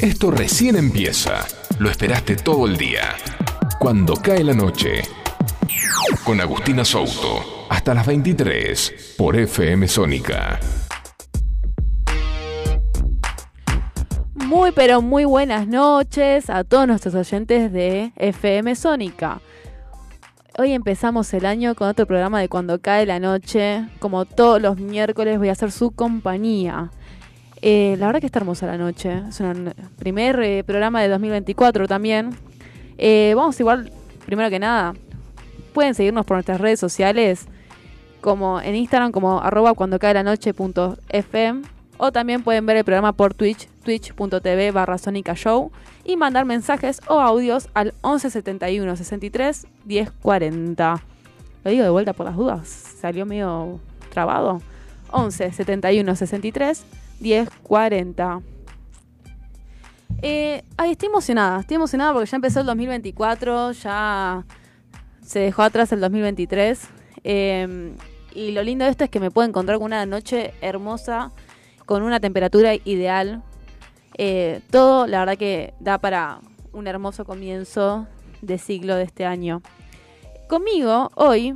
Esto recién empieza. Lo esperaste todo el día. Cuando cae la noche. Con Agustina Souto. Hasta las 23 por FM Sónica. Muy pero muy buenas noches a todos nuestros oyentes de FM Sónica. Hoy empezamos el año con otro programa de Cuando cae la noche. Como todos los miércoles voy a hacer su compañía. Eh, la verdad que está hermosa la noche. Es un primer eh, programa de 2024 también. Eh, vamos igual, primero que nada, pueden seguirnos por nuestras redes sociales, como en Instagram como arroba cuando cae la noche punto fm, o también pueden ver el programa por Twitch, twitch.tv barra Sónica Show, y mandar mensajes o audios al 11 71 63 10 40. Lo digo de vuelta por las dudas, salió medio trabado. 11 71 63 1040. Eh, ay, estoy emocionada, estoy emocionada porque ya empezó el 2024, ya se dejó atrás el 2023. Em, y lo lindo de esto es que me puedo encontrar con una noche hermosa, con una temperatura ideal. Eh, todo, la verdad que da para un hermoso comienzo de siglo de este año. Conmigo, hoy,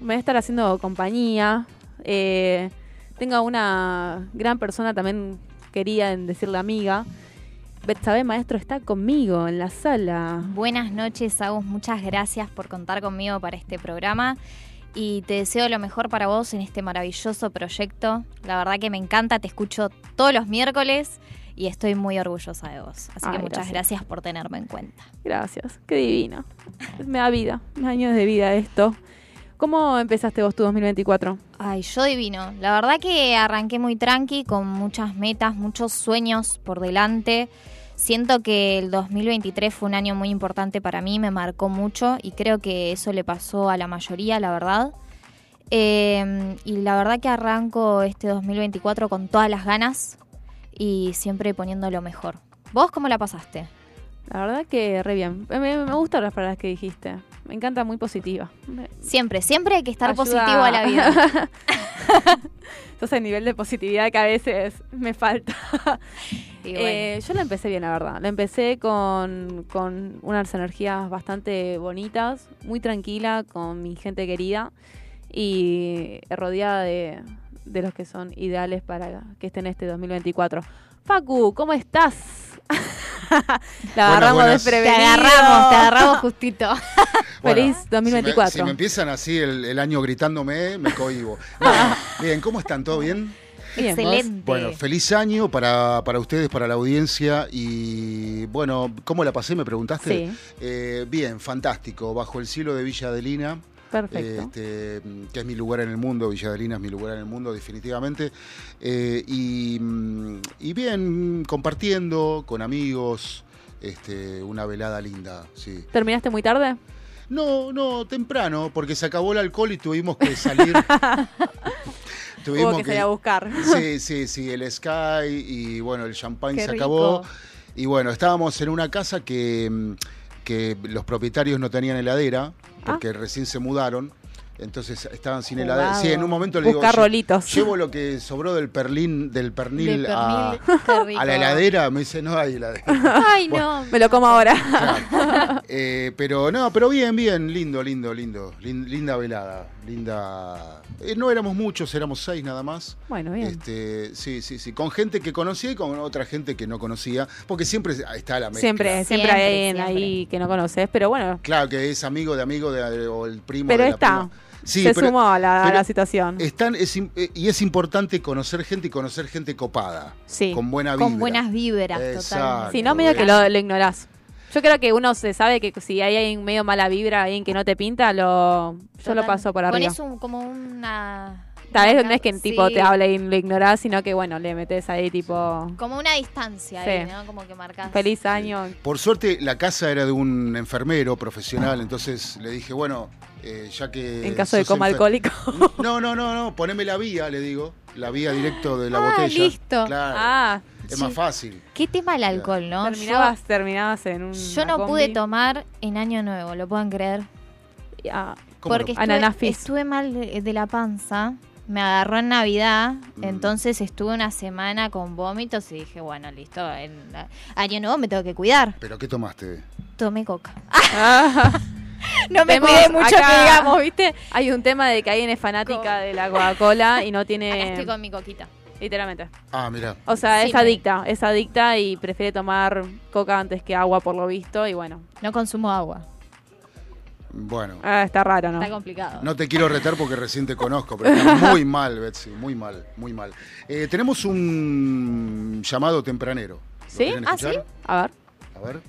me va a estar haciendo compañía. Eh, tengo una gran persona también quería en decirle amiga. Betsabe Maestro está conmigo en la sala. Buenas noches, Agus. Muchas gracias por contar conmigo para este programa y te deseo lo mejor para vos en este maravilloso proyecto. La verdad que me encanta, te escucho todos los miércoles y estoy muy orgullosa de vos. Así que muchas gracias. por tenerme en cuenta. Gracias, qué divino. Me da vida, años de vida esto. ¿Cómo empezaste vos tu 2024? Ay, yo divino. La verdad que arranqué muy tranqui, con muchas metas, muchos sueños por delante. Siento que el 2023 fue un año muy importante para mí, me marcó mucho y creo que eso le pasó a la mayoría, la verdad. Em, y la verdad que arranco este 2024 con todas las ganas y siempre poniendo lo mejor. ¿Vos cómo la pasaste? La verdad que re bien. Me, me gustan las palabras que dijiste. Me encanta, muy positiva. Siempre, siempre hay que estar positivo a la vida. Entonces el nivel de positividad que a veces me falta. Eh, yo la empecé bien, la verdad. La empecé con, con unas energías bastante bonitas, muy tranquila, con mi gente querida y rodeada de, de los que son ideales para que estén este 2024. Facu, ¿cómo estás? la agarramos desprevenido. Te agarramos, te agarramos justito. Feliz 2024. Si me, empiezan así el, año gritándome, me cohibo. bien, ¿cómo están? ¿Todo bien? Excelente. Bueno, feliz año para, para, ustedes, para la audiencia. Y bueno, ¿cómo la pasé? Me preguntaste. Sí. Eh, bien, fantástico. Bajo el cielo de Villa Adelina. Perfecto. Este, que es mi lugar en el mundo, Villa Adelina es mi lugar en el mundo, definitivamente. Eh, y, bien, compartiendo con amigos, este, una velada linda. Sí. ¿Terminaste muy tarde? No, no, temprano, porque se acabó el alcohol y tuvimos que salir. tuvimos que, salir a buscar. Sí, sí, sí, el Sky y bueno, el champagne se acabó. Y bueno, estábamos en una casa que, que los propietarios no tenían heladera porque ah. recién se mudaron. Entonces estaban sin heladera. Sí, en un momento le digo, llevo lo que sobró del perlín, del pernil, a, la heladera. Me dice, no hay heladera. Ay, no. Me lo como ahora. Eh, pero no, pero bien, bien, lindo, lindo, lindo. Linda velada. Linda. Eh, no éramos muchos, éramos seis nada más. Bueno, bien. Este, sí, sí, sí. Con gente que conocía y con otra gente que no conocía. Porque siempre está la mezcla. Siempre, siempre, hay alguien ahí que no conoces, pero bueno. Claro, que es amigo de amigo de, o el primo pero de la está. Se sumó a la, situación. Están, eh, y es importante conocer gente y conocer gente copada. Sí. Con buena vibra. Con buenas vibras, totalmente. Si no, medio que lo, lo ignorás. Yo creo que uno se sabe que si hay alguien medio mala vibra, alguien que no te pinta, lo yo lo paso por arriba. Pones un, como una... Tal vez no es que tipo te hable y lo ignorás, sino que bueno, le metes ahí tipo... Como una distancia ahí, ¿no? Como que marcas... Feliz año. Por suerte la casa era de un enfermero profesional, entonces le dije, bueno, eh, ya que... En caso de coma alcohólico. No, no, no, no, poneme la vía, le digo, la vía directo de la ah, botella. listo. Claro. Ah, es más fácil. Qué tema el alcohol, ¿no? Terminabas, terminabas en un. Yo no pude tomar en Año Nuevo, ¿lo pueden creer? Ah, porque estuve, estuve, mal de, la panza. Me agarró en Navidad, Mm. entonces estuve una semana con vómitos y dije, bueno, listo, en año nuevo me tengo que cuidar. ¿Pero qué tomaste? Tomé coca. Ah, No me vemos cuidé mucho acá- que digamos, ¿viste? Hay un tema de que alguien es fanática de la Coca-Cola y no Acá tiene... estoy con mi coquita. Literalmente. Ah, mira. O sea, Sí, es me- adicta, es adicta y prefiere tomar coca antes que agua por lo visto y bueno, No consumo agua. Bueno. ah, está raro, ¿no? Está complicado. No te quiero retar porque recién te conozco, pero está muy mal, Betsy, muy mal, muy mal. Eh, tenemos un llamado tempranero. ¿Lo ¿Sí? Ah, escuchar? A ver. A ver.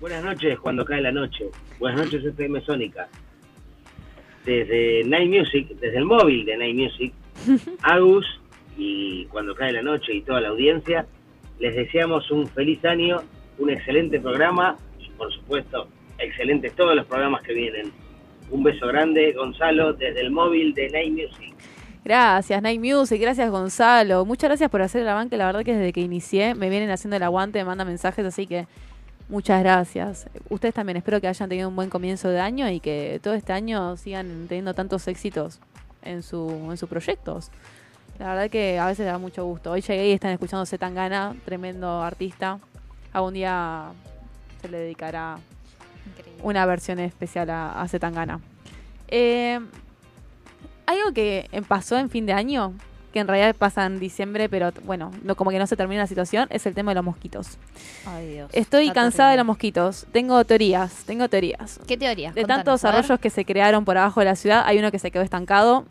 Buenas noches, cuando cae la noche. Buenas noches, FM Sónica. Desde Night Music, desde el móvil de Night Music, Agus y cuando cae la noche y toda la audiencia, les deseamos un feliz año, un excelente programa y por supuesto, excelentes todos los programas que vienen. Un beso grande, Gonzalo, desde el móvil de Night Music. Gracias, Night Music, gracias Gonzalo. Muchas gracias por hacer el avance, la verdad que desde que inicié me vienen haciendo el aguante, me mandan mensajes, así que muchas gracias. Ustedes también espero que hayan tenido un buen comienzo de año y que todo este año sigan teniendo tantos éxitos en, su, en sus proyectos. La verdad que a veces da mucho gusto. Hoy llegué y están escuchando Zetangana, tremendo artista. Algún día se le dedicará. Una versión especial a, a Zetangana. Eh, algo que pasó en fin de año, que en realidad pasa en diciembre, pero bueno, no, como que no se termina la situación, es el tema de los mosquitos. Ay, Dios. Estoy cansada de los mosquitos. Tengo teorías, tengo teorías. ¿Qué teoría? De Contanos, tantos arroyos que se crearon por abajo de la ciudad, hay uno que se quedó estancado.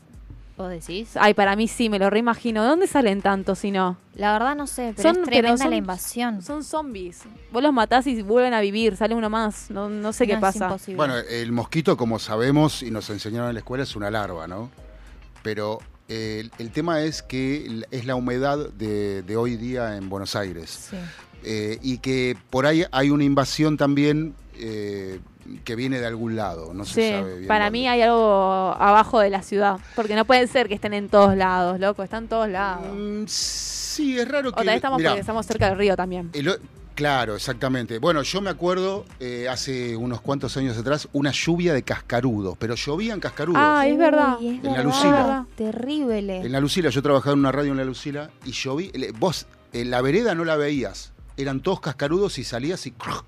¿Vos decís? Ay, para mí sí, me lo reimagino. ¿De dónde salen tantos si no? La verdad no sé, pero Son- es pero tremenda son- la invasión. Son zombies. Vos los matás y vuelven a vivir, sale uno más. No, no sé qué No, pasa. imposible. Bueno, el mosquito, como sabemos y nos enseñaron en la escuela, es una larva, ¿no? Pero eh, el, el tema es que es la humedad de, de hoy día en Buenos Aires. Sí. Eh, y que por ahí hay una invasión también eh, que viene de algún lado, no se Sí, sabe bien. para dónde. mí hay algo abajo de la ciudad. Porque no puede ser que estén en todos lados, loco. Están en todos lados. Mm, sí, es raro que... Vez estamos mirá, porque estamos cerca del río también. el claro, exactamente. Bueno, yo me acuerdo eh, hace unos cuantos años atrás una lluvia de cascarudos, pero llovían cascarudos. Ah, es verdad. Uy, es En la verdad. Lucila. Terrible. En la Lucila, yo trabajaba en una radio en la Lucila y lloví. Vos, en la vereda no la veías. Eran todos cascarudos y salías y, cruj.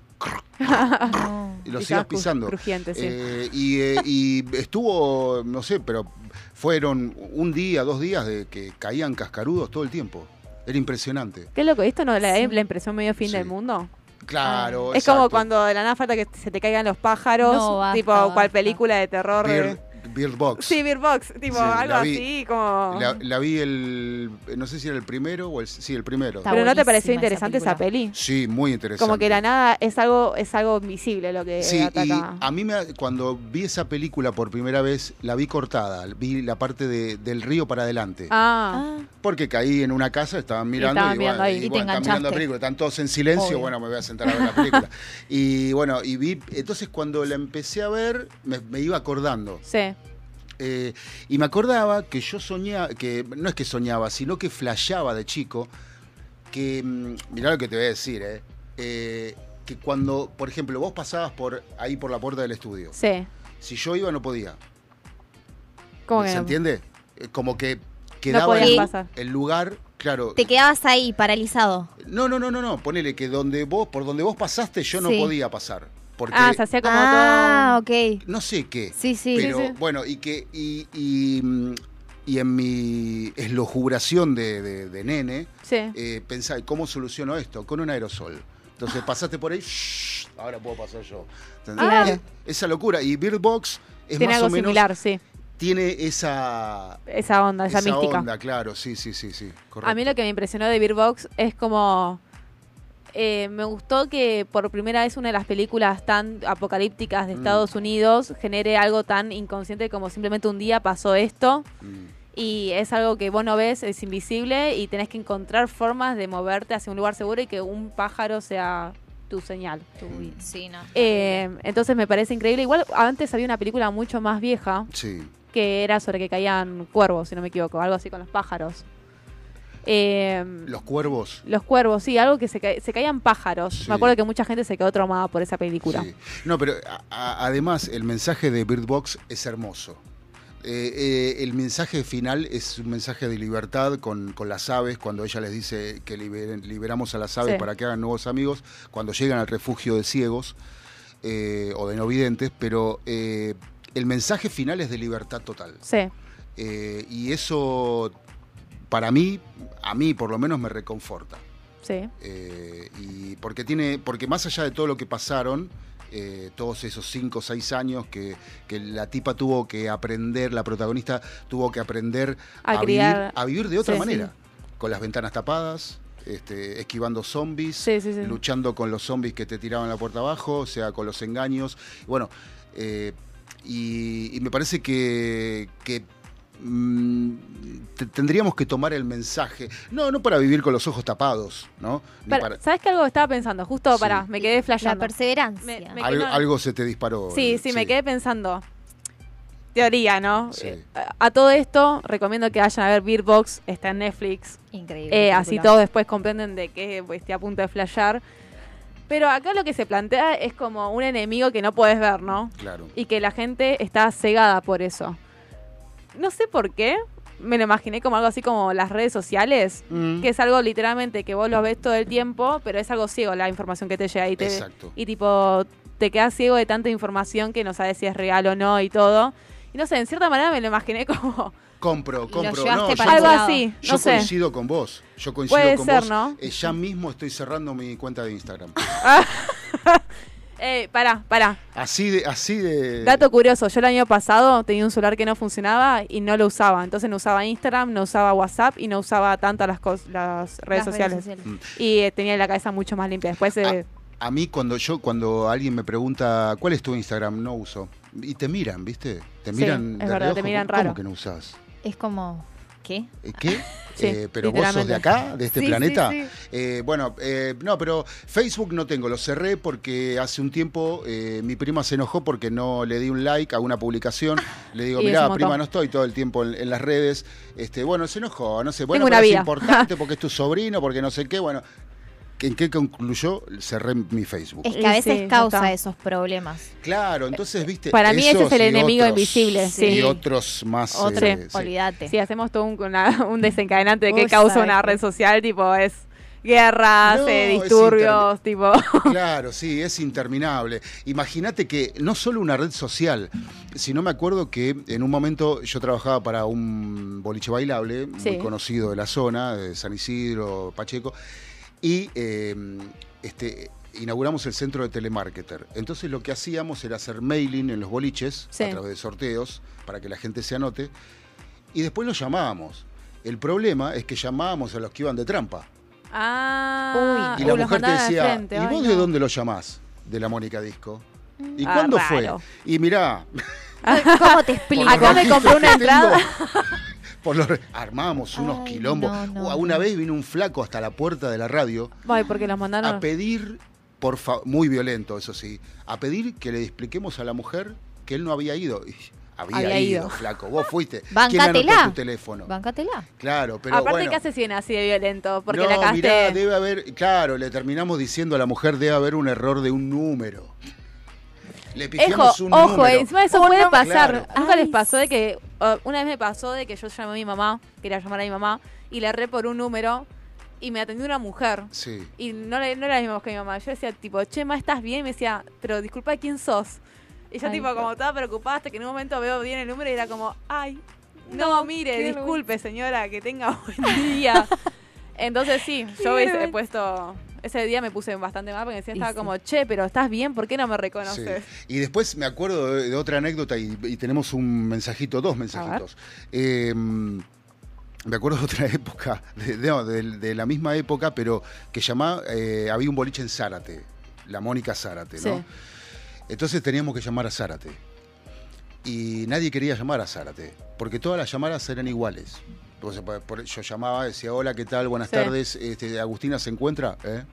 Y los Quizás ibas pisando. cru- Crujiente, sí. Eh, y, eh, y estuvo, no sé, pero fueron un día, dos días de que caían cascarudos todo el tiempo. Era impresionante. Qué loco, ¿esto no la, Sí. la impresión medio fin Sí. del mundo? Claro. es como cuando de la nada falta que se te caigan los pájaros, No, basta, tipo cual película de terror. de- Bird Box. Sí, Beer Box, tipo Sí, algo la vi. así como... La, la vi el. No sé si era el primero o el. Sí, el primero. Está Pero ¿no te pareció esa interesante esa, película. peli? Sí, muy interesante. Como que la nada es algo es algo visible lo que Sí, y a mí me, cuando vi esa película por primera vez, la vi cortada, vi la parte de- del río para adelante. Ah, Ah, Porque caí en una casa, estaban mirando estaban y, mirando bueno, ahí. y Y te bueno, estaban mirando la película, están todos en silencio, Obvio. bueno, me voy a sentar a ver la película. y bueno, y vi, entonces cuando la empecé a ver, me, me iba acordando. sí. Eh, y me acordaba que yo soñaba, que no es que soñaba, sino que flasheaba de chico, que, mm, mirá lo que te voy a decir, eh, eh, que cuando, por ejemplo, vos pasabas por ahí por la puerta del estudio, Sí. si yo iba no podía. ¿Cómo que ¿Se no? entiende? Eh, Como que quedaba podías el, pasar. el lugar, claro. te quedabas ahí, paralizado. No, no, no, no, no. Ponele que donde vos, por donde vos pasaste, yo no Sí. podía pasar. Porque Ah, se hacía como ah, todo... ok. no sé qué. Sí, sí. pero sí, sí. bueno, y que, y, y, y en mi eslojubración de, de, de nene, Sí. eh, pensaba, ¿cómo soluciono esto? Con un aerosol. Entonces pasaste por ahí, shh, ahora puedo pasar yo. Eh, Esa locura. Y Bird Box es Tiene más algo o menos. similar, sí. Tiene esa. Esa onda, esa, mística. onda, claro, sí, sí, sí, sí. A mí lo que me impresionó de Box es como... eh, me gustó que por primera vez una de las películas tan apocalípticas de Mm. Estados Unidos genere algo tan inconsciente como simplemente un día pasó esto Mm. y es algo que vos no ves, es invisible y tenés que encontrar formas de moverte hacia un lugar seguro y que un pájaro sea tu señal. Uy, sí, no. Eh, entonces me parece increíble. Igual antes había una película mucho más vieja Sí. que era sobre que caían cuervos, si no me equivoco, algo así con los pájaros. Eh, Los cuervos. los cuervos, sí, algo que se, ca- se caían pájaros. Sí. Me acuerdo que mucha gente se quedó traumada por esa película. Sí. No, pero además el mensaje de Bird Box es hermoso. Eh, eh, el mensaje final es un mensaje de libertad con, las aves, cuando ella les dice que liberamos a las aves para que hagan nuevos amigos, cuando llegan al refugio de ciegos eh, o de no videntes, pero el mensaje final es de libertad total. Sí. y eso, para mí, a mí por lo menos me reconforta. Sí. y porque tiene, porque más allá de todo lo que pasaron, eh, todos esos cinco o seis años que, la tipa tuvo que aprender, la protagonista tuvo que aprender a, vivir, a vivir, de otra manera, con las ventanas tapadas. Este, esquivando zombies, luchando con los zombies que te tiraban la puerta abajo, o sea, con los engaños. Bueno, eh, y, me parece que, que Mm, tendríamos que tomar el mensaje. No, no para vivir con los ojos tapados, ¿no? ¿Sabes qué algo estaba pensando? Justo para, me quedé flasheando. La perseverancia. algo, se te disparó. Sí, sí, me quedé pensando. Teoría, ¿no? Eh, a, todo esto, recomiendo que vayan a ver Beatbox, está en Netflix. Increíble. Eh, así todos después comprenden de que pues, estoy a punto de flashear. Pero acá lo que se plantea es como un enemigo que no puedes ver, ¿no? Claro. Y que la gente está cegada por eso no sé por qué, me lo imaginé como algo así como las redes sociales, mm. que es algo literalmente que vos lo ves todo el tiempo, pero es algo ciego la información que te llega y te Exacto. y tipo te quedas ciego de tanta información que no sabes si es real o no y todo. Y no sé, en cierta manera me lo imaginé como compro, compro, no, yo, algo así, yo coincido con vos. Yo coincido Puede con ser, vos. ¿no? Eh, ya mismo estoy cerrando mi cuenta de Instagram. Eh, pará, pará. Así de, así de. Dato curioso, yo el año pasado tenía un celular que no funcionaba y no lo usaba. Entonces no usaba Instagram, no usaba WhatsApp y no usaba tanto las, las, redes, sociales. Mm. Y eh, tenía la cabeza mucho más limpia. Después. Eh, a, mí cuando yo, cuando alguien me pregunta cuál es tu Instagram, no uso. Y te miran, ¿viste? Te miran. Sí, es verdad, te miran raro. ¿Cómo que no usas? Es como. ¿Qué? ¿Qué? Eh, pero vos sos de acá, de este planeta. Eh, bueno, eh, no, pero Facebook no tengo, lo cerré porque hace un tiempo mi prima se enojó porque no le di un like a una publicación. Le digo, mirá, prima, no estoy todo el tiempo en, las redes. Este, bueno, se enojó, no sé, bueno, pero es importante porque es tu sobrino, porque no sé qué, bueno. ¿En qué concluyó? Cerré mi Facebook. Es que a veces causa esos problemas. Claro, entonces, viste. Para mí ese es el enemigo invisible. Sí. Y otros más. Otro, eh, olvídate. Sí, hacemos todo un, un desencadenante de qué causa una red social, tipo, es guerras, eh, disturbios, tipo. Claro, sí, es interminable. Imagínate que no solo una red social, sino me acuerdo que en un momento yo trabajaba para un boliche bailable muy conocido de la zona, de San Isidro, Pacheco y em, este, inauguramos el centro de telemarketer. Entonces lo que hacíamos era hacer mailing en los boliches a través de sorteos para que la gente se anote y después los llamábamos. El problema es que llamábamos a los que iban de trampa. Ah, y la mujer te decía, ¿y vos de dónde lo llamás? De la Mónica Disco. ¿Y ah, cuándo fue? Y mirá. ¿Cómo te explico? Acá me compré una entrada. por los, armábamos unos quilombos. una vez vino un flaco hasta la puerta de la radio porque los mandaron... a pedir, por muy violento eso sí, a pedir que le expliquemos a la mujer que él no había ido. había, ido, flaco. Vos fuiste. Bancatela. tu teléfono? Bancatela. Claro, pero Aparte, ¿qué hace si así de violento? Porque no, la cagaste... mirá, debe haber... Claro, le terminamos diciendo a la mujer, debe haber un error de un número. Le pifiamos un ojo, número. encima eso puede pasar. Nunca les pasó de que una vez me pasó de que yo llamé a mi mamá, quería llamar a mi mamá, y le erré por un número y me atendió una mujer. Sí. Y no, no era la misma que mi mamá. Yo decía, tipo, che, ma, ¿estás bien? Y me decía, pero disculpa, ¿quién sos? Y yo, tipo, como estaba preocupada hasta que en un momento veo bien el número y era como, ay, no, mire, disculpe, señora, que tenga buen día. Entonces sí, yo he puesto ese día me puse bastante mal porque decía, estaba como, che, pero estás bien, ¿por qué no me reconoces? Y después me acuerdo de, otra anécdota y, tenemos un mensajito, dos mensajitos. Em, me acuerdo de otra época, de, la misma época, pero que llamaba, eh, había un boliche en Zárate, la Mónica Zárate, ¿no? Entonces teníamos que llamar a Zárate. Y nadie quería llamar a Zárate, porque todas las llamadas eran iguales. Yo llamaba, decía, hola, ¿qué tal? Buenas tardes. Este, Agustina se encuentra. ¿Eh?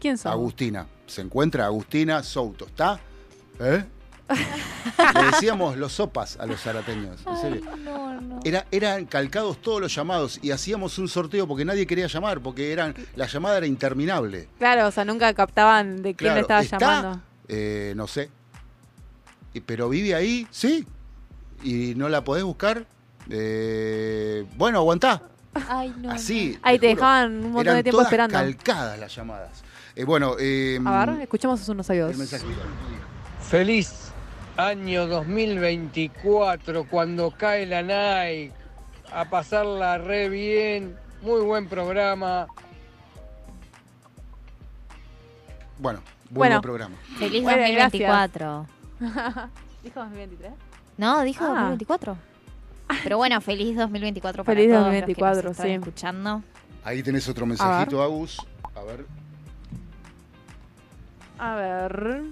¿Quién son? Agustina. Se encuentra Agustina Souto. ¿Está? ¿Eh? Le decíamos los sopas a los zarateños. Era, eran calcados todos los llamados y hacíamos un sorteo porque nadie quería llamar, porque eran, la llamada era interminable. Claro, o sea, nunca captaban de quién le estaba llamando. Eh, no sé. Pero vive ahí, sí. y no la podés buscar, eh, bueno, aguantá. Ay, no. Así. Ahí te juro. dejaban un montón Eran de tiempo todas esperando. calcadas las llamadas. Eh, bueno, eh, A ver, escuchemos unos audios. el mensajito. Feliz año 2024 cuando cae la Nike. A pasarla re bien. Muy buen programa. Bueno, buen Bueno. programa. Feliz Bueno, 2024. ¿Dijo 2023? No, dijo Ah. 2024. Pero bueno, feliz 2024 para Feliz todos 2024, los que nos están sí. escuchando. Ahí tenés otro mensajito, Agus. A ver. A ver.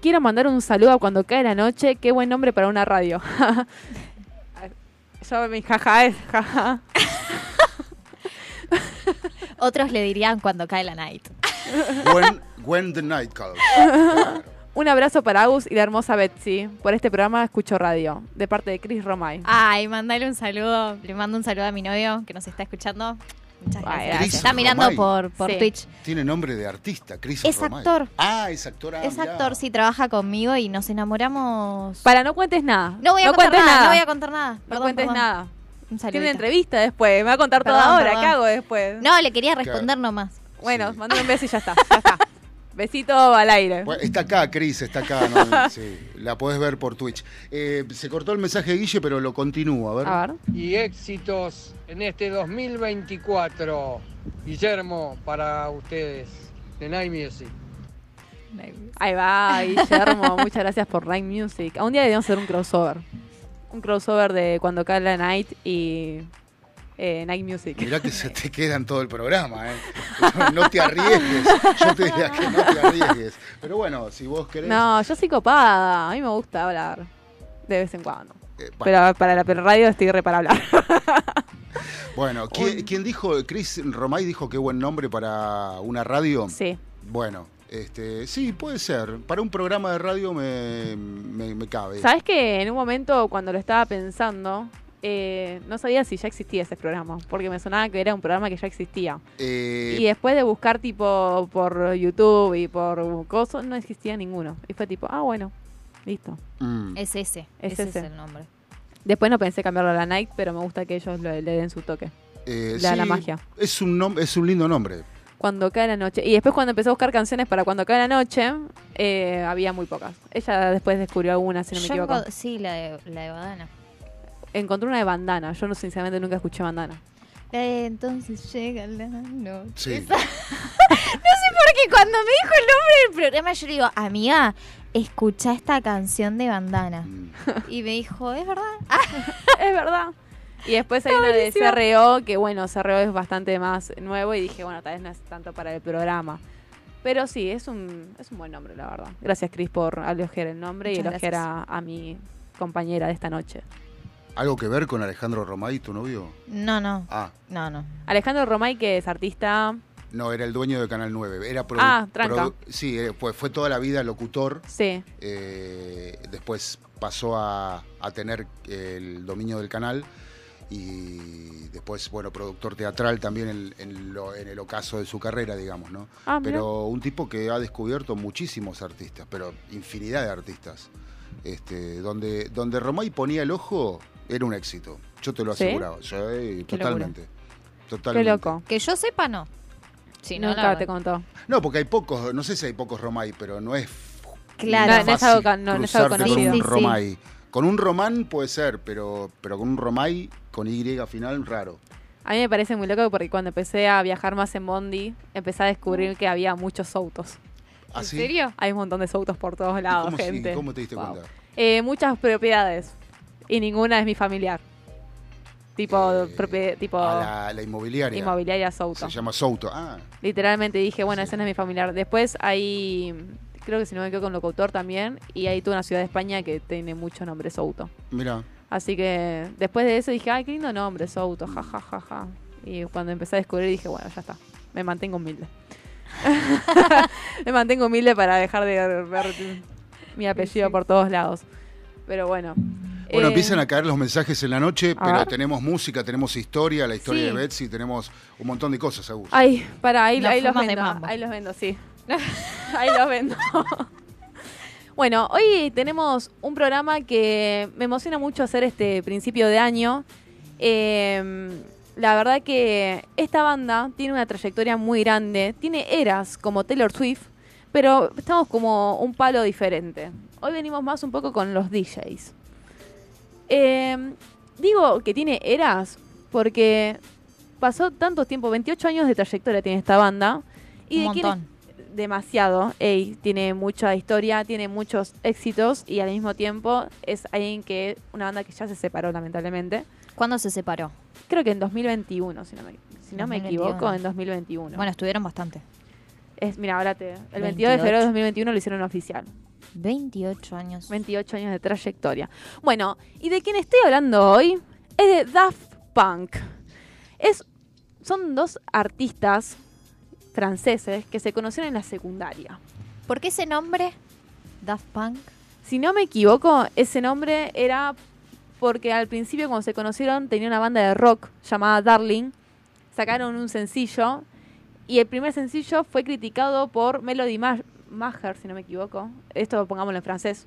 Quiero mandar un saludo a cuando cae la noche. Qué buen nombre para una radio. Yo mi jaja es jaja. Otros le dirían cuando cae la night. When, when the night calls. Claro. Un abrazo para Agus y la hermosa Betsy. Por este programa escucho radio. De parte de Chris Romay. Ay, mandale un saludo. Le mando un saludo a mi novio que nos está escuchando. Muchas gracias. Chris está mirando Romay. por, por Sí. Twitch. Tiene nombre de artista, Chris Es Romay. actor. Ah, es actor. ah, es mirá. actor, sí, trabaja conmigo y nos enamoramos. Para no cuentes nada. No voy a contar cuentes nada, no voy a contar nada. No Perdón, cuentes perdón. nada. Un saludito. Tiene entrevista después. Me va a contar todo Perdón, ahora. perdón. ¿Qué hago después? No, le quería responder nomás. Bueno, Sí. un beso y ya está. Ya está. Besito al aire. Bueno, está acá, Chris, está acá. ¿no? Sí, la podés ver por Twitch. Eh, se cortó el mensaje de Guille, pero lo continúo. A ver. A ver. Y éxitos en este 2024. Guillermo, para ustedes. De Night Music. Ahí va, Guillermo. Muchas gracias por Night Music. A un día deberíamos hacer un crossover. Un crossover de cuando cae la night y eh, Night Music. Mirá que se te queda en todo el programa, ¿eh? No te arriesgues. Yo te diría que no te arriesgues. Pero bueno, si vos querés. No, yo soy copada. A mí me gusta hablar. De vez en cuando. eh, bueno, Pero para la radio estoy re para hablar. bueno, ¿quién, quién dijo? Chris Romay dijo qué buen nombre para una radio. sí. Bueno, este, sí, puede ser. Para un programa de radio me, me, me cabe. ¿Sabes que en un momento cuando lo estaba pensando, eh, no sabía si ya existía ese programa? Porque me sonaba que era un programa que ya existía. Eh, Y después de buscar tipo por YouTube y por cosas, no existía ninguno. Y fue tipo, ah, bueno, listo. mm, Es ese. Es ese ese. es el nombre. Después no pensé cambiarlo a la Night, pero me gusta que ellos le, le den su toque. eh, la- la sí, magia. Es un, nom- es un lindo nombre. Cuando cae la noche. Y después cuando empecé a buscar canciones para cuando cae la noche, eh, había muy pocas. Ella después descubrió alguna, si no me Yo equivoco. sí, la de, la de Badana. Encontré una de bandana. Yo no, sinceramente nunca escuché bandana. De entonces llega la noche. Sí. Esa- Porque cuando me dijo el nombre del programa, yo le digo, amiga, escucha esta canción de Bandana. Mm. Y me dijo, ¿es verdad? es verdad. Y después hay una de. CRO, que bueno, CRO es bastante más nuevo y dije, bueno, tal vez no es tanto para el programa. Pero sí, es un, es un buen nombre, la verdad. Gracias, Cris, por elogiar el nombre y elogiar a, a mi compañera de esta noche. ¿Algo que ver con Alejandro Romay, tu novio? No, no, Ah, no, no. Alejandro Romay, que es artista, no, era el dueño de Canal 9. Era Ah, tranca. sí, eh, fue, toda la vida locutor. sí, eh, después pasó a, a tener el dominio del canal y después, bueno, productor teatral también en, en lo- en el ocaso de su carrera, digamos, ¿no? Ah, pero un tipo que ha descubierto muchísimos artistas, pero infinidad de artistas. Este, donde, donde Romay ponía el ojo, era un éxito. Yo te lo ¿Sí? aseguraba. Sí, Qué totalmente. qué Totalmente. loco. Que yo sepa, no. Sí, no, Nunca te contó. No, porque hay pocos, no sé si hay pocos Romay, pero no es Claro. No, no es algo no- no es algo cruzarte con conocido. un Sí, sí, sí. Romay. Con un Román puede ser, pero, pero con un Romay con Y final, raro. A mí me parece muy loco porque cuando empecé a viajar más en Bondi, empecé a descubrir que había muchos autos. ¿En ¿Así? serio? Hay un montón de autos por todos ¿Y lados, cómo, sí, gente. ¿Cómo te diste Wow. cuenta? Eh, muchas propiedades y ninguna es mi familiar. Tipo, Eh, tipo A la, la inmobiliaria. inmobiliaria Se Souto. llama Souto. Ah, Literalmente dije, bueno, Sí. ese no es mi familiar. Después hay, creo que si no me equivoco, un locutor también. Y hay toda una ciudad de España que tiene mucho nombre Souto. mira. Así que después de eso dije, ay, qué lindo nombre, Souto, ja, ja, ja, ja. Y cuando empecé a descubrir dije, bueno, ya está. Me mantengo humilde. me mantengo humilde para dejar de ver mi apellido por todos lados. Pero bueno. Bueno, Eh, empiezan a caer los mensajes en la noche, a pero ver. tenemos música, tenemos historia, la historia Sí. de Betsy, tenemos un montón de cosas, Agus. Ay, para, ahí, Las ahí los vendo. Ahí los vendo, sí. ahí los vendo. Bueno, hoy tenemos un programa que me emociona mucho hacer este principio de año. Eh, la verdad que esta banda tiene una trayectoria muy grande, tiene eras como Taylor Swift, pero estamos como un palo diferente. Hoy venimos más un poco con los DJs. Eh, digo que tiene eras porque pasó tanto tiempo, 28 años de trayectoria tiene esta banda. Y un montón. demasiado. Ey, tiene mucha historia, tiene muchos éxitos y al mismo tiempo es alguien que, una banda que ya se separó lamentablemente. ¿Cuándo se separó? Creo que en 2021, si no me, si no me equivoco, en 2021. Bueno, estuvieron bastante. Es, mira, ahora te, el 22 de febrero de 2021 lo hicieron oficial. 28 años. 28 años de trayectoria. Bueno, y de quien estoy hablando hoy es de Daft Punk. Es, son dos artistas franceses que se conocieron en la secundaria. ¿Por qué ese nombre? Daft Punk. Si no me equivoco, ese nombre era porque al principio cuando se conocieron tenía una banda de rock llamada Darling. Sacaron un sencillo y el primer sencillo fue criticado por Melody Maher, si no me equivoco. Esto pongámoslo en francés.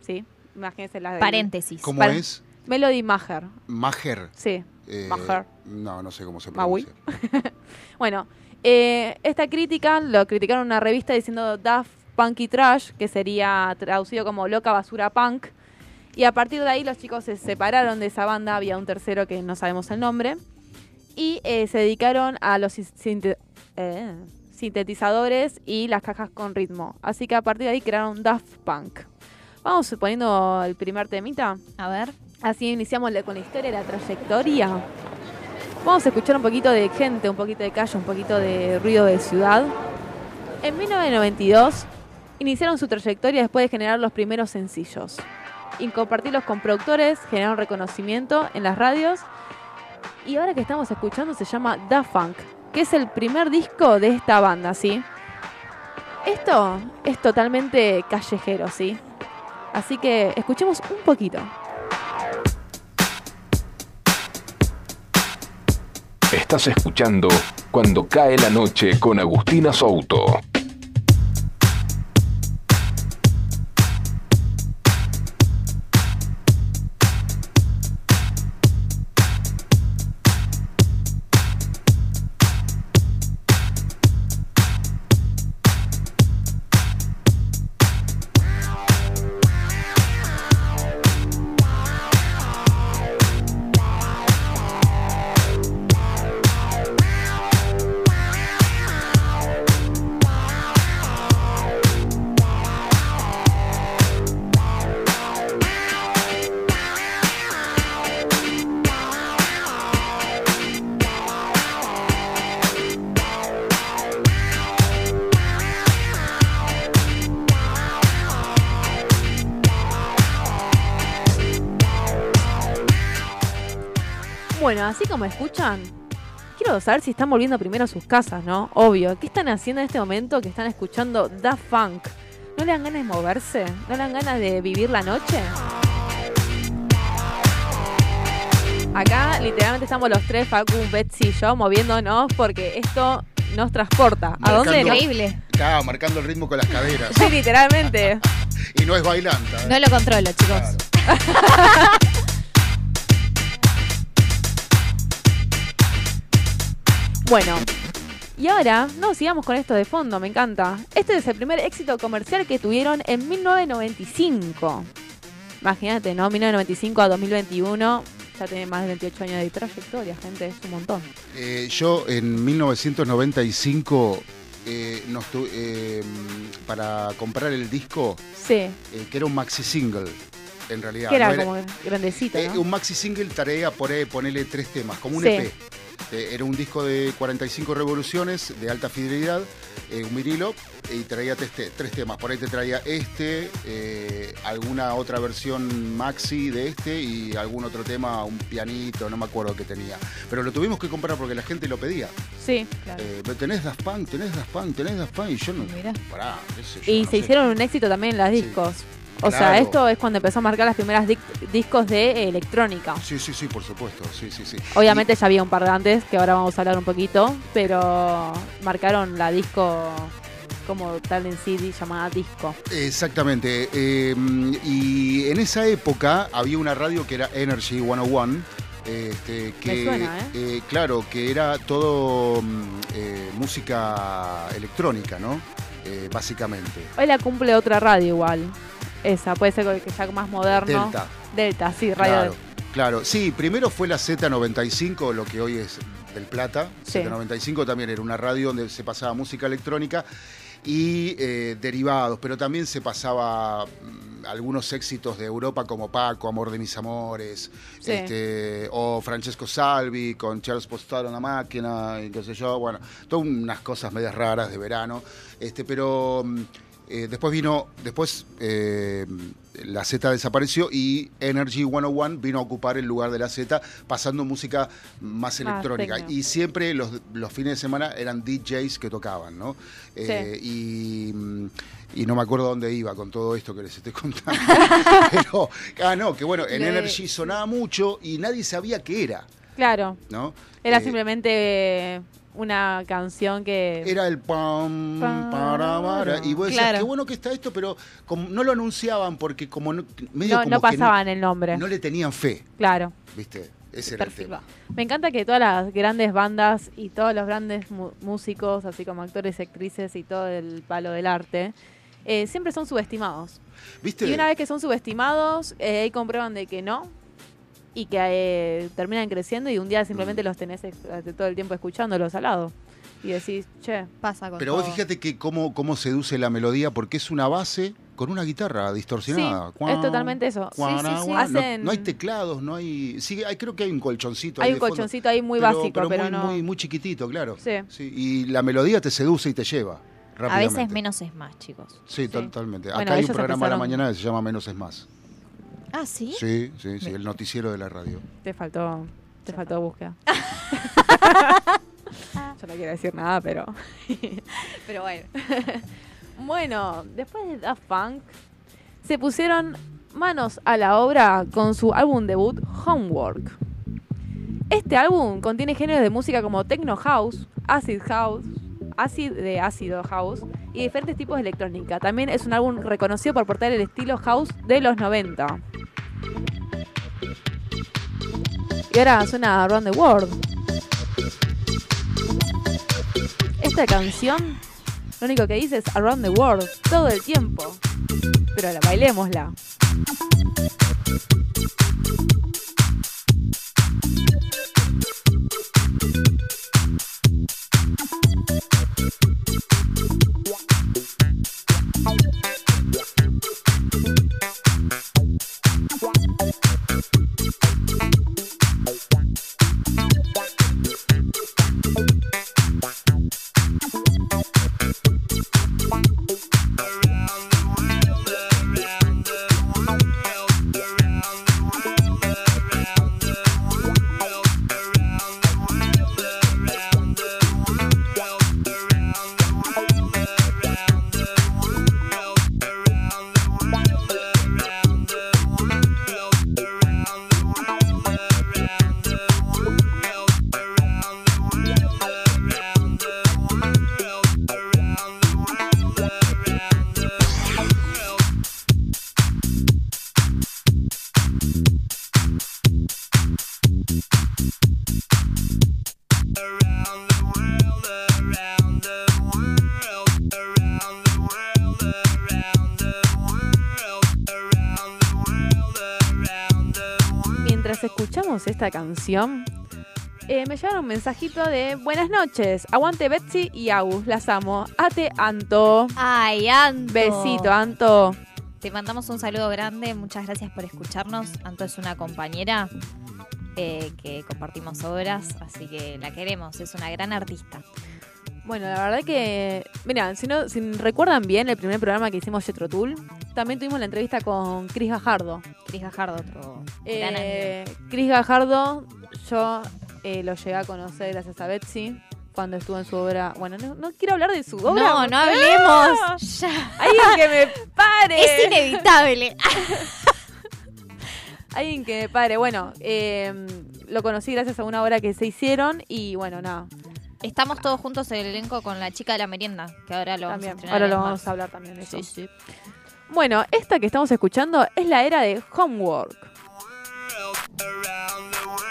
¿Sí? Imagínense la de... Paréntesis. ¿Cómo es? Melody Maher. Maher. Sí. Eh, Maher. No, no sé cómo se Maui. pronuncia. bueno, eh, esta crítica lo criticaron en una revista diciendo Daft Punky Trash, que sería traducido como loca basura punk. Y a partir de ahí los chicos se separaron de esa banda, había un tercero que no sabemos el nombre. Y eh, se dedicaron a los eh, sintetizadores y las cajas con ritmo. Así que a partir de ahí crearon Daft Punk. Vamos poniendo el primer temita. A ver. Así iniciamos con la historia y la trayectoria. Vamos a escuchar un poquito de gente, un poquito de calle, un poquito de ruido de ciudad. En 1992 iniciaron su trayectoria después de generar los primeros sencillos. Y compartirlos con productores, generaron reconocimiento en las radios. Y ahora que estamos escuchando se llama Da Funk, que es el primer disco de esta banda, ¿sí? Esto es totalmente callejero, ¿sí? Así que escuchemos un poquito. Estás escuchando Cuando cae la noche con Agustina Souto. Como escuchan, quiero saber si están volviendo primero a sus casas, ¿no? Obvio. ¿Qué están haciendo en este momento que están escuchando Da Funk? ¿No le dan ganas de moverse? ¿No le dan ganas de vivir la noche? Acá literalmente estamos los tres, Facu, Betsy y yo, moviéndonos porque esto nos transporta. ¿A dónde? Increíble. Claro, marcando el ritmo con las caderas. Sí, literalmente. Y no es bailanta. ¿eh? No lo controlo, chicos. Claro. Bueno, y ahora, no, sigamos con esto de fondo, me encanta. Este es el primer éxito comercial que tuvieron en 1995. Imagínate, ¿no? 1995 a 2021, ya tiene más de 28 años de trayectoria, gente, es un montón. Eh, yo en 1995, eh, nos tu- eh, para comprar el disco, Sí, eh, que era un maxi single, en realidad. que era no como grandecito, Eh, ¿no? un maxi single traía por ahí, ponerle tres temas, como un Sí. EP. Eh, era un disco de 45 revoluciones de alta fidelidad, eh, un vinilo, y traía tres, tres temas. Por ahí te traía este, eh, alguna otra versión maxi de este y algún otro tema, un pianito, no me acuerdo qué tenía. Pero lo tuvimos que comprar porque la gente lo pedía. Sí, claro. Eh, tenés Daft Punk, tenés Daft Punk, tenés Daft Punk, y yo no. Mirá. Pará, qué sé yo, Y no se sé. hicieron un éxito también las Sí. O sea, esto es cuando empezó a marcar las primeras discos de eh, electrónica. Sí, sí, sí, por supuesto, sí, sí, sí. Obviamente ya había un par de antes, que ahora vamos a hablar un poquito, pero marcaron la disco como tal en CD llamada disco. Exactamente. Eh, y en esa época había una radio que era Energy 101. Este, que, suena, ¿eh? eh, claro, que era todo mm, eh, música electrónica, ¿no? Básicamente. Hoy la cumple otra radio igual. Esa, puede ser que sea más moderno. Delta. Delta, sí, radio. Claro, claro. Sí, primero fue la Z95, lo que hoy es del Plata. Sí. Z95 también era una radio donde se pasaba música electrónica y eh, derivados, pero también se pasaba mm, algunos éxitos de Europa como Paco, Amor de mis amores, Sí. este, o Francesco Salvi con Charles Postaro en la máquina, y qué sé yo, bueno, todas unas cosas medias raras de verano, este, pero mm, eh, después vino, después eh, la Z desapareció y Energy 101 vino a ocupar el lugar de la Z, pasando música más electrónica. tecno. y siempre los, los fines de semana eran DJs que tocaban, ¿no? Eh, y, mm, y no me acuerdo dónde iba con todo esto que les estoy contando. Pero, ah, no, que bueno, en Le- Energy sonaba mucho y nadie sabía qué era, Claro, ¿no? era simplemente una canción que... Era el pam, Pam. para, para, y vos decías, Claro. qué bueno que está esto, pero como no lo anunciaban porque como no, medio no, como no que pasaban el nombre. no le tenían fe, Claro. ¿viste? Ese era el tema. Me encanta que todas las grandes bandas y todos los grandes músicos, así como actores, actrices y todo el palo del arte, eh, siempre son subestimados. ¿Viste? Y una vez que son subestimados, eh, ahí comprueban de que no y que eh, terminan creciendo y un día simplemente Mm. los tenés eh, todo el tiempo escuchándolos al lado. Y decís, che, Pasa con Pero vos todo. fíjate que cómo, cómo seduce la melodía, porque es una base con una guitarra distorsionada. Sí, es totalmente eso. Sí, Cuan, sí, sí. cuan. No- Hacen- No, hay teclados, no hay... Sí, hay, creo que hay un colchoncito. ahí hay de un fondo, colchoncito ahí muy pero- básico, pero, muy, no... muy, muy chiquitito, claro. Sí. Y la melodía te seduce y te lleva. A veces menos es más, chicos. Sí, Sí. totalmente. Bueno, Acá hay un programa a la empezaron- mañana que se llama Menos es Más. Ah, ¿sí? Sí, sí, sí, el noticiero de la radio. Te faltó, te faltó búsqueda. Yo no quiero decir nada, pero... Pero bueno. Bueno, después de Daft Punk, se pusieron manos a la obra con su álbum debut Homework. Este álbum contiene géneros de música como techno house, acid house, acid de ácido house y diferentes tipos de electrónica. También es un álbum reconocido por portar el estilo house de los 90. Y ahora suena Around the World. Esta canción lo único que dice es Around the World todo el tiempo. Pero la bailémosla. Esta canción, eh, me llegaron un mensajito de Buenas noches, aguante Betsy y Agus, las amo. Ate Anto. Ay, Anto. Besito, Anto. Te mandamos un saludo grande. Muchas gracias por escucharnos. Anto es una compañera eh, que compartimos obras, así que la queremos. Es una gran artista. Bueno, la verdad que, mira, si no, si recuerdan bien el primer programa que hicimos Jetro Tool, también tuvimos la entrevista con Chris Gajardo. Cris Gajardo, otro gran Eh, amigo. Chris Gajardo, yo eh, lo llegué a conocer gracias a Betsy cuando estuvo en su obra. Bueno, no, no quiero hablar de su obra. No, no ¡Ah! hablemos. Ya. Alguien que me pare. Es inevitable. Alguien que me pare. Bueno, eh, lo conocí gracias a una obra que se hicieron y bueno, nada. Estamos todos juntos en el elenco con la chica de la merienda, que ahora lo También, vamos a ahora lo vamos marzo. a hablar también de eso. Sí, sí. Bueno, esta que estamos escuchando es la era de Homework.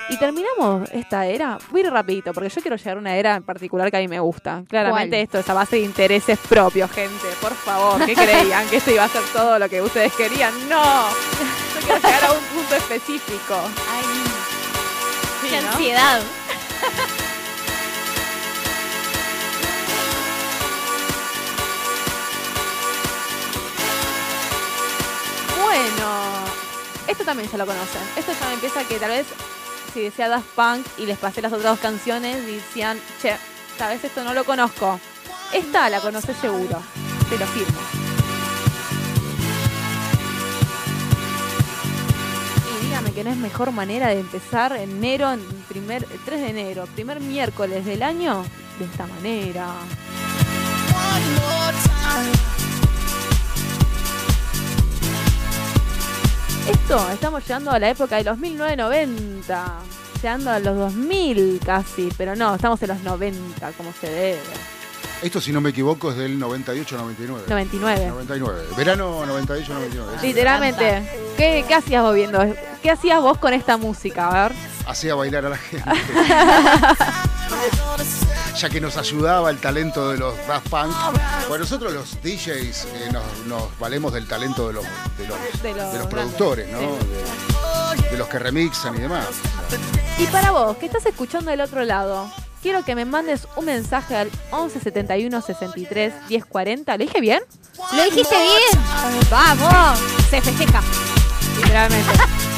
Y terminamos esta era, ir rapidito, porque yo quiero llegar a una era en particular que a mí me gusta. Claramente ¿Cuál? esto es a base de intereses propios, gente. Por favor, ¿qué creían? ¿Que esto iba a ser todo lo que ustedes querían? No, yo quiero llegar a un punto específico. Ay, Sí, qué ¿no? ansiedad. Bueno, esto también ya lo conocen. Esto ya me empieza que tal vez si decía Daft Punk y les pasé las otras dos canciones, decían, che, sabes, esto no lo conozco. Esta la conoces seguro. Te lo firmo. Y dígame que no es mejor manera de empezar enero, en primer, el 3 de enero, primer miércoles del año, de esta manera. Esto, estamos llegando a la época de los 1990, llegando a los 2000 casi, pero no, estamos en los 90 como se debe. Esto, si no me equivoco, es del 98-99. 99. 99. Verano 98-99. Literalmente. ¿Qué, ¿Qué hacías vos viendo? ¿Qué hacías vos con esta música? A ver. Hacía bailar a la gente. ya que nos ayudaba el talento de los Daft Punk. Bueno, nosotros los DJs eh, nos, nos valemos del talento de los, de los, De los de los grandes. productores, ¿no? Sí. De, de los que remixan y demás. Y para vos, que estás escuchando del otro lado, quiero que me mandes un mensaje al 11 71 63 10 40. ¿Lo dije bien? Lo dijiste bien. Vamos. Se festeja. Literalmente.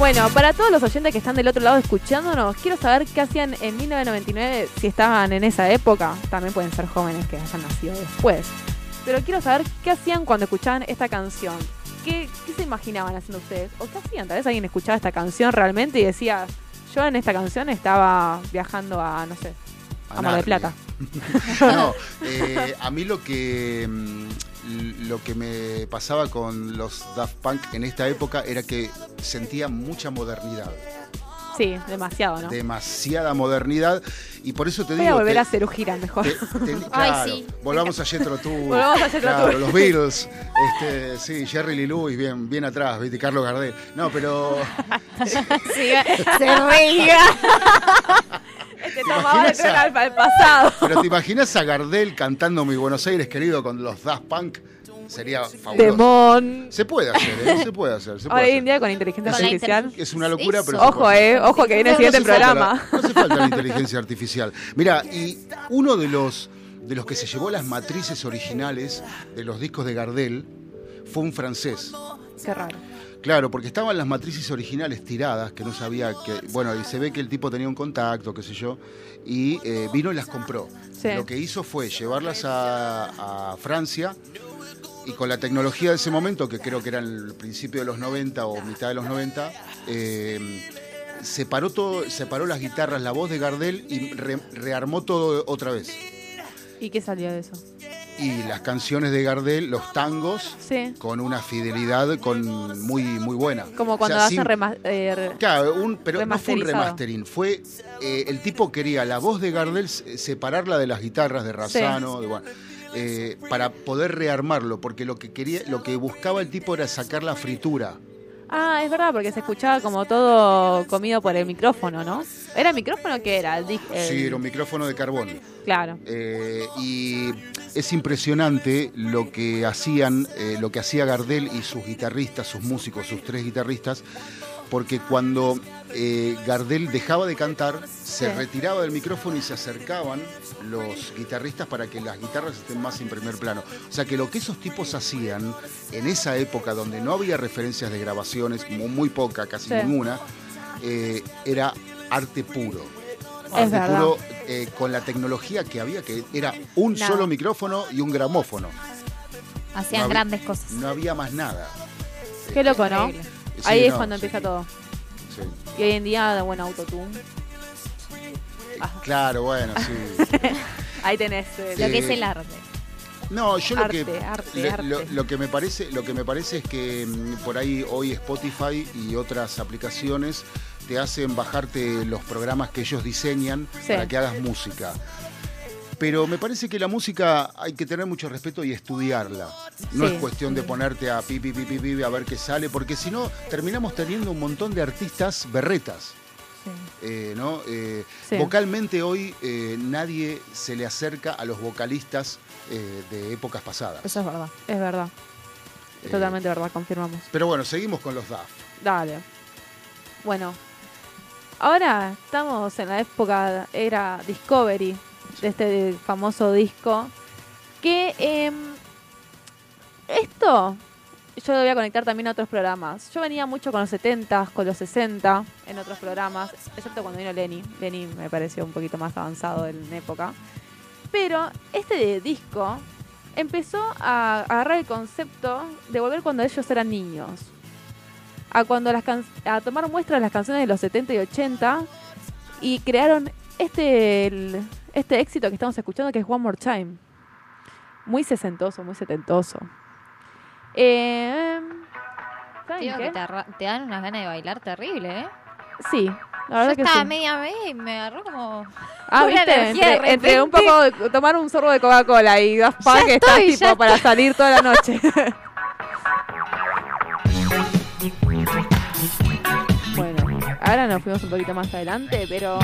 Bueno, para todos los oyentes que están del otro lado escuchándonos, quiero saber qué hacían en 1999, si estaban en esa época. También pueden ser jóvenes que hayan nacido después. Pero quiero saber qué hacían cuando escuchaban esta canción. ¿Qué, qué se imaginaban haciendo ustedes? ¿O qué hacían? Tal vez alguien escuchaba esta canción realmente y decía, yo en esta canción estaba viajando a, no sé, a Mar nadie. Plata. No, eh, a mí lo que mm, lo que me pasaba con los Daft Punk en esta época era que sentía mucha modernidad, Sí, demasiado, ¿no? demasiada modernidad y por eso te Voy digo a volver te- a hacer gira mejor. te- te- Ay, sí. volvamos a Jethro Tull, Volvamos a claro, Tull. los Beatles, este, sí, Jerry Lee Lewis bien, bien atrás, viste, Carlos Gardel, no, pero se reía. Este ¿Te tomaba a- tren al pasado. pero te imaginas a Gardel cantando Mi Buenos Aires querido con los Daft Punk, sería fabuloso. Demon. Se puede hacer, ¿eh? se puede hacer, se puede Hoy en hacer. día con inteligencia Con artificial. Es una locura, pero se Ojo, puede. eh, ojo que viene el siguiente programa. no hace falta la inteligencia artificial. Mira, y uno de los, de los que se llevó las matrices originales de los discos de Gardel fue un francés. Qué raro. Claro, porque estaban las matrices originales tiradas, que no sabía que. Bueno, y se ve que el tipo tenía un contacto, qué sé yo, y eh, vino y las compró. Sí. Lo que hizo fue llevarlas a, a Francia y con la tecnología de ese momento, que creo que era el principio de los 90 o mitad de los 90, eh, separó, todo, separó las guitarras, la voz de Gardel y re- rearmó todo otra vez. ¿Y qué salió de eso? Y las canciones de Gardel, los tangos, Sí. con una fidelidad con muy, muy buena. Como cuando O sea, hacen rema- eh, Claro, un- pero no fue un remastering, fue eh, el tipo quería la voz de Gardel se- separarla de las guitarras de Razano, de, bueno, eh, para poder rearmarlo, porque lo que quería, lo que buscaba el tipo era sacar la fritura. Ah, es verdad, porque se escuchaba como todo comido por el micrófono, ¿no? ¿Era micrófono que era? El di- el- Sí, era un micrófono de carbón. Claro. Eh, y es impresionante lo que hacían, eh, lo que hacía Gardel y sus guitarristas, sus músicos, sus tres guitarristas, porque cuando eh, Gardel dejaba de cantar, se Sí. retiraba del micrófono y se acercaban los guitarristas para que las guitarras estén más en primer plano. O sea que lo que esos tipos hacían en esa época donde no había referencias de grabaciones, muy, muy poca, casi Sí. ninguna, eh, era arte puro. Es Arte puro eh, con la tecnología que había, que era un Nada. solo micrófono y un gramófono. Hacían No grandes cosas. No había más nada. Qué loco, ¿no? Sí, Ahí es no, cuando sí, empieza todo. sí. Y hoy en día, de buen autotune. Ah. Claro, bueno, sí. Ahí tenés. eh, Lo que es el arte. No, yo lo que arte, lo, arte. lo- lo que me parece, lo que me parece es que mm, por ahí hoy Spotify y otras aplicaciones te hacen bajarte los programas que ellos diseñan para que hagas música. Pero me parece que la música hay que tener mucho respeto y estudiarla. No es cuestión de ponerte a pi, pi, pi, pi, a ver qué sale, porque si no, terminamos teniendo un montón de artistas berretas. Eh, ¿no? Eh, vocalmente hoy eh, nadie se le acerca a los vocalistas de épocas pasadas. Eso es verdad, es verdad. Totalmente verdad, confirmamos. Pero bueno, seguimos con los DAF. Dale. Bueno, ahora estamos en la época, era Discovery, de este famoso disco, que em, esto yo lo voy a conectar también a otros programas. Yo venía mucho con los 70, con los 60 en otros programas, excepto cuando vino Lenny. Lenny me pareció un poquito más avanzado en época. Pero este disco empezó a agarrar el concepto de volver cuando ellos eran niños. A, cuando las a tomar muestras de las canciones de los 70 y 80 y crearon este, este éxito que estamos escuchando que es One More Time. Muy sesentoso, muy setentoso. Eh, que te, dan unas ganas de bailar terrible, ¿eh? Sí, la verdad Yo que estaba media vez y me agarró como. Ah, viste, entre, un poco de, tomar un sorbo de Coca-Cola y dos pa que estás tipo para salir toda la noche. bueno, ahora nos fuimos un poquito más adelante, pero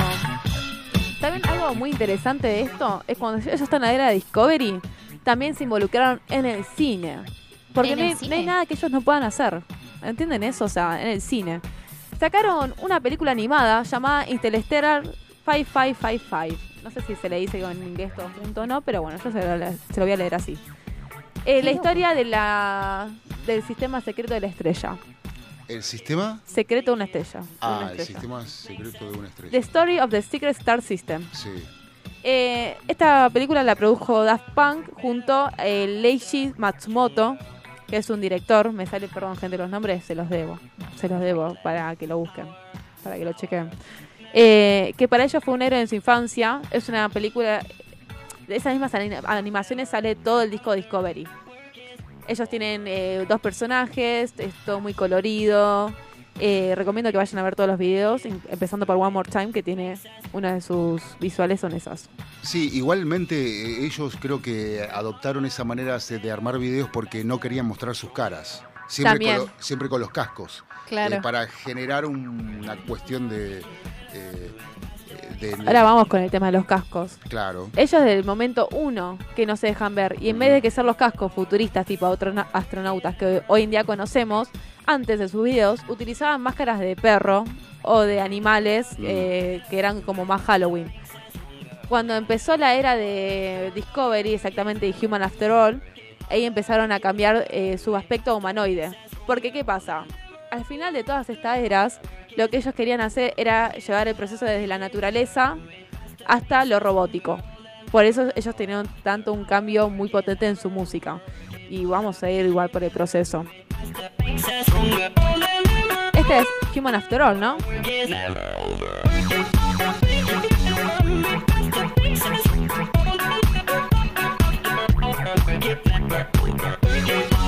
también algo muy interesante de esto es cuando ellos están en la era de Discovery, también se involucraron en el cine. Porque no hay, nada que ellos no puedan hacer. ¿Entienden eso? O sea, en el cine. Sacaron una película animada llamada Interstellar 5555. No sé si se le dice en inglés todo junto o no, pero bueno, yo se lo, voy a leer así. Eh, la historia de la, del sistema secreto de la estrella. ¿El sistema? Secreto de una estrella. Ah, el sistema secreto de una estrella. The Story of the Secret Star System. Sí. Eh, esta película la produjo Daft Punk junto a Leiji Matsumoto, que es un director, me sale, perdón, gente, los nombres se los debo, se los debo para que lo busquen, para que lo chequen. Eh, que para ellos fue un héroe en su infancia, es una película, de esas mismas animaciones sale todo el disco Discovery. Ellos tienen eh, dos personajes, es todo muy colorido, eh, recomiendo que vayan a ver todos los videos, empezando por One More Time, que tiene una de sus visuales son esas. Sí, igualmente eh, ellos creo que adoptaron esa manera de armar videos porque no querían mostrar sus caras. Siempre, con, siempre con los cascos. Claro. Eh, para generar una cuestión de, Ahora vamos con el tema de los cascos. Claro. Ellos desde el momento uno que no se dejan ver, y en vez de que ser los cascos futuristas tipo otros astronautas que hoy en día conocemos, antes de sus videos utilizaban máscaras de perro o de animales mm. eh, que eran como más Halloween. Cuando empezó la era de Discovery, exactamente de Human After All, ahí empezaron a cambiar eh, su aspecto humanoide. Porque, ¿qué pasa? Al final de todas estas eras, lo que ellos querían hacer era llevar el proceso desde la naturaleza hasta lo robótico. Por eso ellos tenían tanto un cambio muy potente en su música. Y vamos a ir igual por el proceso. Este es Human After All, ¿no?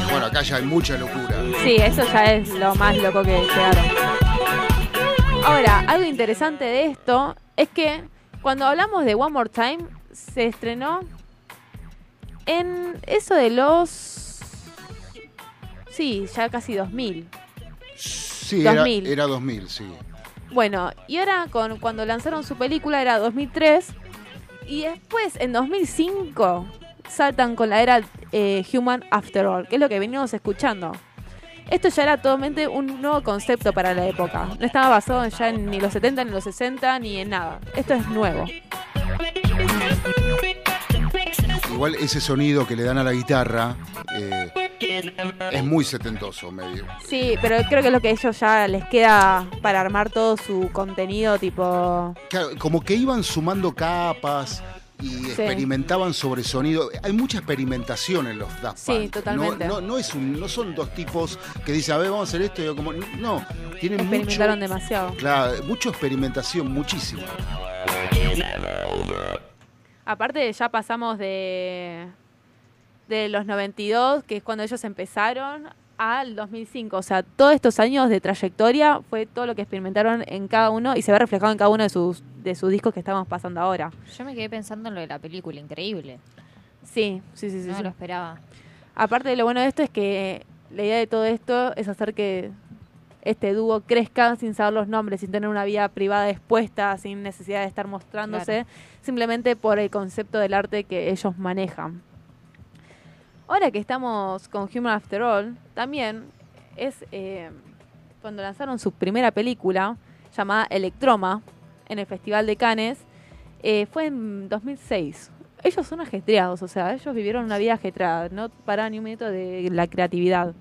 Bueno, acá ya hay mucha locura. Sí, eso ya es lo más loco que llegaron. Ahora, algo interesante de esto es que cuando hablamos de One More Time, se estrenó en eso de los... Sí, ya casi 2000. Sí, Era, era 2000, sí. Bueno, y ahora con, cuando lanzaron su película era 2003 y después en 2005 saltan con la era eh, Human After All, que es lo que venimos escuchando. Esto ya era totalmente un nuevo concepto para la época. No estaba basado ya en ni los 70, ni los 60, ni en nada. Esto es nuevo. Igual ese sonido que le dan a la guitarra eh, es muy setentoso, medio. Sí, pero creo que es lo que ellos ya les queda para armar todo su contenido, tipo. Claro, como que iban sumando capas y experimentaban sobre sonido. Hay mucha experimentación en los Daft Punk. Sí, totalmente. No, es no son dos tipos que dicen, a ver, vamos a hacer esto. Y yo como, no, tienen Experimentaron demasiado. Claro, mucha experimentación, muchísimo. Aparte, ya pasamos de, de los 92, que es cuando ellos empezaron, al 2005. O sea, todos estos años de trayectoria fue todo lo que experimentaron en cada uno y se ve reflejado en cada uno de sus, de sus discos que estamos pasando ahora. Yo me quedé pensando en lo de la película, increíble. Sí, sí, sí, sí. no sí. lo esperaba. Aparte de lo bueno de esto es que la idea de todo esto es hacer que este dúo crezca sin saber los nombres, sin tener una vida privada expuesta, sin necesidad de estar mostrándose, simplemente por el concepto del arte que ellos manejan. Ahora que estamos con Human After All, también es eh, cuando lanzaron su primera película llamada Electroma en el Festival de Cannes, eh, fue en 2006. Ellos son ajetreados, o sea, ellos vivieron una vida ajetreada, no para ni un minuto de la creatividad.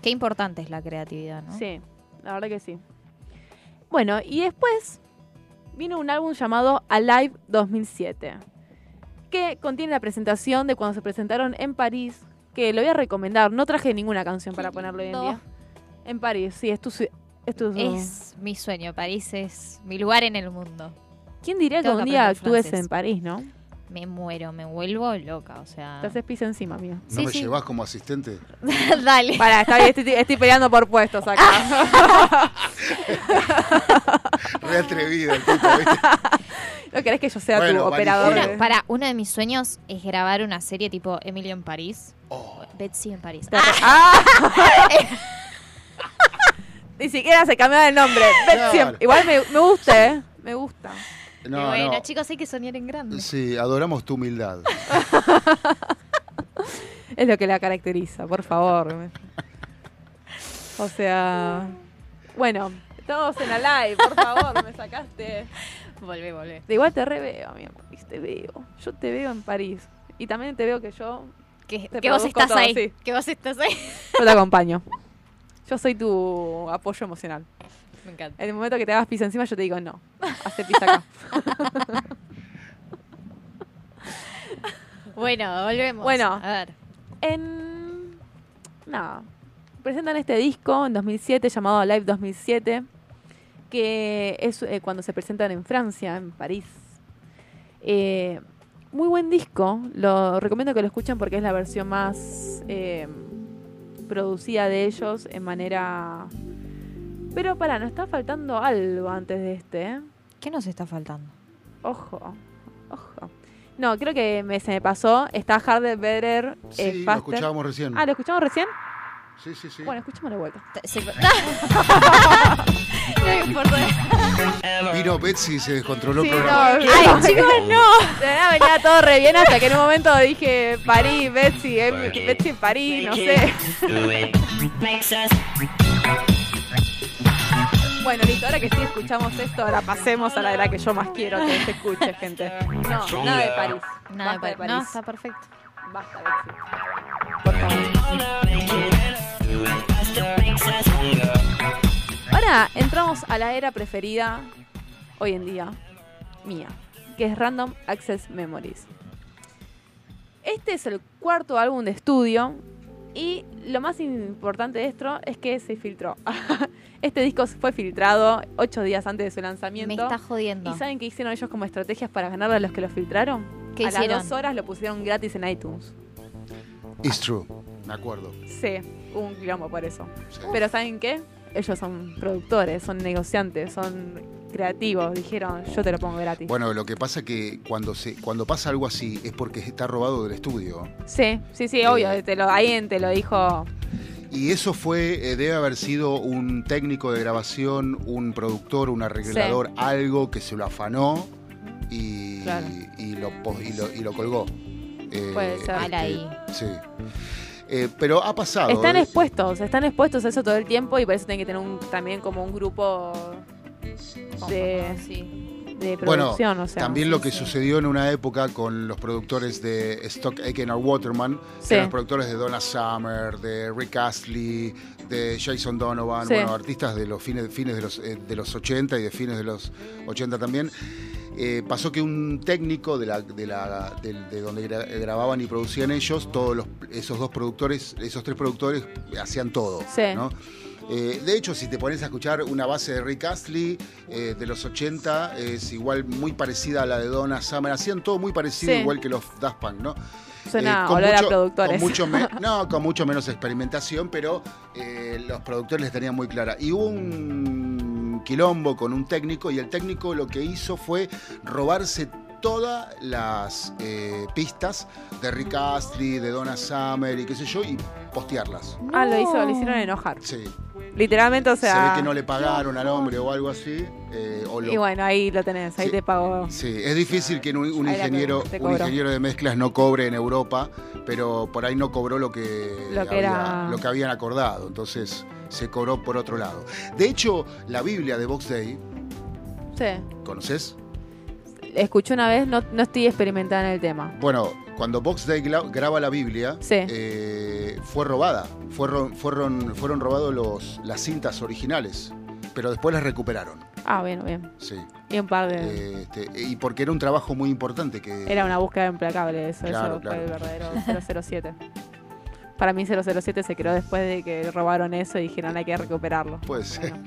Qué importante es la creatividad, ¿no? Sí, la verdad que sí. Bueno, y después vino un álbum llamado Alive 2007, que contiene la presentación de cuando se presentaron en París, que lo voy a recomendar. No traje ninguna canción para ponerlo hoy en día. En París, sí, es tu... Es tu Es mi sueño. París es mi lugar en el mundo. ¿Quién diría que un día actúes francés. en París, no? Me muero, me vuelvo loca, o sea... Te haces pis encima, amigo. ¿No Sí, me sí. llevas como asistente? Dale. Para, está bien, estoy, estoy peleando por puestos acá. Re atrevido el tipo, ¿viste? ¿No querés que yo sea Bueno, tu operador? Una- para, uno de mis sueños es grabar una serie tipo Emilio en París. Oh, Betsy en París. Te- ¡Ah! Ni siquiera se cambió el nombre. Betsy. Claro. Igual me, me gusta, ¿eh? Me gusta. no, Y bueno, no. chicos, hay que soñar en grande. Sí, adoramos tu humildad. Es lo que la caracteriza, por favor. O sea. Bueno, estamos en la live, por favor, me sacaste. Volvé, volvé. De igual te re veo, amigo. en París, Te veo. Yo te veo en París. Y también te veo que yo, Que, Te que vos estás todo, ahí. sí. Que vos estás ahí. yo te acompaño. Yo soy tu apoyo emocional. Me encanta. En el momento que te hagas pis encima, yo te digo no. Hace pis acá. Bueno, volvemos. Bueno. A ver. En. Nada. Presentan este disco en 2007 llamado Live 2007, que es eh, cuando se presentan en Francia, en París. Eh, muy buen disco, lo recomiendo que lo escuchen porque es la versión más eh, producida de ellos en manera... Pero para, nos está faltando algo antes de este, ¿eh? ¿Qué nos está faltando? Ojo, ojo. No, creo que me, se me pasó. Está Harder, Better, Sí, eh, lo Faster. escuchábamos recién. Ah, ¿lo escuchamos recién? Sí, sí, sí. Bueno, escuchamos de vuelta. Vino Betsy y se descontroló Sí, el no, programa. Ay, chicos, no. De verdad venía todo re bien hasta que en un momento dije París, Betsy, eh, Betsy en París, no sé. Bueno, listo, ahora que sí escuchamos esto, ahora pasemos a la de la que yo más quiero que se escuche, gente. No, nada de París. Nada de de París. No, está perfecto. Basta, Betsy. Por favor. Ahora entramos a la era preferida hoy en día, mía, que es Random Access Memories. Este es el cuarto álbum de estudio y lo más importante de esto es que se filtró. Este disco fue filtrado ocho días antes de su Me lanzamiento. está jodiendo. ¿Y saben qué hicieron ellos como estrategias para ganarle a los que lo filtraron? ¿Qué a hicieron? las dos horas lo pusieron gratis en iTunes. It's true, me acuerdo. Sí, hubo un quilombo por eso. Sí. Pero ¿saben qué? Ellos son productores, son negociantes, son creativos. Dijeron, yo te lo pongo gratis. Bueno, lo que pasa que cuando se cuando pasa algo así es porque está robado del estudio. Sí, sí, sí, obvio. Te lo, alguien te lo dijo. Y eso fue, eh, debe haber sido un técnico de grabación, un productor, un arreglador, algo que se lo afanó y, Claro. y, lo, y, lo, y lo colgó. Eh, Puede ser. Ahí. Sí. Eh, pero ha pasado. Están eh, expuestos, están expuestos a eso todo el tiempo y por eso tienen que tener un, también como un grupo de, Sí. de Bueno, producción. o sea, También lo que sí. sucedió en una época con los productores de Stock Aitken or Waterman, Sí. que eran los productores de Donna Summer, de Rick Astley, de Jason Donovan, Sí. bueno, artistas de los fines, fines de, los, eh, de los 80 y de fines de los 80 también. Eh, pasó que un técnico de, la, de, la, de, de donde gra- grababan y producían ellos, todos los, esos dos productores, esos tres productores hacían todo, Sí. ¿no? Eh, de hecho, si te pones a escuchar una base de Rick Astley eh, de los 80, es igual muy parecida a la de Donna Summer. Hacían todo muy parecido, Sí. igual que los Daft Punk, ¿no? Suena Eh, con olor a mucho- productores. con mucho no, con mucho menos experimentación, pero los productores les tenían muy clara. Y hubo un quilombo con un técnico y el técnico lo que hizo fue robarse todas las eh, pistas de Rick Astley, de Donna Summer y qué sé yo, y postearlas. Ah, lo hizo, lo hicieron enojar. Sí. Literalmente, o Se ve sea. que no le pagaron al hombre o algo así. eh, o lo- Y bueno, ahí lo tenés, ahí Sí. te pago. Sí, es difícil que un, ingeniero, un ingeniero de mezclas no cobre en Europa, pero por ahí no cobró lo que, Lo que había- era- lo que habían acordado, entonces se cobró por otro lado. De hecho, la Biblia de Box Day, Sí. ¿conoces? Escuché una vez, no, no estoy experimentada en el tema. Bueno, cuando Box Day graba la Biblia, Sí. eh, fue robada, fueron, fueron, fueron robados los, las cintas originales, pero después las recuperaron. Ah, bien, bien. Sí. Y un par de. Eh, este, y porque era un trabajo muy importante que Era una búsqueda implacable eso, Claro, eso claro. fue el verdadero 007. Para mí 007 se creó después de que robaron eso y dijeron hay que recuperarlo. puede ser. Bueno.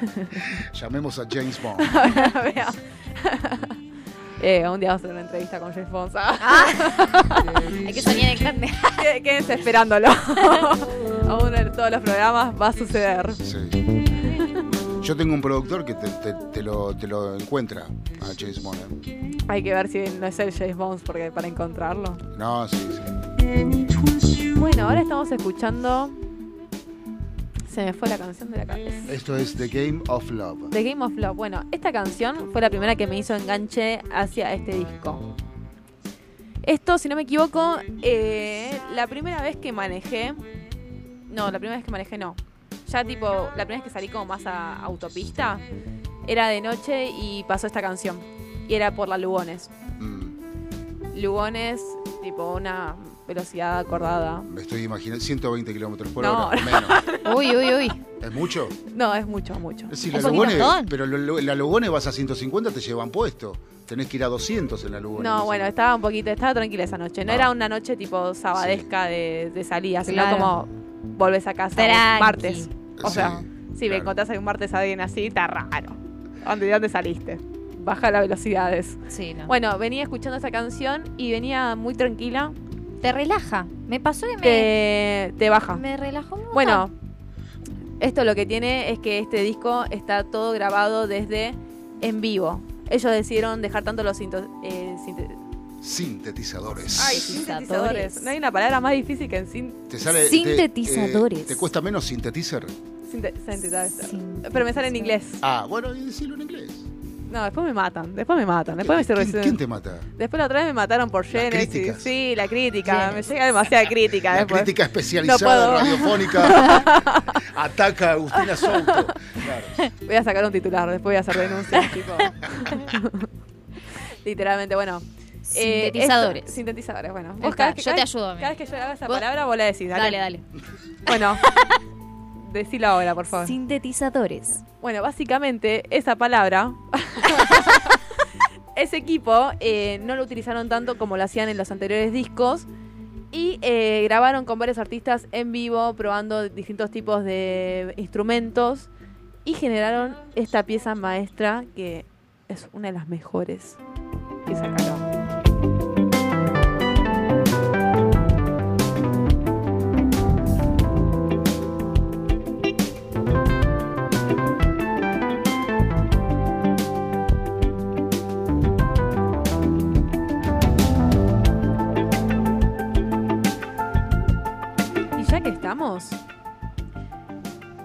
Llamemos a James Bond. Eh, un día vamos a hacer una entrevista con Jeff Bond. Hay que soñar en grande. Qué- Quédense esperándolo. Aún en todos los programas va a suceder. Sí. Yo tengo un productor que te, te- te lo, te lo encuentra a James Bond. ¿eh? Hay que ver si no es el James Bond porque para encontrarlo. No, sí, sí. Bueno, ahora estamos escuchando. Se me fue la canción de la cabeza. Esto es The Game of Love. The Game of Love. Bueno, esta canción fue la primera que me hizo enganche hacia este disco. Esto, si no me equivoco, eh, la primera vez que manejé. No, la primera vez que manejé no. Ya tipo, la primera vez que salí como más a autopista, era de noche y pasó esta canción. Y era por la Lugones. Mm, Lugones, tipo una velocidad acordada. me estoy imaginando 120 kilómetros por No. hora. Menos. Uy, uy, uy. ¿Es mucho? No, es mucho, mucho. Sí, Un la montón. pero la Lugones vas a 150, te llevan puesto. Tenés que ir a 200 en la Lugones. No, bueno, está un poquito, estaba tranquila esa noche. No Ah. era una noche tipo sabadesca de, de salida, sino Claro. como volvés a casa un martes. O Sí, sea, si me claro. encontrás un martes a alguien así, está raro. ¿Dónde, ¿De dónde saliste? Baja las velocidades. Sí, no. Bueno, venía escuchando esa canción y venía muy tranquila. Te relaja. Me pasó que me, Te, te baja. me relajó un montón. Bueno, esto lo que tiene es que este disco está todo grabado desde en vivo. Ellos decidieron dejar tanto los eh, sinte- Sintetizadores. Ay, Sintetizadores. No hay una palabra más difícil que en sin- Te sale, te- Sintetizadores. eh, ¿Te, cuesta menos sintetizer? sinte- sintetizadores. Sin- Pero me sale en inglés. Ah, bueno, y decirlo en inglés. No, después me matan. Después me matan. Después me ¿Quién, sirve- quién te mata? Después la otra vez me mataron por Genesis. críticas. Sí, la crítica. Genesis. Me llega demasiada crítica La después. crítica especializada No puedo. radiofónica ataca a Agustina Souto. Claro. Voy a sacar un titular, después voy a hacer denuncias, tipo. Literalmente, bueno. eh, Sintetizadores. esto- sintetizadores, bueno. Está, yo te ayudo, Cada vez que yo haga esa Vos- palabra, vos la decís. Dale, Dale, dale. Bueno, decilo ahora, por favor. Sintetizadores. Bueno, básicamente, esa palabra. ese equipo eh, no lo utilizaron tanto como lo hacían en los anteriores discos. Y eh, grabaron con varios artistas en vivo, probando distintos tipos de instrumentos. Y generaron esta pieza maestra que es una de las mejores que sacaron.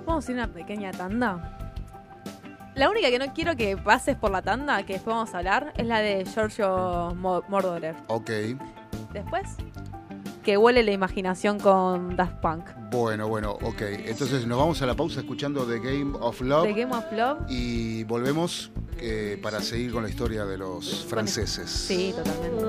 Vamos a ir a una pequeña tanda. La única que no quiero que pases por la tanda, que después vamos a hablar, es la de Giorgio Mo- Moroder. Ok, Después, que huele la imaginación con Daft Punk. bueno, bueno, ok. Entonces nos vamos a la pausa escuchando The Game of Love The Game of Love. y volvemos eh, para seguir con la historia de los franceses. Sí, totalmente.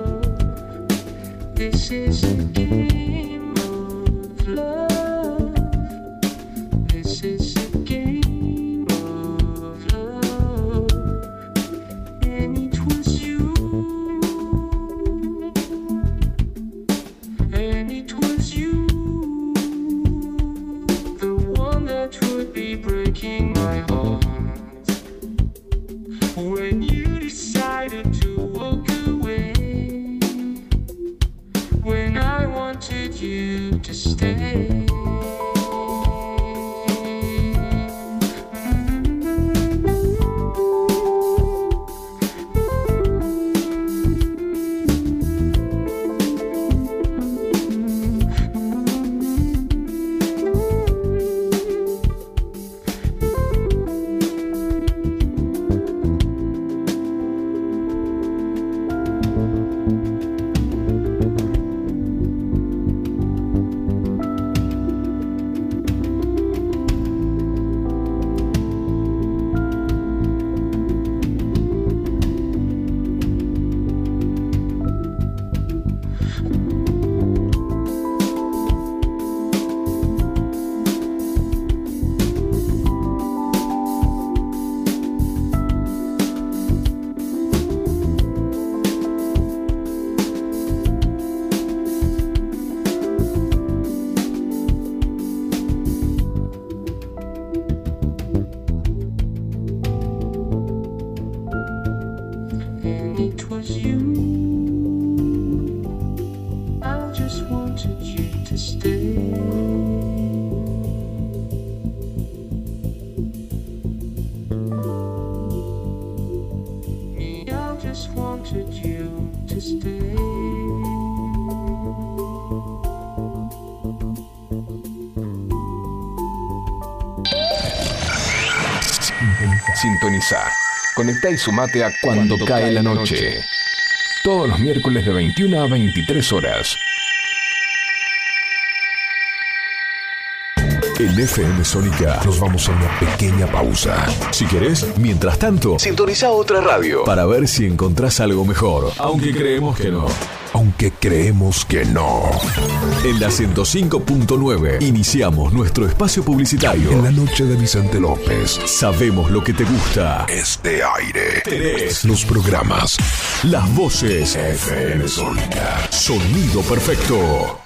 Conecta y sumate a Cuando, cae la noche. Todos los miércoles de 21 a 23 horas. En FM Sónica nos vamos a una pequeña pausa. Si querés, mientras tanto, sintoniza otra radio para ver si encontrás algo mejor. Aunque creemos que no. Aunque creemos que no. En la 105.9 iniciamos nuestro espacio publicitario. En la noche de Vicente López. Sabemos lo que te gusta. Este aire. Tenés los programas. Las voces. FM Sónica. Sonido perfecto.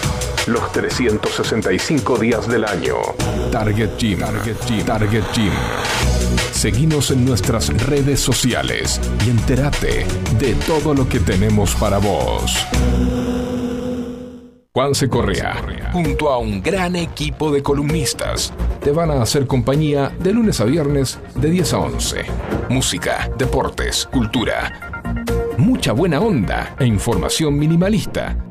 Los 365 días del año. Target Gym. Target Gym. Target Gym. Seguinos en nuestras redes sociales y entérate de todo lo que tenemos para vos. Juanse Correa, junto a un gran equipo de columnistas, te van a hacer compañía de lunes a viernes de 10 a 11. Música, deportes, cultura, mucha buena onda e información minimalista.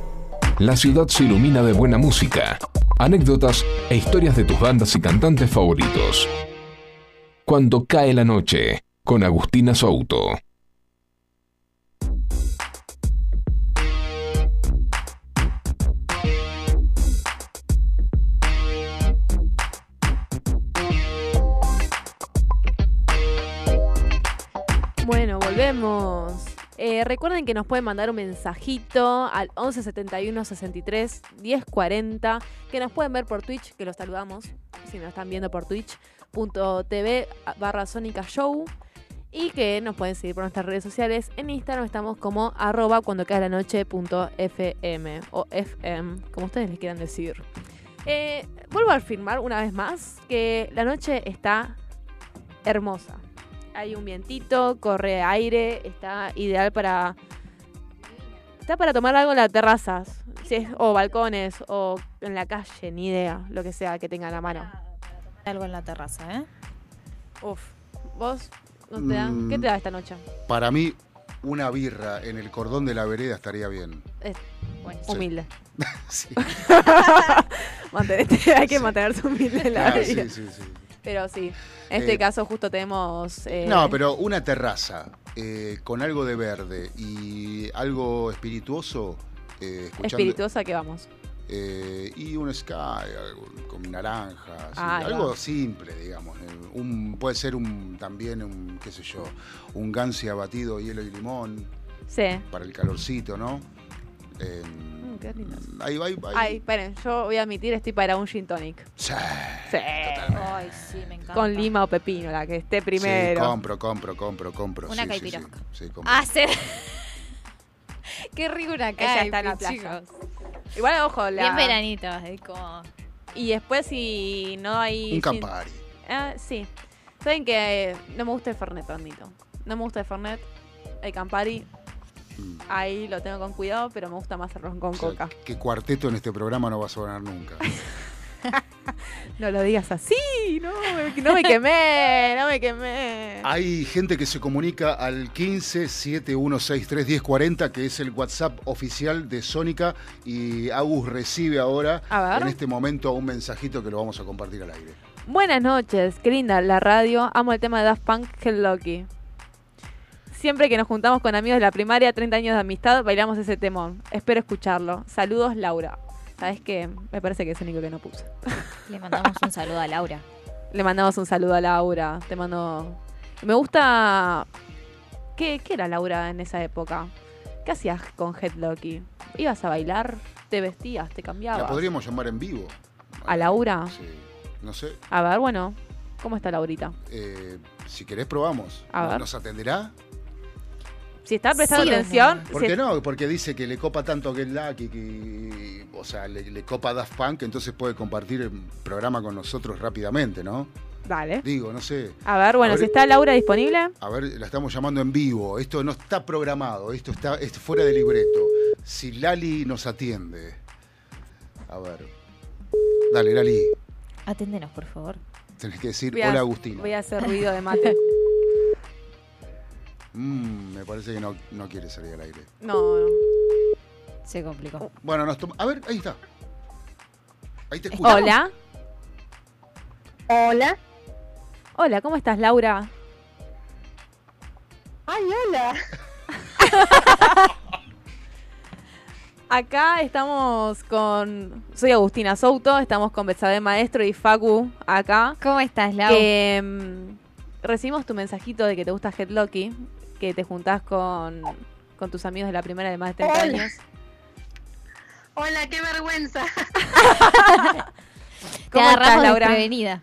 La ciudad se ilumina de buena música, anécdotas e historias de tus bandas y cantantes favoritos. Cuando cae la noche, con Agustina Souto. Bueno, volvemos. Eh, recuerden que nos pueden mandar un mensajito al 11 71 63 10 40. Que nos pueden ver por Twitch, que los saludamos. Si nos están viendo por twitch.tv barra Sónica Show. Y que nos pueden seguir por nuestras redes sociales. En Instagram estamos como arroba cuando cae la noche punto FM o FM, como ustedes les quieran decir. Eh, vuelvo a afirmar una vez más que la noche está hermosa. Hay un vientito, corre aire, está ideal para. Está para tomar algo en las terrazas, si es- o balcones, o en la calle, ni idea, lo que sea que tengan a mano. Algo en la terraza, ¿eh? Uf, ¿vos no te da? Mm. ¿Qué te da esta noche? Para mí, una birra en el cordón de la vereda estaría bien. Es humilde. Sí. Mantenete- hay que mantenerse humilde en la Ah, vida. sí, sí, sí. Pero sí, en este Eh, caso justo tenemos... eh, No, pero una terraza eh, con algo de verde y algo espirituoso. eh, escuchando- Espirituosa que vamos. eh, y un sky algo con naranja, así, Ah, algo simple, digamos. Un, puede ser un también un, qué sé yo, un gansia batido, hielo y limón Sí. para el calorcito, ¿no? Eh, Mm, ahí va, ahí va. Ay, esperen, yo voy a admitir, estoy para un gin tonic. Sí, Sí. Ay, sí, me encanta. Con lima o pepino, la que esté primero. Sí, compro, compro, compro, compro. Una sí, caipirosca. sí, sí, compro. Ah, sí. Qué rico una Ella está en la caipi, playa. chicos. Igual, ojo, la... Bien veranito, es como... Y después si no hay... un Campari. Ah, sí. Saben que no me gusta el Fernet, admito. No me gusta el Fernet. El Campari, Mm. Ahí lo tengo con cuidado, pero me gusta más el ron con O sea, coca. que cuarteto en este programa no va a sonar nunca. No lo digas así, no me, no me quemé, no me quemé. Hay gente que se comunica al 15 7163 1040, que es el WhatsApp oficial de Sónica, y Agus recibe ahora, en este momento, un mensajito que lo vamos a compartir al aire. Buenas noches, qué linda la radio. Amo el tema de Daft Punk, Hell Lucky. Siempre que nos juntamos con amigos de la primaria, 30 años de amistad, bailamos ese temón. Espero escucharlo. Saludos, Laura. ¿Sabes qué? Me parece que es el único que no puse. Le mandamos un saludo a Laura. Le mandamos un saludo a Laura. Te mando. Me gusta. ¿Qué, qué era Laura en esa época? ¿Qué hacías con Headlocky? ¿Ibas a bailar? ¿Te vestías? ¿Te La cambiabas? podríamos llamar en vivo. ¿A Laura? Sí. No sé. A ver, bueno. ¿Cómo está Laurita? eh, si querés, probamos. A ver. ¿Nos atenderá? Si está prestando Sí, atención. ¿Por si qué no? Porque dice que le copa tanto Get Lucky, que, o sea, le, le copa Daft Punk, entonces puede compartir el programa con nosotros rápidamente, ¿no? Dale. Digo, no sé. A ver, bueno, A ver. si está Laura disponible. A ver, la estamos llamando en vivo. Esto no está programado, esto está esto fuera de libreto. Si Lali nos atiende. A ver. Dale, Lali. Aténdenos, por favor. Tenés que decir a- hola Agustina. Voy a hacer ruido de mate. Mm, me parece que no, no quiere salir al aire. No, no. Se complicó. Bueno, nos A ver, ahí está. Ahí te escucho. Hola. Hola. Hola, ¿cómo estás, Laura? Ay, hola. Acá estamos con. Soy Agustina Souto, estamos con Betsabe Maestro y Facu acá. ¿Cómo estás, Lau? Que mm, recibimos tu mensajito de que te gusta Headlocky, que te juntás con, con tus amigos de la primera de más de 30 Hola. años. Hola, qué vergüenza. Te ¿Cómo agarramos estás, Laura? desprevenida.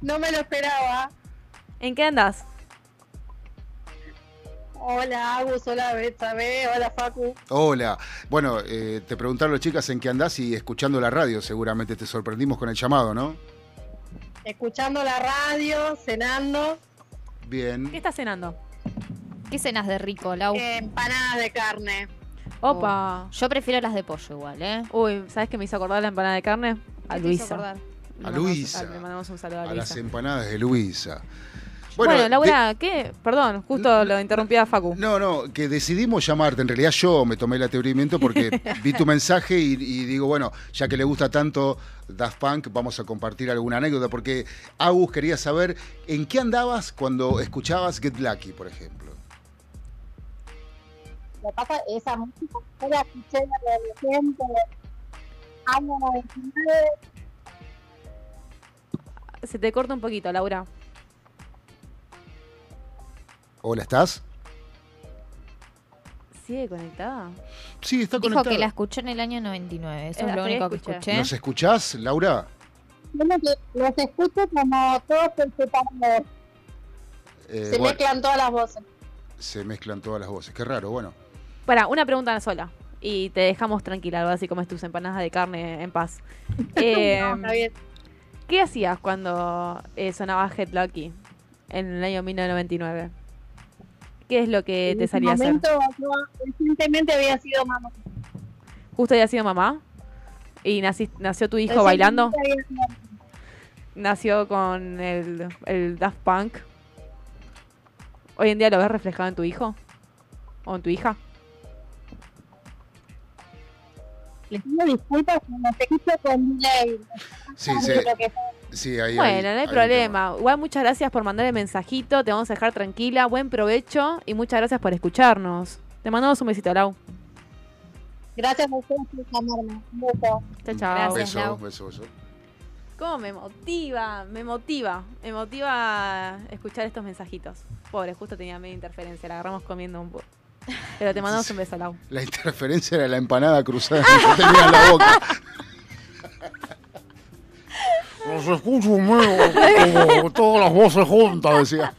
No me lo esperaba. ¿En qué andas? Hola, Agus, hola, Betsabe, hola, Facu. Hola. Bueno, eh, te preguntaron las chicas en qué andás y escuchando la radio seguramente te sorprendimos con el llamado, ¿no? Escuchando la radio, cenando, Bien. ¿Qué estás cenando? ¿Qué cenas de rico, Lau? eh, empanadas de carne. Opa. Yo prefiero las de pollo igual, ¿eh? Uy, ¿sabes qué me hizo acordar la empanada de carne? A ¿Qué te hizo Luisa. acordar? A Luisa. Le mandamos un saludo a A las empanadas de Luisa. Bueno, Laura, ¿qué? Perdón, justo lo interrumpí a Facu. No, no, que decidimos llamarte. En realidad yo me tomé el atrevimiento porque vi tu mensaje y, y digo, bueno, ya que le gusta tanto Daft Punk, vamos a compartir alguna anécdota. Porque Agus quería saber en qué andabas cuando escuchabas Get Lucky, por ejemplo. Lo que pasa es esa música, yo la escuché de adolescente, año 99, Se te corta un poquito, Laura. Hola, ¿estás? ¿Sigue conectada? Sí, está Dijo conectada. que la escuchó en el año 99. Eso Es es, lo único que escuché. escuché. ¿Nos escuchás, Laura? Bueno, los escucho como todos separado. Eh, Se bueno, mezclan todas las voces. se mezclan todas las voces. Qué raro, bueno. Para, una pregunta sola. Y te dejamos tranquila, algo así como tus empanadas de carne en paz. Eh, No, está bien. ¿Qué hacías cuando eh, sonaba Head Lucky en el año 1999? ¿Qué es lo que En te ese salía a hacer? yo recientemente había sido mamá. ¿Justo había sido mamá? ¿Y nací- nació tu hijo bailando? ¿Nació con el, el Daft Punk? ¿Hoy en día lo ves reflejado en tu hijo? ¿O en tu hija? Les pido disculpas si me escucho con delay. Sí, No sí. sé Sí, ahí Bueno, no hay problema. Igual muchas gracias por mandar el mensajito. Te vamos a dejar tranquila. Buen provecho y muchas gracias por escucharnos. Te mandamos un besito, Lau. Gracias a ustedes por llamarme. Un beso. Chao, chao. Gracias, Beso, Lau. beso, beso. ¿Cómo me motiva? Me motiva. Me motiva escuchar estos mensajitos. Pobre, justo tenía media interferencia. La agarramos comiendo un poco. Pero te mandamos un beso, Lau. La interferencia era la empanada cruzada que yo tenía en la boca. Los escucho medio como todas las voces juntas, decía.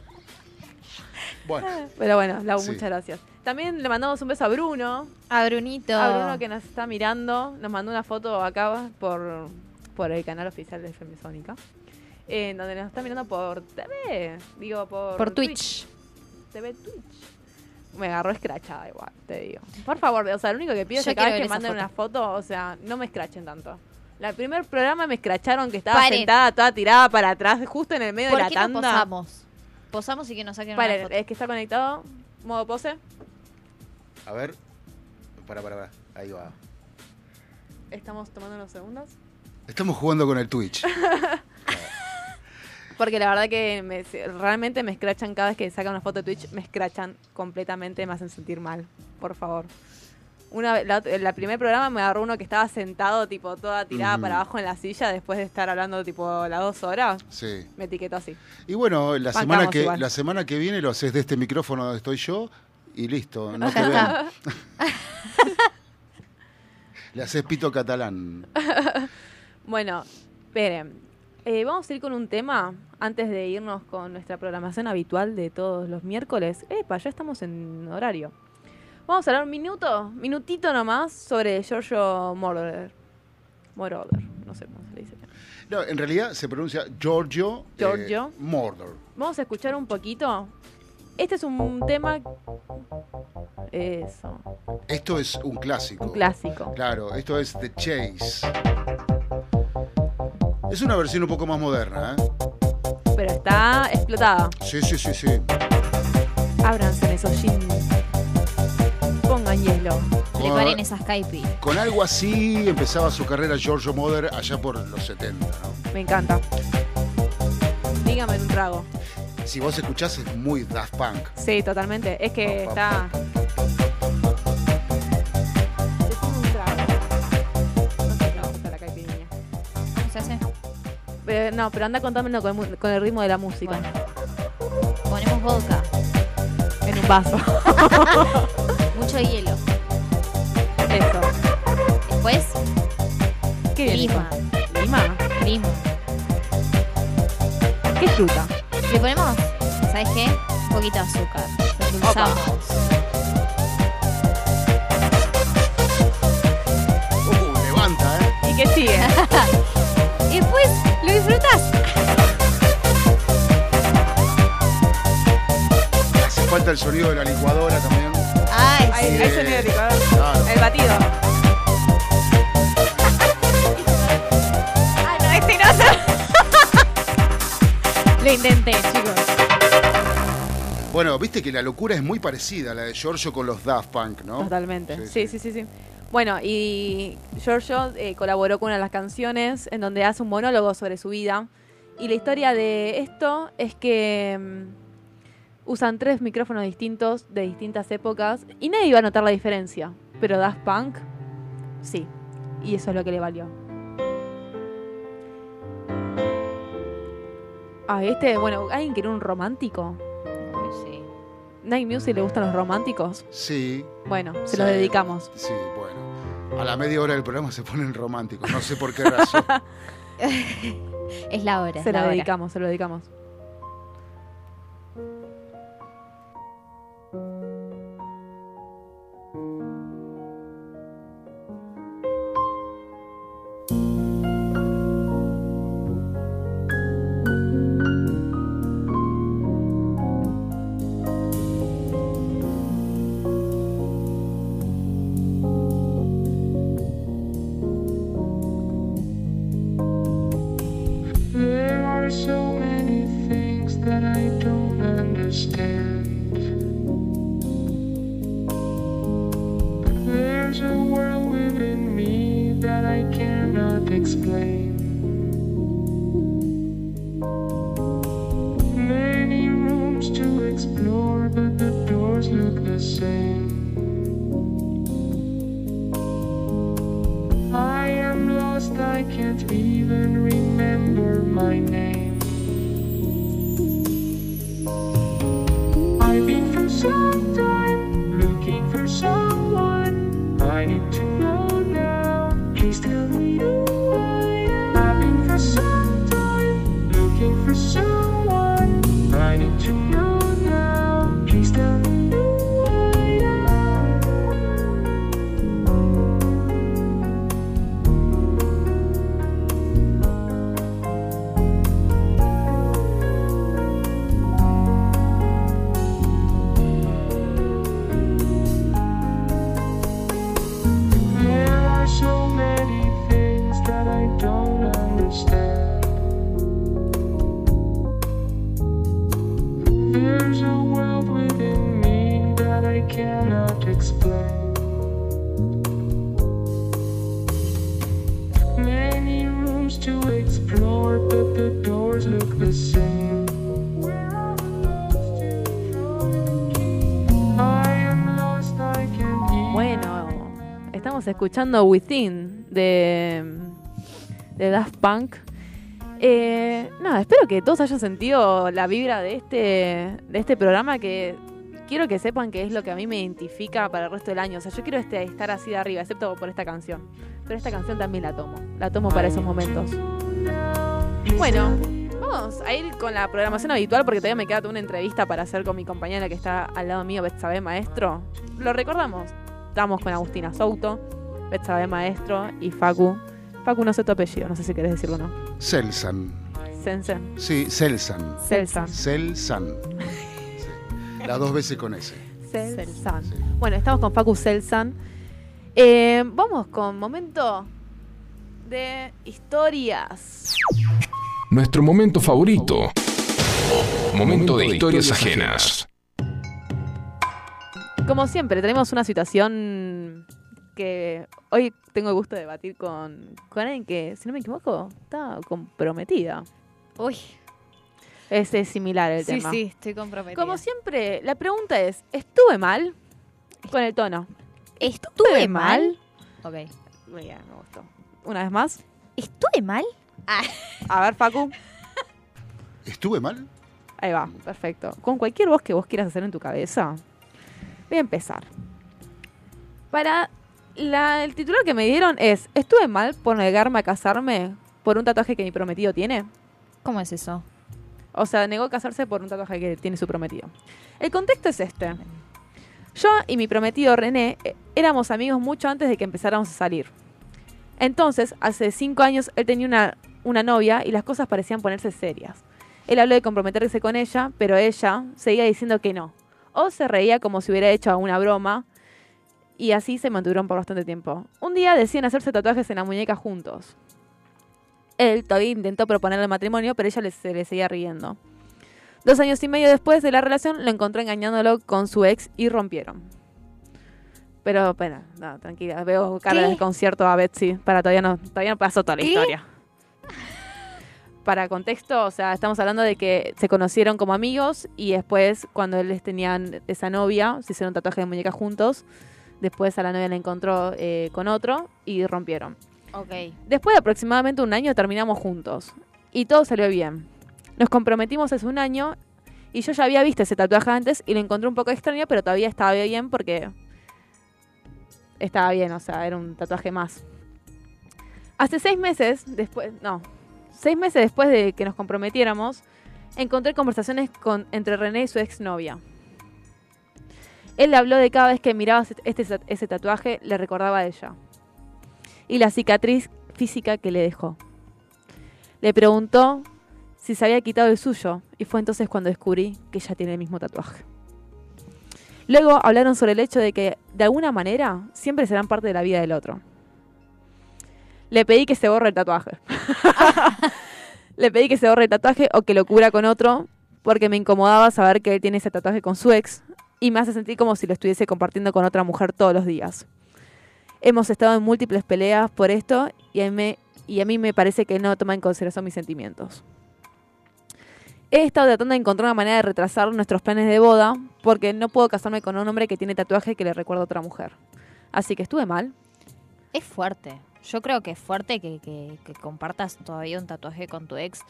Bueno, Pero bueno, Lau, Sí. muchas gracias. También le mandamos un beso a Bruno. A Brunito. A Bruno que nos está mirando. Nos mandó una foto acá por, por el canal oficial de FM Sónica. eh, donde nos está mirando por TV. Digo, por, Por Twitch. TV Twitch. Me agarró escrachada igual, te digo. Por favor, o sea, lo único que pido es que cada vez que manden foto. una foto, o sea, no me escrachen tanto. La primer programa me escracharon que estaba Paren. sentada toda tirada para atrás, justo en el medio ¿Por de la qué tanda. no posamos? Posamos y que nos saquen Paren, una foto. es que está conectado. Modo pose. a ver. Para, para, para. Ahí va. Estamos tomando unos segundos. Estamos jugando con el Twitch. Porque la verdad que me- realmente me escrachan cada vez que sacan una foto de Twitch, me escrachan completamente, me hacen sentir mal. Por favor. Una, la, la primer programa me agarró uno que estaba sentado, tipo, toda tirada para abajo en la silla después de estar hablando, tipo, las dos horas. Sí. Me etiquetó así. Y bueno, la Bancamos semana, que, igual. la semana que viene lo haces de este micrófono donde estoy yo y listo. No te ven. Le haces pito catalán. Bueno, esperen. Eh, vamos a ir con un tema antes de irnos con nuestra programación habitual de todos los miércoles. Epa, ya estamos en horario. Vamos a hablar un minuto, minutito nomás, sobre Giorgio Moroder. Moroder, no sé cómo se le dice. No, en realidad se pronuncia Giorgio, eh, Giorgio. Mordor. Vamos a escuchar un poquito. Este es un tema... Eso, Esto es un clásico. un clásico. Claro, esto es The Chase. Es una versión un poco más moderna, ¿eh? Pero está explotada. Sí, sí, sí, sí. Ábranse en esos jeans. Pongan hielo. Preparen esas caipi. Con algo así empezaba su carrera Giorgio Moroder allá por los 70, ¿no? Me encanta. Dígame un trago. Si vos escuchás es muy Daft Punk. Sí, totalmente. Es que Pa, pa, está. Pero, no, pero anda contándomelo con, el mu- con el ritmo de la música. Bueno. Ponemos vodka. En un vaso. Mucho hielo. Eso. Después, ¿Qué viene? lima. ¿Lima? Lima. ¿Qué fruta? Le ponemos, ¿sabes qué? Un poquito de azúcar. Lo endulzamos. Uh, levanta, ¿eh? ¿Y qué sigue? Y después lo disfrutas. Hace falta el sonido de la licuadora también. Ay, sí. ahí sonido de licuador. Claro. El batido. Ah, no, este no. Lo intenté, chicos. Bueno, viste que la locura es muy parecida a la de Giorgio con los Daft Punk, ¿no? Totalmente. Sí, Sí, sí, sí, sí. Bueno, y Giorgio eh, colaboró con una de las canciones en donde hace un monólogo sobre su vida. Y la historia de esto es que mm, usan tres micrófonos distintos de distintas épocas y nadie iba a notar la diferencia. Pero Daft Punk, sí. Y eso es lo que le valió. Ah, este, bueno, ¿alguien quiere un romántico? ¿Night Music le gustan los románticos? Sí, Bueno, se Sí. los dedicamos. sí, bueno. A la media hora del programa se ponen románticos, no sé por qué razón. Es la hora. Se es la lo hora. dedicamos, se lo dedicamos. Escuchando Within de, de Daft Punk. Eh, nada, espero que todos hayan sentido la vibra de este, de este programa que quiero que sepan que es lo que a mí me identifica para el resto del año. O sea, yo quiero este, estar así de arriba, excepto por esta canción. Pero esta canción también la tomo. La tomo para esos momentos. Bueno, vamos a ir con la programación habitual porque todavía me queda toda una entrevista para hacer con mi compañera que está al lado mío, Betsabe Maestro. Lo recordamos. Estamos con Agustina Souto, Betsabe Maestro y Facu. Facu, no sé tu apellido, no sé si querés decirlo o no. Selsan. Sensen. Sí, Selsan. Selsan. Selsan. Sí. Las dos veces con ese. Selsan. Bueno, estamos con Facu Selsan. Eh, vamos con momento de historias. Nuestro momento favorito. Momento de historias ajenas. Como siempre, tenemos una situación que hoy tengo el gusto de debatir con, con alguien que, si no me equivoco, está comprometida. Uy, Es, es similar el sí, tema. sí, estoy comprometida. Como siempre, la pregunta es, ¿estuve mal? Con el tono. ¿Estuve mal? Ok. Muy bien, me gustó. Una vez más. ¿Estuve mal? A ver, Facu. ¿Estuve mal? Ahí va, perfecto. Con cualquier voz que vos quieras hacer en tu cabeza, voy a empezar. Para la- el titular que me dieron es, ¿estuve mal por negarme a casarme por un tatuaje que mi prometido tiene? ¿Cómo es eso? O sea, negó casarse por un tatuaje que tiene su prometido. El contexto es este. Yo y mi prometido René eh, éramos amigos mucho antes de que empezáramos a salir. Entonces, hace cinco años, él tenía una, una novia y las cosas parecían ponerse serias. Él habló de comprometerse con ella, pero ella seguía diciendo que no. O se reía como si hubiera hecho una broma. Y así se mantuvieron por bastante tiempo. Un día deciden hacerse tatuajes en la muñeca juntos. Él todavía intentó proponerle matrimonio, pero ella se le seguía riendo. Dos años y medio después de la relación, lo encontró engañándolo con su ex y rompieron. Pero, espera, no, tranquila. Veo cara ¿Qué? de desconcierto a Betsy. Para, todavía no, todavía no pasó toda la ¿Qué? historia. Para contexto, o sea, estamos hablando de que se conocieron como amigos y después, cuando él tenían esa novia, se hicieron un tatuaje de muñeca juntos. Después a la novia la encontró eh, con otro y rompieron. Ok. Después de aproximadamente un año terminamos juntos y todo salió bien. Nos comprometimos hace un año y yo ya había visto ese tatuaje antes y lo encontré un poco extraño, pero todavía estaba bien porque estaba bien, o sea, era un tatuaje más. Hace seis meses después, no, seis meses después de que nos comprometiéramos, encontré conversaciones con, entre René y su exnovia. Él le habló de cada vez que miraba este, ese tatuaje, le recordaba a ella y la cicatriz física que le dejó. Le preguntó si se había quitado el suyo y fue entonces cuando descubrí que ella tiene el mismo tatuaje. Luego hablaron sobre el hecho de que, de alguna manera, siempre serán parte de la vida del otro. Le pedí que se borre el tatuaje. Le pedí que se borre el tatuaje o que lo cubra con otro porque me incomodaba saber que él tiene ese tatuaje con su ex y me hace sentir como si lo estuviese compartiendo con otra mujer todos los días. Hemos estado en múltiples peleas por esto y a, mí, me- parece que no toma en consideración mis sentimientos. He estado tratando de encontrar una manera de retrasar nuestros planes de boda porque no puedo casarme con un hombre que tiene tatuaje que le recuerda a otra mujer. Así que estuve mal. Es fuerte. Yo creo que es fuerte que- que compartas todavía un tatuaje con tu ex.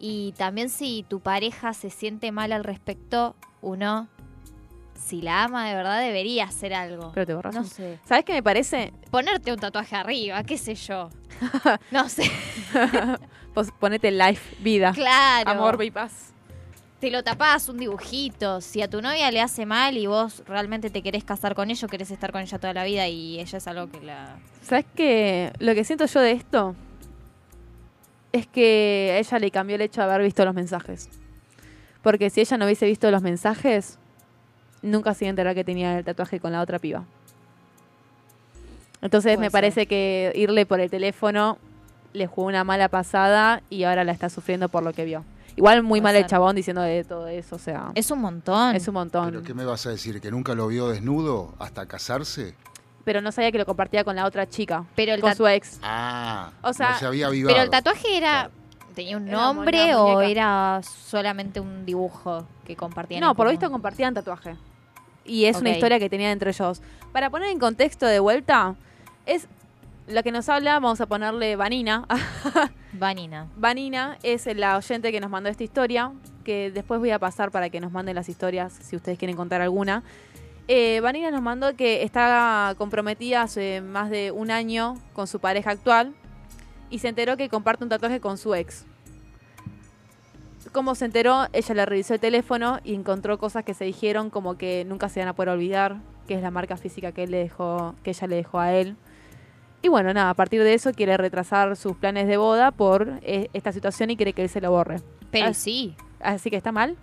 Y también si tu pareja se siente mal al respecto, uno, si la ama de verdad, debería hacer algo. Pero te borras. No sé. ¿Sabes qué me parece? Ponerte un tatuaje arriba, qué sé yo. No sé. Pues ponete life, vida, Claro. amor y paz. Te lo tapás, un dibujito. Si a tu novia le hace mal y vos realmente te querés casar con ella, querés estar con ella toda la vida y ella es algo que la... ¿Sabes qué? Lo que siento yo de esto es que a ella le cambió el hecho de haber visto los mensajes. Porque si ella no hubiese visto los mensajes, nunca se iba a enterar que tenía el tatuaje con la otra piba. Entonces Puede me ser. parece que irle por el teléfono le jugó una mala pasada y ahora la está sufriendo por lo que vio. Igual muy Puede mal el chabón diciendo de todo eso, o sea, Es un montón. es un montón. ¿Pero qué me vas a decir? ¿Que nunca lo vio desnudo hasta casarse? Pero no sabía que lo compartía con la otra chica, Pero el con su ex. Ah, O sea, no se había avivado. Pero el tatuaje era... ¿Tenía un Era nombre o era solamente un dibujo que compartían? No, por lo visto compartían tatuaje. Y es una historia que tenían entre ellos. Para poner en contexto de vuelta, es la que nos habla, vamos a ponerle Vanina. Vanina. Vanina es la oyente que nos mandó esta historia, que después voy a pasar para que nos manden las historias si ustedes quieren contar alguna. Eh, Vanina nos mandó que está comprometida hace más de un año con su pareja actual y se enteró que comparte un tatuaje con su ex. ¿Cómo se enteró? Ella le revisó el teléfono y encontró cosas que se dijeron como que nunca se van a poder olvidar, que es la marca física que él le dejó, que ella le dejó a él. Y bueno, nada, a partir de eso quiere retrasar sus planes de boda por eh, esta situación y quiere que él se lo borre. Pero sí. Así que está mal.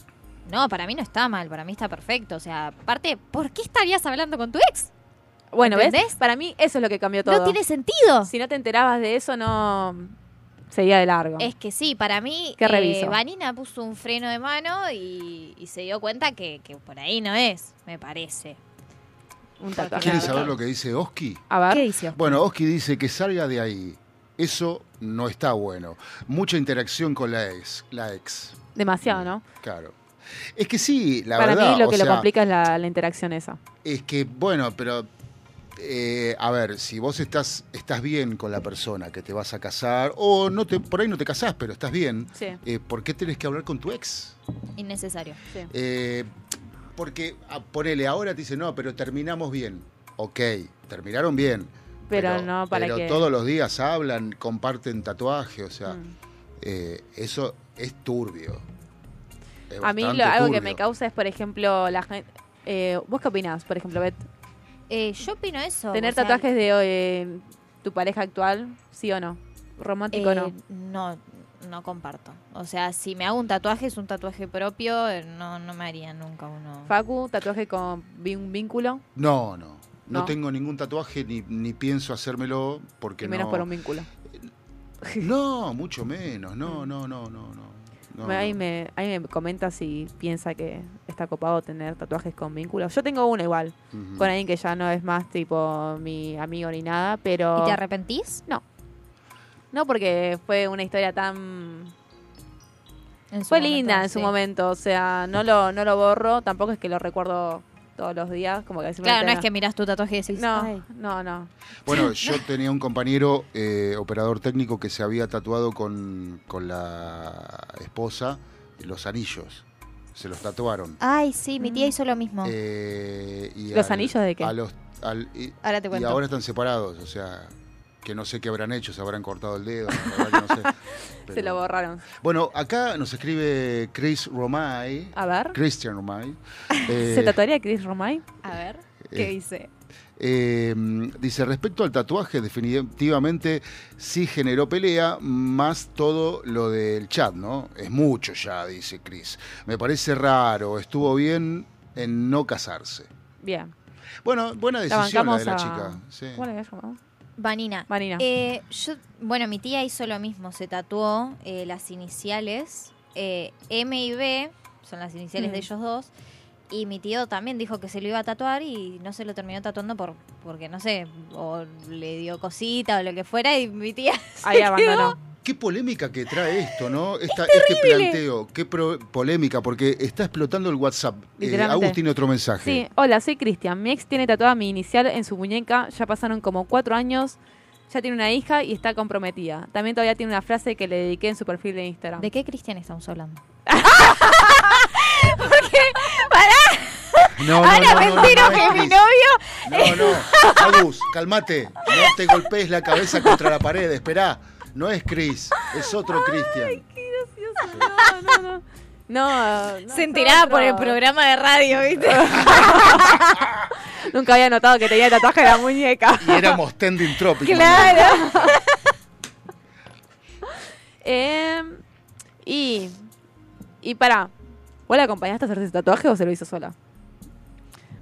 No, para mí no está mal, para mí está perfecto. O sea, aparte, ¿por qué estarías hablando con tu ex? Bueno, ¿ves? Para mí eso es lo que cambió todo. No tiene sentido. Si no te enterabas de eso, no seguía de largo. Es que sí, para mí, ¿Qué eh, reviso? Vanina puso un freno de mano y, y se dio cuenta que, que por ahí no es, me parece. Un tatuaje. ¿Quieren Claro. saber lo que dice Oski? A ver. ¿Qué dice? Bueno, Oski dice que salga de ahí. Eso no está bueno. Mucha interacción con la ex. La ex. Demasiado, ¿no? Claro. Es que sí, la Para verdad. mí lo o que lo complica es la, la interacción esa. Es que, bueno, pero. Eh, a ver, si vos estás, estás bien con la persona que te vas a casar, o no te, por ahí no te casás, pero estás bien, Sí, eh, ¿por qué tenés que hablar con tu ex? Innecesario. sí. Eh, porque, ah, ponele, ahora te dice, no, pero terminamos bien. Ok, terminaron bien. Pero no para pero que- todos los días hablan, comparten tatuaje, o sea, Mm. eso es turbio. Es A mí lo- algo que me causa es, por ejemplo, la gente... ¿Vos qué opinás, por ejemplo, Bet? Eh, yo opino eso. ¿Tener o sea, tatuajes de eh, tu pareja actual, sí o no? ¿Romántico o eh, no? No, no comparto. O sea, si me hago un tatuaje, es un tatuaje propio, eh, no, no me haría nunca uno. Facu, tatuaje con un vínculo No, no. No, No. tengo ningún tatuaje ni, ni pienso hacérmelo porque y menos no. por un vínculo. No, mucho menos. No, no, no, no, no. No, ahí, no. me, ahí me comenta si piensa que está copado tener tatuajes con vínculos. Yo tengo uno igual, con alguien que ya no es más tipo mi amigo ni nada, pero... ¿Y te arrepentís? No, porque fue una historia tan... Fue momento, linda en su momento, o sea, no lo, no lo borro, tampoco es que lo recuerdo todos los días, como que Claro, no es que miras tu tatuaje y decís, No, "Ay". no, no. Bueno, yo tenía un compañero, eh, operador técnico, que se había tatuado con, con la esposa los anillos. Se los tatuaron. Ay, sí, mi Mm. tía hizo lo mismo. Eh, y ¿Los anillos de qué? a los- al- y, Ahora te y cuento. ahora están separados, o sea, que no sé qué habrán hecho, se habrán cortado el dedo. la verdad que no sé. Se lo borraron. Bueno, acá nos escribe Chris Romay, A ver, Christian Romay. eh, ¿se tatuaría Chris Romay? A ver, ¿qué eh, dice? Eh, dice, respecto al tatuaje, definitivamente sí generó pelea, más todo lo del chat, ¿no? Es mucho ya, dice Chris. Me parece raro, estuvo bien en no casarse. Bien. Bueno, buena decisión la, de la a... chica. sí. ¿Cómo le habías llamado? Vanina. Vanina. Eh, yo, bueno, mi tía hizo lo mismo, se tatuó eh, las iniciales eh, M y B, son las iniciales Mm. de ellos dos, y mi tío también dijo que se lo iba a tatuar y no se lo terminó tatuando por porque no sé, o le dio cosita o lo que fuera y mi tía se Ahí quedó- abandonó. Qué polémica que trae esto, ¿no? Esta- este planteo, qué pro- polémica, porque está explotando el WhatsApp. Eh. Agus tiene otro mensaje. Sí, hola, soy Cristian. Mi ex tiene tatuada mi inicial en su muñeca. Ya pasaron como cuatro años. Ya tiene una hija y está comprometida. También todavía tiene una frase que le dediqué en su perfil de Instagram. ¿De qué Cristian estamos hablando? No, no, Ahora no, me no, entero que mi novio No, no, Agus, calmate. No te golpees la cabeza contra la pared, esperá. No es Chris, es otro Cristian. No, no, no. No, no, se enteraba otro. por el programa de radio, ¿viste? Nunca había notado que tenía tatuaje de la muñeca. Y éramos Tending Tropic. Claro. Eh, y. Y para. ¿Vos la acompañaste a hacerse ese tatuaje o se lo hizo sola?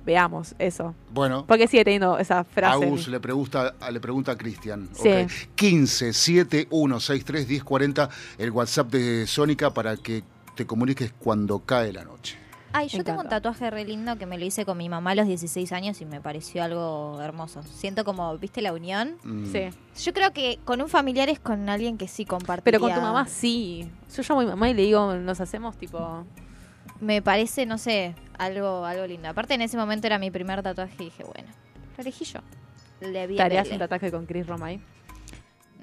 Veamos eso. Bueno, Porque sigue teniendo esa frase. Agus le pregunta, le pregunta a Cristian. Sí. Ok. 15 71 63 10 40, el WhatsApp de Sónica para que te comuniques cuando cae la noche. Ay, yo tengo un tatuaje re lindo que me lo hice con mi mamá a los 16 años y me pareció algo hermoso. Siento como, ¿viste la unión? Mm. Sí. Yo creo que con un familiar es con alguien que sí compartiría. Pero con tu mamá sí. Yo llamo a mi mamá y le digo, nos hacemos tipo. Me parece, no sé, algo, algo lindo. Aparte, en ese momento era mi primer tatuaje y dije, bueno, lo elegí yo. Le vi ¿Te harías un tatuaje con Chris Romay?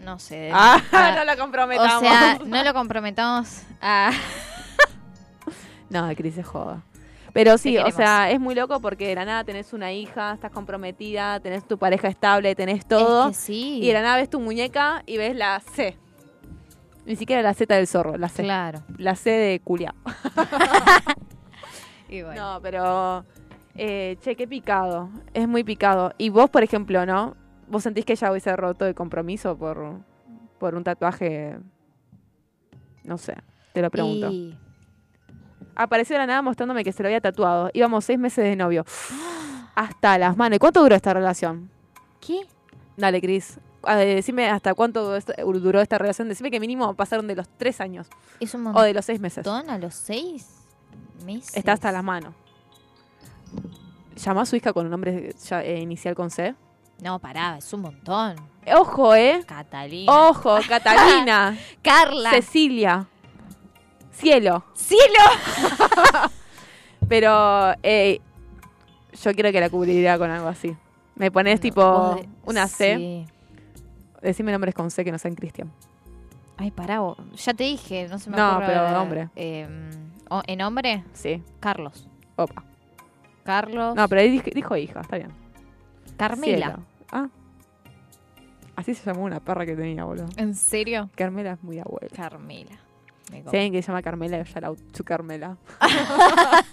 No sé. Ah, Ah, no lo comprometamos. o sea, no lo comprometamos a... No, Cris es joda. Pero sí, o sea, es muy loco porque de la nada tenés una hija, estás comprometida, tenés tu pareja estable, tenés todo. Es que sí. Y de la nada ves tu muñeca y ves la C. Ni siquiera la Z del zorro, la C. Claro. La C de culiao. Y bueno. No, pero. Eh, che, qué picado. Es muy picado. Y vos, por ejemplo, ¿no? ¿Vos sentís que ella hubiese roto el compromiso por, por un tatuaje? No sé, te lo pregunto. Y- Apareció de la nada mostrándome que se lo había tatuado. Íbamos seis meses de novio. Hasta las manos. ¿Y cuánto duró esta relación? ¿Qué? Dale, Cris. Decime hasta cuánto duró esta- relación. Decime que mínimo pasaron de los tres años Es un o de los seis meses. montón a los seis meses. Está hasta las manos. ¿Llamó a su hija con un nombre ya, eh, inicial con C? No, pará, es un montón. Ojo, ¿eh? Catalina. Ojo, Catalina, Carla. Cecilia, Cielo. ¡Cielo! Pero eh, yo quiero que la cubriría con algo así. Me pones No, tipo una C. Sí. Decime nombres con C que no sean Cristian. Ay, pará, vos. ya te dije, no se me No, ocurre. pero de hombre. Eh, o- ¿En hombre? Sí. Carlos. Opa. Carlos. No, pero ahí dij- dijo hija, está bien. Carmela. Cielo. Ah. Así se llamó una perra que tenía, boludo. ¿En serio? Carmela es muy abuela. Carmela. Me Si hay alguien que se llama Carmela, ya la su Carmela.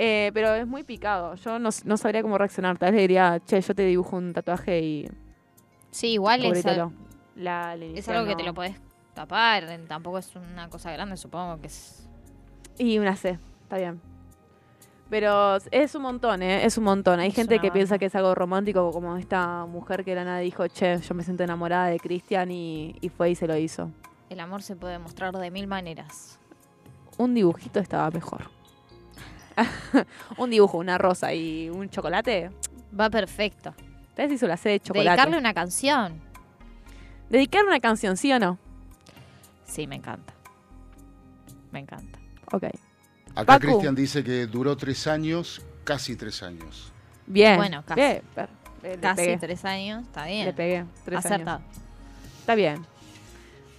Eh, pero es muy picado. Yo no, no sabría cómo reaccionar. Tal vez le diría, che, yo te dibujo un tatuaje y Sí, igual es. La, la es algo que te lo podés tapar. Tampoco es una cosa grande, supongo que es. Y una C, está bien. Pero es un montón, ¿eh? Es un montón. Hay Es gente que piensa que es algo romántico, como esta mujer que de la nada dijo, che, yo me siento enamorada de Cristian y, y fue y se lo hizo. El amor se puede mostrar de mil maneras. Un dibujito estaba mejor. un dibujo, una rosa y un chocolate. Va perfecto. ¿Ves? Hizo la C de chocolate. Dedicarle una canción. Dedicarle una canción, ¿sí o no? Sí, me encanta. Me encanta. Ok. Acá. Cristian dice que duró tres años, casi tres años. Bien. Bueno, casi. Bien, per- le- le Casi pegué. tres años, está bien. Le pegué. Tres Acertado. años. Está bien.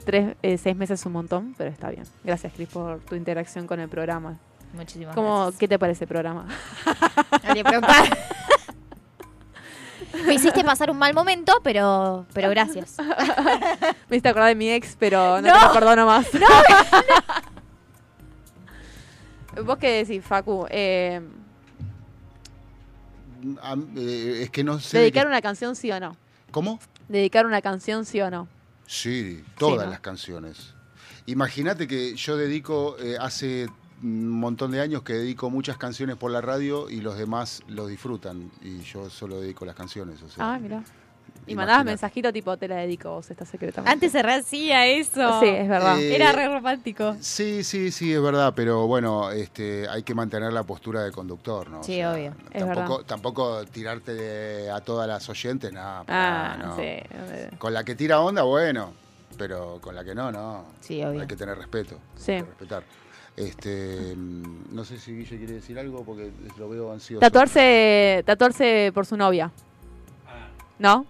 Tres, eh, seis meses es un montón, pero está bien. Gracias, Cris, por tu interacción con el programa. Muchísimas ¿Cómo, gracias. ¿Qué te parece el programa? Me hiciste pasar un mal momento, pero, pero gracias. Me hiciste acordar de mi ex, pero no, No. te lo perdono más. ¿Vos qué decís, Facu? Eh, eh, es que no sé. de ¿Dedicar una canción sí o no? ¿Cómo? ¿Dedicar una canción sí o no? Sí, todas ¿no? las canciones. Imagínate que yo dedico, eh, hace un montón de años que dedico muchas canciones por la radio y los demás los disfrutan. Y yo solo dedico las canciones. O sea, Ah, mira. Y mandabas mensajito tipo, te la dedico, vos esta secretamente. Antes se rehacía eso. Sí, es verdad. Eh, Era re romántico. Sí, sí, sí, es verdad, pero bueno, este, hay que mantener la postura de conductor, ¿no? O Sí, sea, obvio. Es Tampoco, verdad. tampoco tirarte de- a todas las oyentes, nada. Ah, no. sí. Con la que tira onda, bueno, pero con la que no, no. Sí, obvio. Hay que tener respeto. Sí. hay que respetar. Este, mm, no sé si Guille quiere decir algo porque lo veo ansioso. Tatuarse, tatuarse por su novia. ¿No?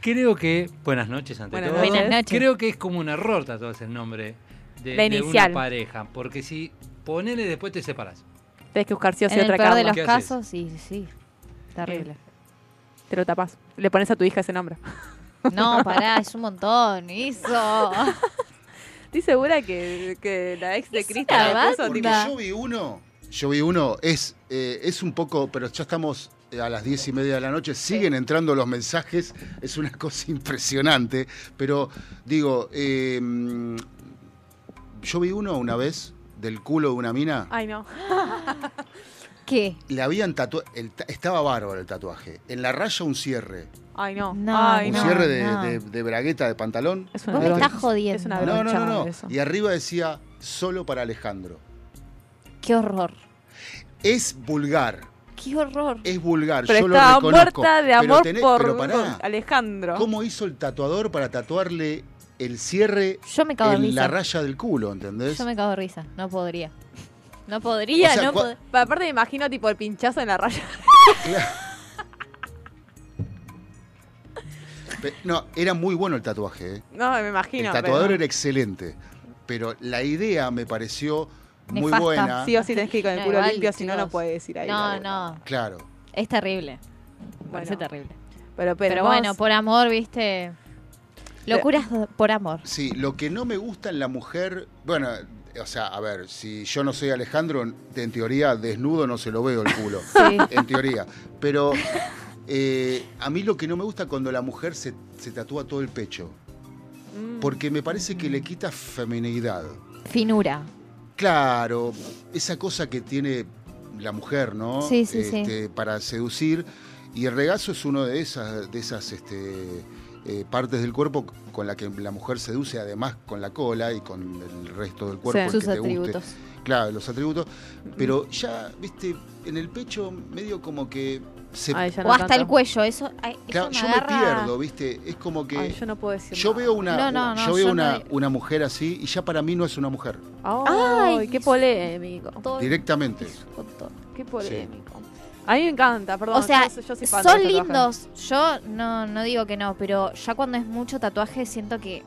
Creo que. Buenas noches, ante Buenas todo. Buenas noches. Creo que es como un error tatuarse el nombre de, una pareja. Porque si ponele después te separas. Tenés que buscar sí o sí En el otra peor de los casos, sí, sí. Terrible. Te lo tapas. Le pones a tu hija ese nombre. No, pará, es un montón. Eso. Estoy segura que, que la ex de Cristian le puso Porque tipo... yo vi uno, yo vi uno, es, eh, es un poco, pero ya estamos eh, a las diez y media de la noche, siguen entrando los mensajes, es una cosa impresionante, pero digo, eh, mm, yo vi uno una vez del culo de una mina, Ay, no. ¿Qué? le habían tatuado, estaba bárbaro el tatuaje, en la raya un cierre, Ay, no. No, Ay, un no. cierre de, no. de- de bragueta de pantalón. Es una Vos me estás jodiendo. Es una No, no, no, no. eso. Y arriba decía, solo para Alejandro. Qué horror. Es vulgar, Qué horror. es vulgar, Pero yo lo reconozco. muerta de pero amor tenés- por pero pará, Alejandro. ¿Cómo hizo el tatuador para tatuarle el cierre Yo me cago de en risa. la raya del culo, ¿entendés? Yo me cago de risa. No podría. No podría, O sea, no pod- Pa- Aparte me imagino tipo el pinchazo en la raya. Pe- No, era muy bueno el tatuaje. ¿eh? No, me imagino. el tatuador pero- era excelente, pero la idea me pareció muy Nefasta. buena. Sí o sí tenés que ir con el No, culo igual, limpio, si no, no puedes ir ahí. No, no. Claro. Es terrible. Me parece Bueno. terrible. Pero, pero, Pero, vos- bueno, por amor, viste. Locuras por amor. Sí, lo que no me gusta en la mujer, bueno, o sea, a ver, si yo no soy Alejandro, en teoría desnudo no se lo veo el culo, Sí. en teoría. Pero eh, a mí lo que no me gusta cuando la mujer se, se tatúa todo el pecho, Mm. porque me parece que le quita feminidad. Finura. Claro, esa cosa que tiene la mujer, ¿no? Sí, sí, sí. Este, Para seducir. Y el regazo es uno de esas, de esas este, eh, partes del cuerpo con la que la mujer seduce, además con la cola y con el resto del cuerpo. Sus que te guste. atributos. Claro, los atributos. Pero ya, viste, en el pecho medio como que se... Ay, ya no O hasta tanto. el cuello. Eso, ay, eso Claro, me yo agarra- me pierdo, viste. Es como que... Ay, yo no puedo decir yo nada. veo una, No, no, no, yo veo yo una, no- una mujer así y ya para mí no es una mujer. Ay, Ay, qué polémico. Todo- Directamente. Qué polémico. A mí me encanta, perdón. O sea, yo, yo soy fan de son lindos. Yo no, no digo que no, pero ya cuando es mucho tatuaje siento que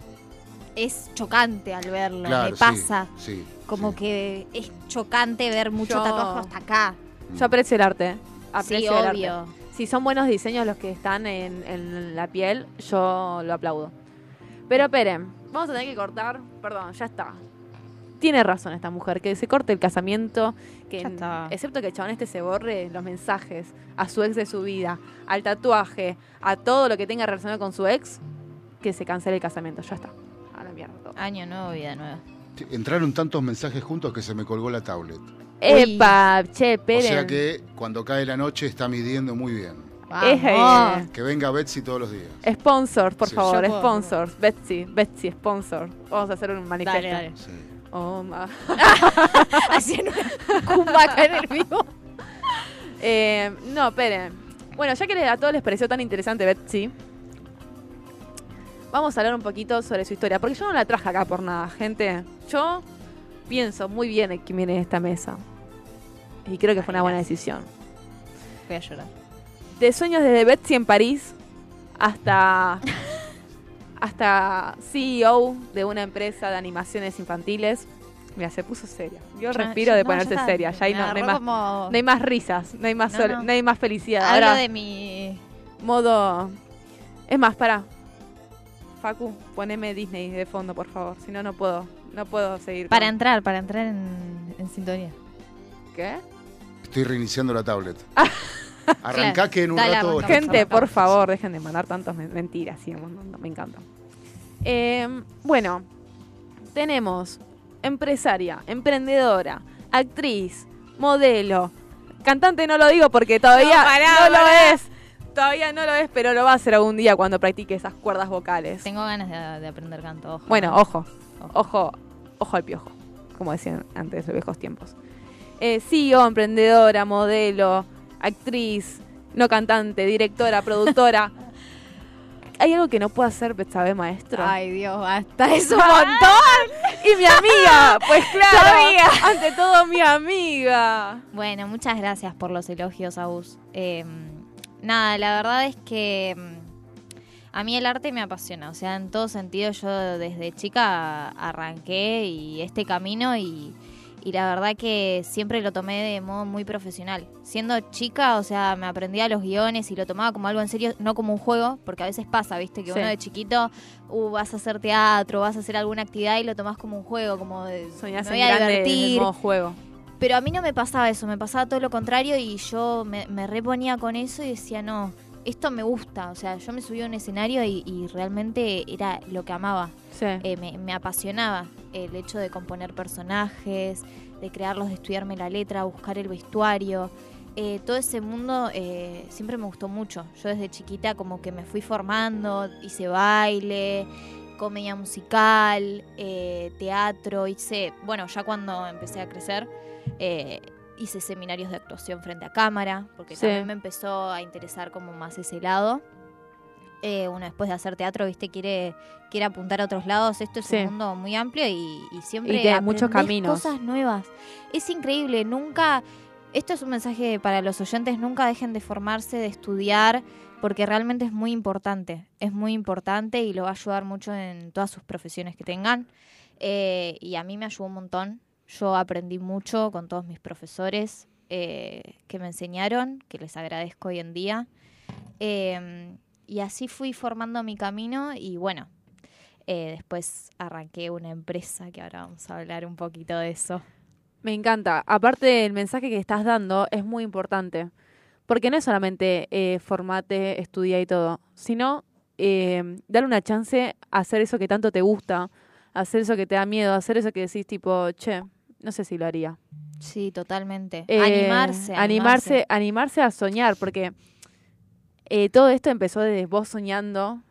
es chocante al verlo. Claro, me pasa. Sí, Como sí. que es chocante ver mucho Yo- tatuaje hasta acá. Yo aprecio el arte. Sí, Aprecio arte. Si son buenos diseños los que están en, en la piel, yo lo aplaudo. Pero esperen, vamos a tener que cortar. Perdón, ya está. Tiene razón esta mujer, que se corte el casamiento, que Ya está. excepto que el chabón este se borre los mensajes a su ex de su vida, al tatuaje, a todo lo que tenga relacionado con su ex, que se cancele el casamiento. Ya está. A la mierda. todo. Año nuevo, vida nueva. Entraron tantos mensajes juntos que se me colgó la tablet. Epa, che, O esperen. sea que cuando cae la noche está midiendo muy bien. Es, eh, Que venga Betsy todos los días. Sponsors, por Sí. favor, Yo puedo. sponsors. Betsy, Betsy, sponsor. Vamos a hacer un manifiesto. Dale, dale. Sí. Oh, cumba acá en el vivo. Eh, no, esperen. Bueno, ya que les- a todos les pareció tan interesante Betsy, vamos a hablar un poquito sobre su historia. Porque yo no la traje acá por nada, gente. Yo pienso muy bien en quién viene en esta mesa. Y creo que fue una buena decisión. Voy a llorar. De sueños desde Betsy en París hasta hasta CEO de una empresa de animaciones infantiles. Mira, se puso seria. Yo respiro de no, ponerse seria. Ya Me no, no hay más, como- no hay más risas, no hay más, No, sol- no. no hay más felicidad. Hablo Ahora, de mi... modo... Es más, para. Facu, poneme Disney de fondo, por favor. Si no, no puedo. No puedo seguir. Para con- entrar, para entrar en, en sintonía. ¿Qué? Estoy reiniciando la tablet. Arrancá Claro. que en un Dale, rato. arrancamos. Gente, por favor, dejen de mandar tantas men- mentiras. sí, no, no, me encanta. Eh, bueno, tenemos empresaria, emprendedora, actriz, modelo, cantante no lo digo porque todavía No, pará, no lo es. Todavía no lo es, pero lo va a hacer algún día cuando practique esas cuerdas vocales. Tengo ganas de, de aprender canto, ojo. Bueno, ¿no? ojo, ojo, ojo al piojo, como decían antes de viejos tiempos. Eh, CEO, emprendedora, modelo, actriz, no cantante, directora, productora. ¿Hay algo que no pueda hacer Betsabe Maestro? Ay, Dios, basta, es un montón. Y mi amiga, pues claro, Sabía. ante todo mi amiga. Bueno, muchas gracias por los elogios, Agus. Eh, nada, la verdad es que mm, a mí el arte me apasiona. O sea, en todo sentido, yo desde chica arranqué y este camino y, y la verdad que siempre lo tomé de modo muy profesional. Siendo chica, o sea, me aprendía los guiones y lo tomaba como algo en serio, no como un juego, porque a veces pasa, viste, que Sí. uno de chiquito uh, vas a hacer teatro, vas a hacer alguna actividad y lo tomás como un juego, como de Soñás me en voy a divertir. juego. Pero a mí no me pasaba eso, me pasaba todo lo contrario y yo me, me reponía con eso y decía, no, esto me gusta. O sea, yo me subí a un escenario y, y realmente era lo que amaba. Sí. Eh, me, me apasionaba el hecho de componer personajes, de crearlos, de estudiarme la letra, buscar el vestuario. Eh, todo ese mundo eh, siempre me gustó mucho. Yo desde chiquita como que me fui formando, hice baile, comedia musical, eh, teatro, hice, bueno, ya cuando empecé a crecer, eh, hice seminarios de actuación frente a cámara, porque Sí. también me empezó a interesar como más ese lado. Eh, uno después de hacer teatro, viste, quiere, quiere apuntar a otros lados. Esto es Sí. un mundo muy amplio y, y siempre Y muchos caminos. cosas nuevas. Es increíble, nunca, esto es un mensaje para los oyentes, nunca dejen de formarse, de estudiar, porque realmente es muy importante, es muy importante y lo va a ayudar mucho en todas sus profesiones que tengan. Eh, y a mí me ayudó un montón, yo aprendí mucho con todos mis profesores eh, que me enseñaron, que les agradezco hoy en día. Eh, y así fui formando mi camino y bueno, eh, después arranqué una empresa que ahora vamos a hablar un poquito de eso. Me encanta. Aparte, el mensaje que estás dando es muy importante. Porque no es solamente eh, formate, estudia y todo, sino eh, darle una chance a hacer eso que tanto te gusta, hacer eso que te da miedo, hacer eso que decís tipo, che, no sé si lo haría. Sí, totalmente. Eh, animarse, animarse. Animarse a soñar, porque eh, todo esto empezó desde vos soñando,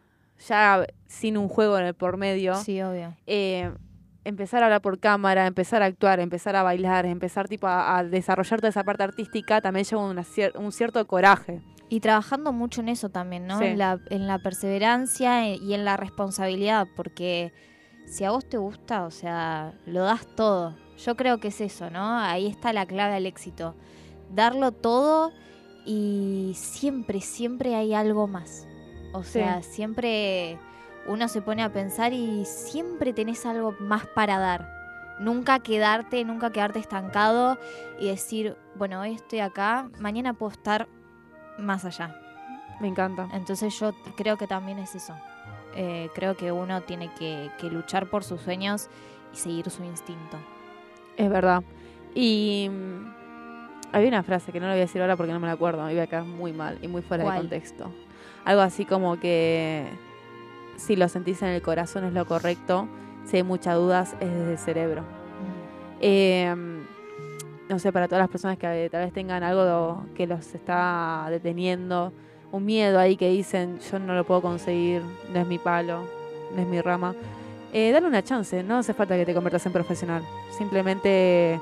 ya sin un juego en el por medio. Sí, obvio. eh, empezar a hablar por cámara, empezar a actuar, empezar a bailar, empezar tipo a, a desarrollar toda esa parte artística, también lleva una cier- un cierto coraje. Y trabajando mucho en eso también, ¿no? Sí. En, la, en la perseverancia e- y en la responsabilidad, porque si a vos te gusta, o sea, lo das todo. Yo creo que es eso, ¿no? Ahí está la clave al éxito. Darlo todo y siempre, siempre hay algo más. O Sí. sea, siempre uno se pone a pensar y siempre tenés algo más para dar. Nunca quedarte, nunca quedarte estancado y decir, bueno, hoy estoy acá, mañana puedo estar más allá. Me encanta. Entonces yo creo que también es eso. Eh, creo que uno tiene que, que luchar por sus sueños y seguir su instinto. Es verdad. Y mm, había una frase que no la voy a decir ahora porque no me la acuerdo, me iba a quedar muy mal y muy fuera ¿Cuál? de contexto. Algo así como que si lo sentís en el corazón es lo correcto, si hay muchas dudas es desde el cerebro. Eh, no sé, para todas las personas que tal vez tengan algo que los está deteniendo un miedo ahí que dicen, yo no lo puedo conseguir, no es mi palo, no es mi rama, eh, dale una chance, no hace falta que te conviertas en profesional. Simplemente...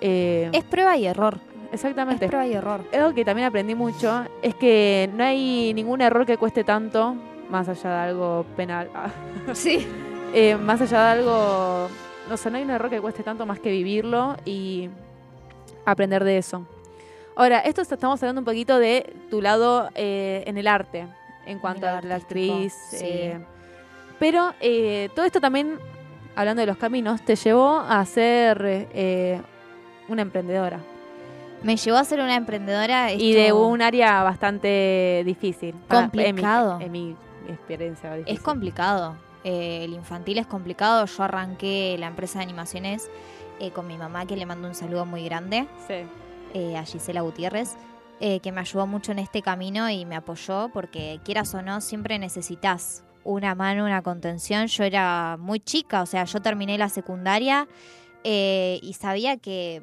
eh, Es prueba y error. exactamente. Es prueba y error. Algo que también aprendí mucho es que no hay ningún error que cueste tanto, más allá de algo penal. Sí. eh, más allá de algo, no sé, no hay un error que cueste tanto más que vivirlo y aprender de eso. Ahora, esto est- estamos hablando un poquito de tu lado eh, en el arte, en cuanto a la actriz. sí. eh, pero eh, todo esto también, hablando de los caminos, te llevó a ser eh, una emprendedora. Me llevó a ser una emprendedora. Y de un área bastante difícil. para- en mi- Complicado. En mi, experiencia. Es complicado. Eh, el infantil es complicado. Yo arranqué la empresa de animaciones eh, con mi mamá, que le mando un saludo muy grande, Sí. eh, a Gisela Gutiérrez, eh, que me ayudó mucho en este camino y me apoyó, porque quieras o no, siempre necesitas una mano, una contención. Yo era muy chica, o sea, yo terminé la secundaria eh, y sabía que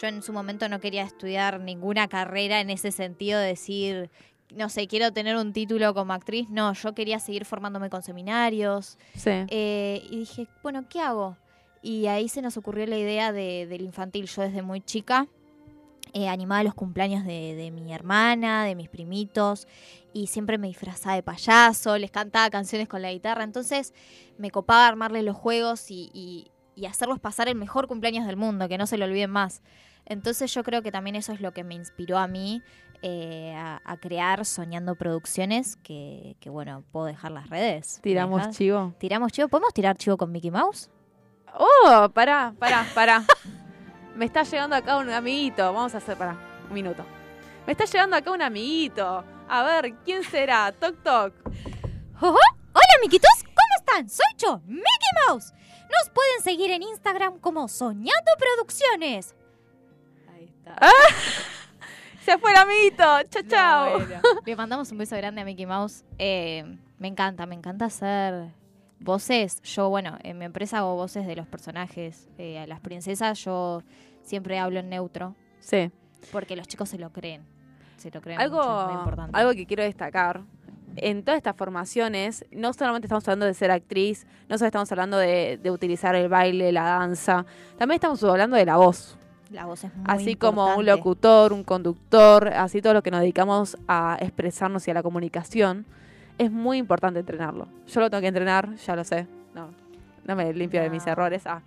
yo en su momento no quería estudiar ninguna carrera en ese sentido, de decir, no sé, quiero tener un título como actriz. No, yo quería seguir formándome con seminarios. Sí. Eh, y dije, bueno, ¿qué hago? Y ahí se nos ocurrió la idea de- del infantil. Yo desde muy chica eh, animaba los cumpleaños de, de mi hermana, de mis primitos, y siempre me disfrazaba de payaso, les cantaba canciones con la guitarra. Entonces me copaba armarles los juegos y, y- y hacerlos pasar el mejor cumpleaños del mundo, que no se lo olviden más. Entonces yo creo que también eso es lo que me inspiró a mí eh, a, a crear Soñando Producciones, que, que, bueno, puedo dejar las redes. ¿Me Tiramos chivo. ¿Tiramos chivo? ¿Podemos tirar chivo con Mickey Mouse? Oh, pará, pará, pará. Me está llegando acá un amiguito. Vamos a hacer, pará, un minuto. Me está llegando acá un amiguito. A ver, ¿quién será? Toc, toc. Hola, miquitos, ¿cómo están? Soy yo, Mickey Mouse. Nos pueden seguir en Instagram como Soñando Producciones. Ahí está. Se fue el amiguito. Chao, chao. No, bueno. Le mandamos un beso grande a Mickey Mouse. Eh, me encanta, me encanta hacer voces. Yo, bueno, en mi empresa hago voces de los personajes. Eh, a las princesas yo siempre hablo en neutro Sí. porque los chicos se lo creen. Se lo creen Algo, mucho, es muy importante. algo que quiero destacar. En todas estas formaciones, no solamente estamos hablando de ser actriz, no solo estamos hablando de, de utilizar el baile, la danza, también estamos hablando de la voz. La voz es muy así como un locutor, un conductor, así todo lo que nos dedicamos a expresarnos y a la comunicación, es muy importante entrenarlo. Yo lo tengo que entrenar, ya lo sé. No, no me limpio de mis errores. ah.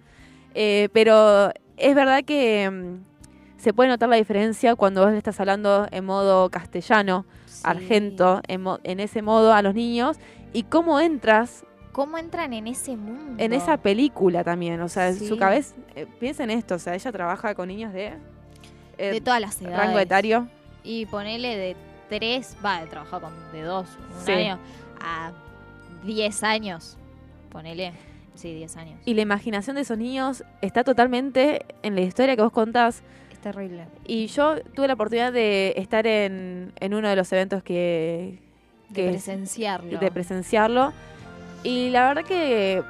Eh, pero es verdad que mm, se puede notar la diferencia cuando vos le estás hablando en modo castellano, Sí. argento, en, mo- en ese modo a los niños, y cómo entras ¿Cómo entran en ese mundo? en esa película también. O sea, Sí. su cabeza, eh, piensa en esto, o sea, ella trabaja con niños de... eh, de todas las edades. rango etario. Y ponele de tres, va, he trabajado con de dos, un Sí. año, a diez años. Ponele, sí, diez años. Y la imaginación de esos niños está totalmente en la historia que vos contás. Es terrible. Y yo tuve la oportunidad de estar en, en uno de los eventos que... De que- presenciarlo. de presenciarlo. Y la verdad que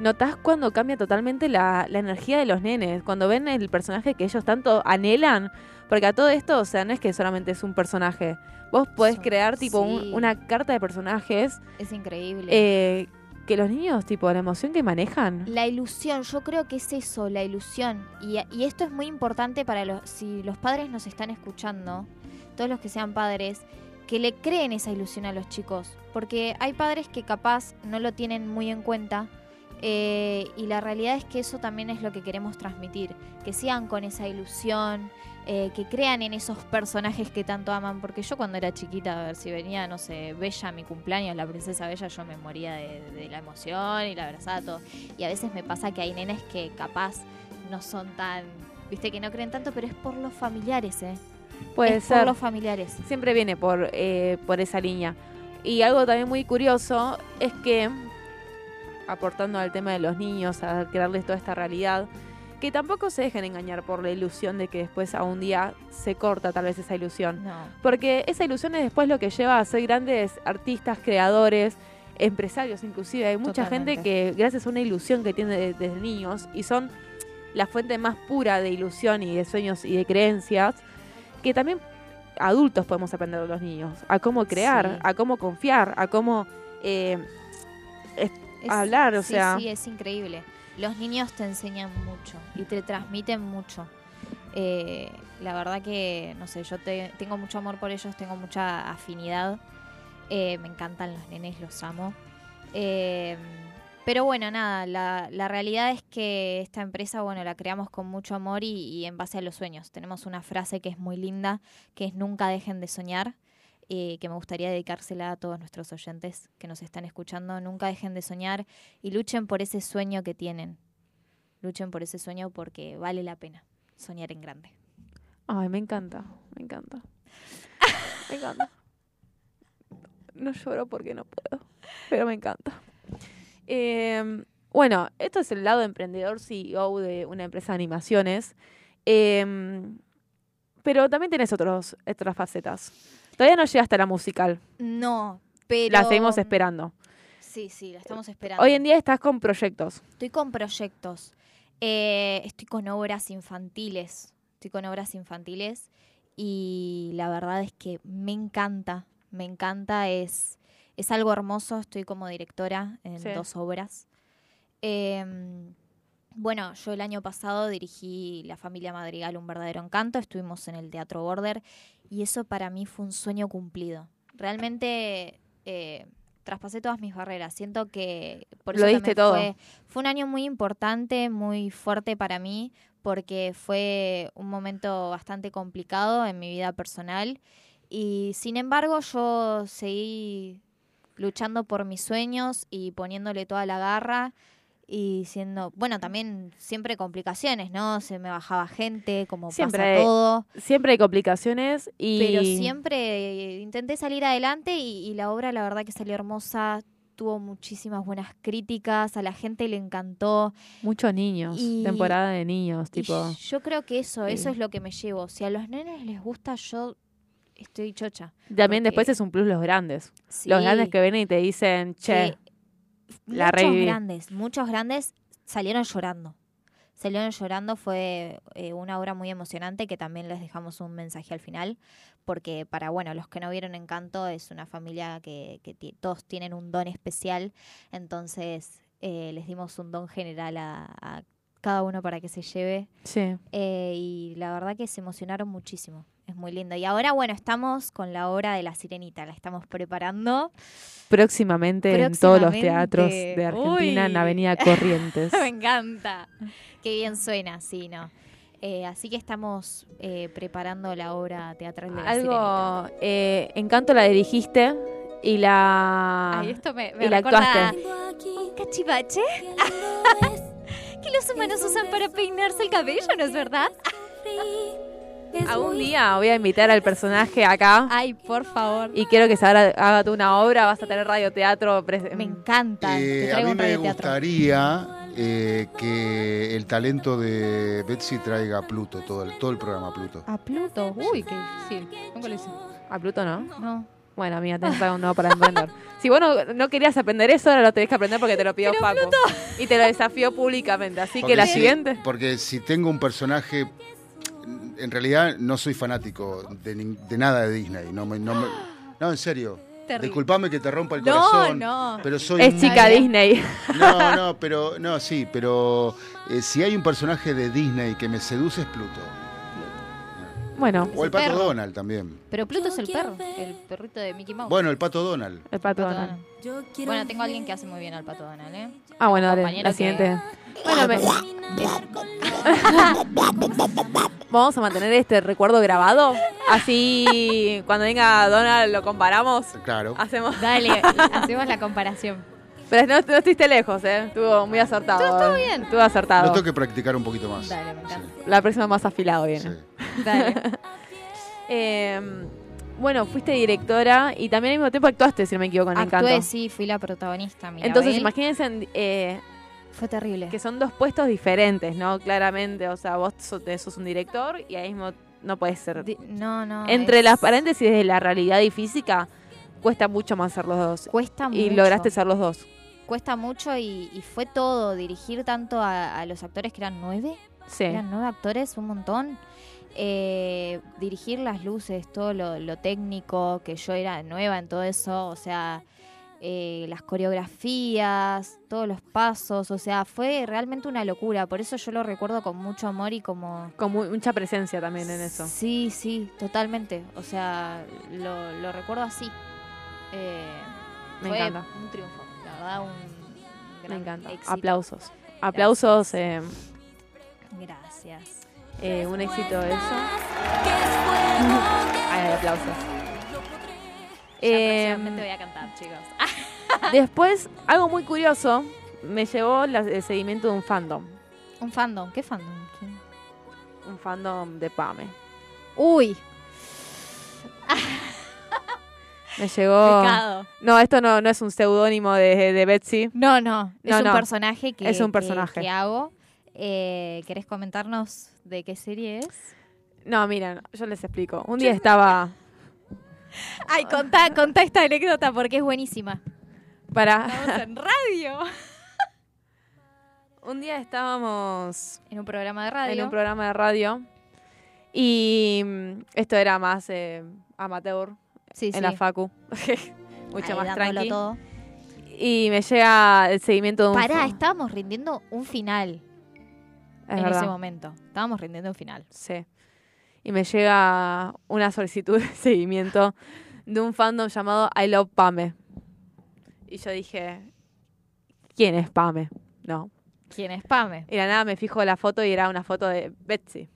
notás cuando cambia totalmente la, la energía de los nenes, cuando ven el personaje que ellos tanto anhelan, porque a todo esto, o sea, no es que solamente es un personaje, vos podés crear tipo un- una carta de personajes es increíble. eh, que los niños, tipo, la emoción que manejan. La ilusión, yo creo que es eso, la ilusión. Y, esto es muy importante para los, si los padres nos están escuchando, todos los que sean padres, que le creen esa ilusión a los chicos. Porque hay padres que capaz no lo tienen muy en cuenta. eh, y la realidad es que eso también es lo que queremos transmitir. Que sigan con esa ilusión, eh, que crean en esos personajes que tanto aman. Porque yo cuando era chiquita, a ver si venía, no sé, Bella mi cumpleaños, la princesa Bella, yo me moría de, de la emoción y la abrazaba todo. Y a veces me pasa que hay nenes que capaz no son tan, viste, que no creen tanto, pero es por los familiares, ¿eh? Puede es ser. por los familiares. siempre viene por, eh, por esa línea. Y algo también muy curioso es que, aportando al tema de los niños, a crearles toda esta realidad, que tampoco se dejen engañar por la ilusión de que después a un día se corta tal vez esa ilusión. No. Porque esa ilusión es después lo que lleva a ser grandes artistas, creadores, empresarios inclusive. Hay mucha Totalmente. gente que gracias a una ilusión que tiene de- desde niños y son la fuente más pura de ilusión y de sueños y de creencias, que también adultos podemos aprender de los niños, a cómo crear, Sí. a cómo confiar, a cómo eh, Es- hablar, o sí, sea, Sí, es increíble. Los niños te enseñan mucho y te transmiten mucho. Eh, la verdad que, no sé, yo te- tengo mucho amor por ellos, tengo mucha afinidad. Eh, me encantan los nenes, los amo. Eh, pero bueno, nada, la, realidad es que esta empresa, bueno, la creamos con mucho amor y, y en base a los sueños. Tenemos una frase que es muy linda, que es nunca dejen de soñar, eh, que me gustaría dedicársela a todos nuestros oyentes que nos están escuchando. Nunca dejen de soñar y luchen por ese sueño que tienen. Luchen por ese sueño porque vale la pena soñar en grande. ay, me encanta, me encanta. Me encanta. No lloro porque no puedo, pero me encanta. Eh, bueno, esto es el lado emprendedor CEO de una empresa de animaciones. Eh, pero también tienes otros, otras facetas. Todavía no llegaste a la musical. No, pero... La seguimos esperando. Sí, sí, la estamos esperando. Hoy en día estás con proyectos. Estoy con proyectos. Eh, estoy con obras infantiles. Estoy con obras infantiles. Y la verdad es que me encanta. Me encanta. Es, es algo hermoso. Estoy como directora en Sí. dos obras. Em, bueno, yo el año pasado dirigí La familia Madrigal, un verdadero encanto. Estuvimos en el Teatro Border. Y eso para mí fue un sueño cumplido. Realmente eh, traspasé todas mis barreras. Siento que por Lo eso diste también todo. Fue, fue un año muy importante, muy fuerte para mí, porque fue un momento bastante complicado en mi vida personal. Y sin embargo, yo seguí luchando por mis sueños y poniéndole toda la garra y siendo, bueno, también siempre complicaciones, ¿no? Se me bajaba gente, como Siempre pasa hay- todo. Siempre hay complicaciones y... Pero siempre intenté salir adelante y, y la obra la verdad que salió hermosa, tuvo muchísimas buenas críticas, a la gente le encantó. Muchos niños, Y- temporada de niños, tipo... yo creo que eso, eso es lo que me llevo. Si a los nenes les gusta, yo estoy chocha. También porque- después es un plus los grandes. Sí. Los grandes que vienen y te dicen, che, la muchos reviví. grandes, muchos grandes salieron llorando. Salieron llorando, fue eh, una obra muy emocionante que también les dejamos un mensaje al final, porque para, bueno, los que no vieron Encanto es una familia que, todos tienen un don especial, entonces eh, les dimos un don general a, a cada uno para que se lleve sí. eh, y la verdad que se emocionaron muchísimo. Es muy lindo. Y ahora, bueno, estamos con la obra de La Sirenita, la estamos preparando. Próximamente, en todos los teatros de Argentina, en Uy. Avenida Corrientes. Me encanta. Qué bien suena, sí, ¿no? Eh, así que estamos eh, preparando la obra teatral de la Sirenita. Algo, eh, Encanto la dirigiste y la... Ay, esto me, me y la actuaste. un cachivache que los humanos usan para peinarse el cabello, ¿no es verdad? Algún día voy a invitar al personaje acá Ay, por favor. y quiero que se haga, haga tú una obra, vas a tener radioteatro. Me encanta. Eh, Te a mí un me gustaría eh, que el talento de Betsy traiga a Pluto, todo el, todo el programa Pluto. A Pluto. Uy, qué difícil. Nunca lo hice. A Pluto, ¿no? No. Bueno, amiga, tenés algo nuevo para emprender. Si vos no, no querías aprender eso, ahora lo tenés que aprender porque te lo pidió Pero Facu. Y te lo desafió públicamente. Así que la si- siguiente. Porque si tengo un personaje, en realidad no soy fanático de, de nada de Disney. No, me- no, me- no, en serio. Terrible. Disculpame que te rompa el No, corazón. no. Pero soy Es chica Disney. No, no, pero no, sí, pero eh, si hay un personaje de Disney que me seduce es Pluto. Bueno, O el pato perro. Donald también. Pero Pluto es el perro, el perrito de Mickey Mouse. Bueno, el pato Donald. el pato Pato Donald. Donald. Bueno, tengo a alguien que hace muy bien al pato Donald, ¿eh? Ah, bueno, dale, Compañero la que- siguiente. Bueno, me- vamos a mantener este recuerdo grabado. Así cuando venga Donald lo comparamos. Claro. Hacemos. Dale, hacemos la comparación. Pero no, no estuviste lejos, ¿eh? Estuvo muy acertado. Estuvo- estuvo eh. bien. Estuvo acertado. Lo tengo que practicar un poquito más. Dale, me encanta. La próxima más afilado viene. sí. Dale. Eh, bueno, fuiste directora y también al mismo tiempo actuaste, si no me equivoco, en Encanto. Actué, sí, fui la protagonista. Mirabel. Entonces, imagínense eh, Fue terrible. que son dos puestos diferentes, ¿no? Claramente, o sea, vos sos, sos un director y ahí mismo no puedes ser... Di- no, no. Entre es- las paréntesis de la realidad y física, cuesta mucho más ser los dos. Cuesta mucho. Y lograste ser los dos. Cuesta mucho y, y fue todo. Dirigir tanto a, a los actores que eran nueve. Sí. Eran nueve actores, un montón. Eh, dirigir las luces, todo lo, lo técnico, que yo era nueva en todo eso, o sea, eh, las coreografías, todos los pasos, o sea, fue realmente una locura. Por eso yo lo recuerdo con mucho amor y como... Con mu- mucha presencia también en eso. Sí, sí, totalmente. O sea, lo, lo recuerdo así. Eh, Me fue encanta. un triunfo, la verdad, un Me gran encanta. éxito. Aplausos. Aplausos. eh, Gracias. Eh, un éxito eso. Ay, aplausos. Eh, voy a cantar, chicos. después, algo muy curioso, me llevó la- el seguimiento de un fandom. Un fandom, ¿qué fandom? ¿Quién? Un fandom de Pame. Uy, Me llegó. pecado. No, esto no, no es un seudónimo de, de Betsy. No, no, es No, un no. personaje que, Es un que- personaje. que hago. Eh, ¿Querés comentarnos de qué serie es? No, miren, yo les explico. Un día estaba Ay, contá, contá esta anécdota porque es buenísima. para. Estamos en radio. Un día estábamos En un programa de radio. en un programa de radio y mm, esto era más eh, amateur Sí, en sí. la facu. Mucho Ahí más dándolo tranqui. todo. Y me llega el seguimiento de un Pará, estábamos rindiendo un final Es en verdad. ese momento. Estábamos rindiendo un final. Sí. Y me llega una solicitud de seguimiento de un fandom llamado I Love Pame. Y yo dije, ¿quién es Pame? No. ¿Quién es Pame? Y de la nada me fijo la foto y era una foto de Betsy.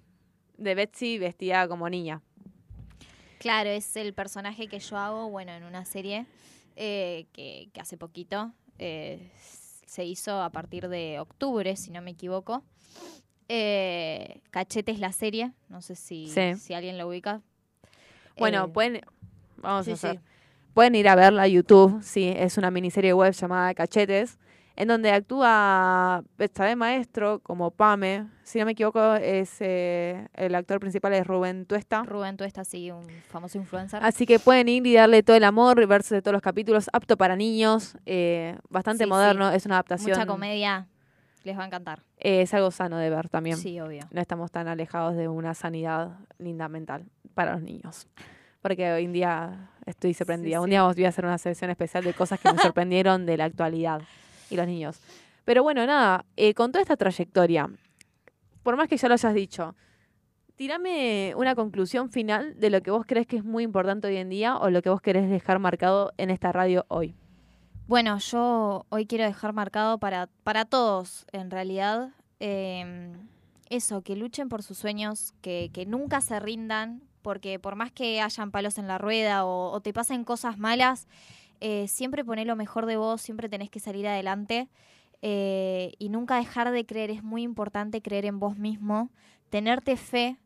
De Betsy vestida como niña. Claro, es el personaje que yo hago, bueno, en una serie eh, que, que hace poquito eh, se hizo a partir de octubre, si no me equivoco. Eh, Cachete es la serie, no sé si, Sí. si alguien lo ubica. Bueno, Eh, pueden. Vamos sí, a hacer. sí. Pueden ir a verla a YouTube, sí, es una miniserie web llamada Cachetes, en donde actúa Betsabe Maestro como Pame. Si no me equivoco, es eh, el actor principal es Rubén Tuesta. Rubén, tú estás así, un famoso influencer. Así que pueden ir y darle todo el amor y verse de todos los capítulos, apto para niños, eh, bastante Sí, moderno, sí. es una adaptación. Mucha comedia, les va a encantar. eh, es algo sano de ver también. Sí, obvio. No estamos tan alejados de una sanidad linda mental para los niños. Porque hoy en día estoy sorprendida. Un sí. día voy a hacer una sección especial de cosas que me sorprendieron de la actualidad y los niños. Pero bueno, nada, eh, con toda esta trayectoria, por más que ya lo hayas dicho, tirame una conclusión final de lo que vos crees que es muy importante hoy en día o lo que vos querés dejar marcado en esta radio hoy. Bueno, yo hoy quiero dejar marcado para, para todos, en realidad, eh, eso, que luchen por sus sueños, que, nunca se rindan, porque por más que hayan palos en la rueda o, te pasen cosas malas, eh, siempre poné lo mejor de vos, siempre tenés que salir adelante eh, y nunca dejar de creer. Es muy importante creer en vos mismo, tenerte fe,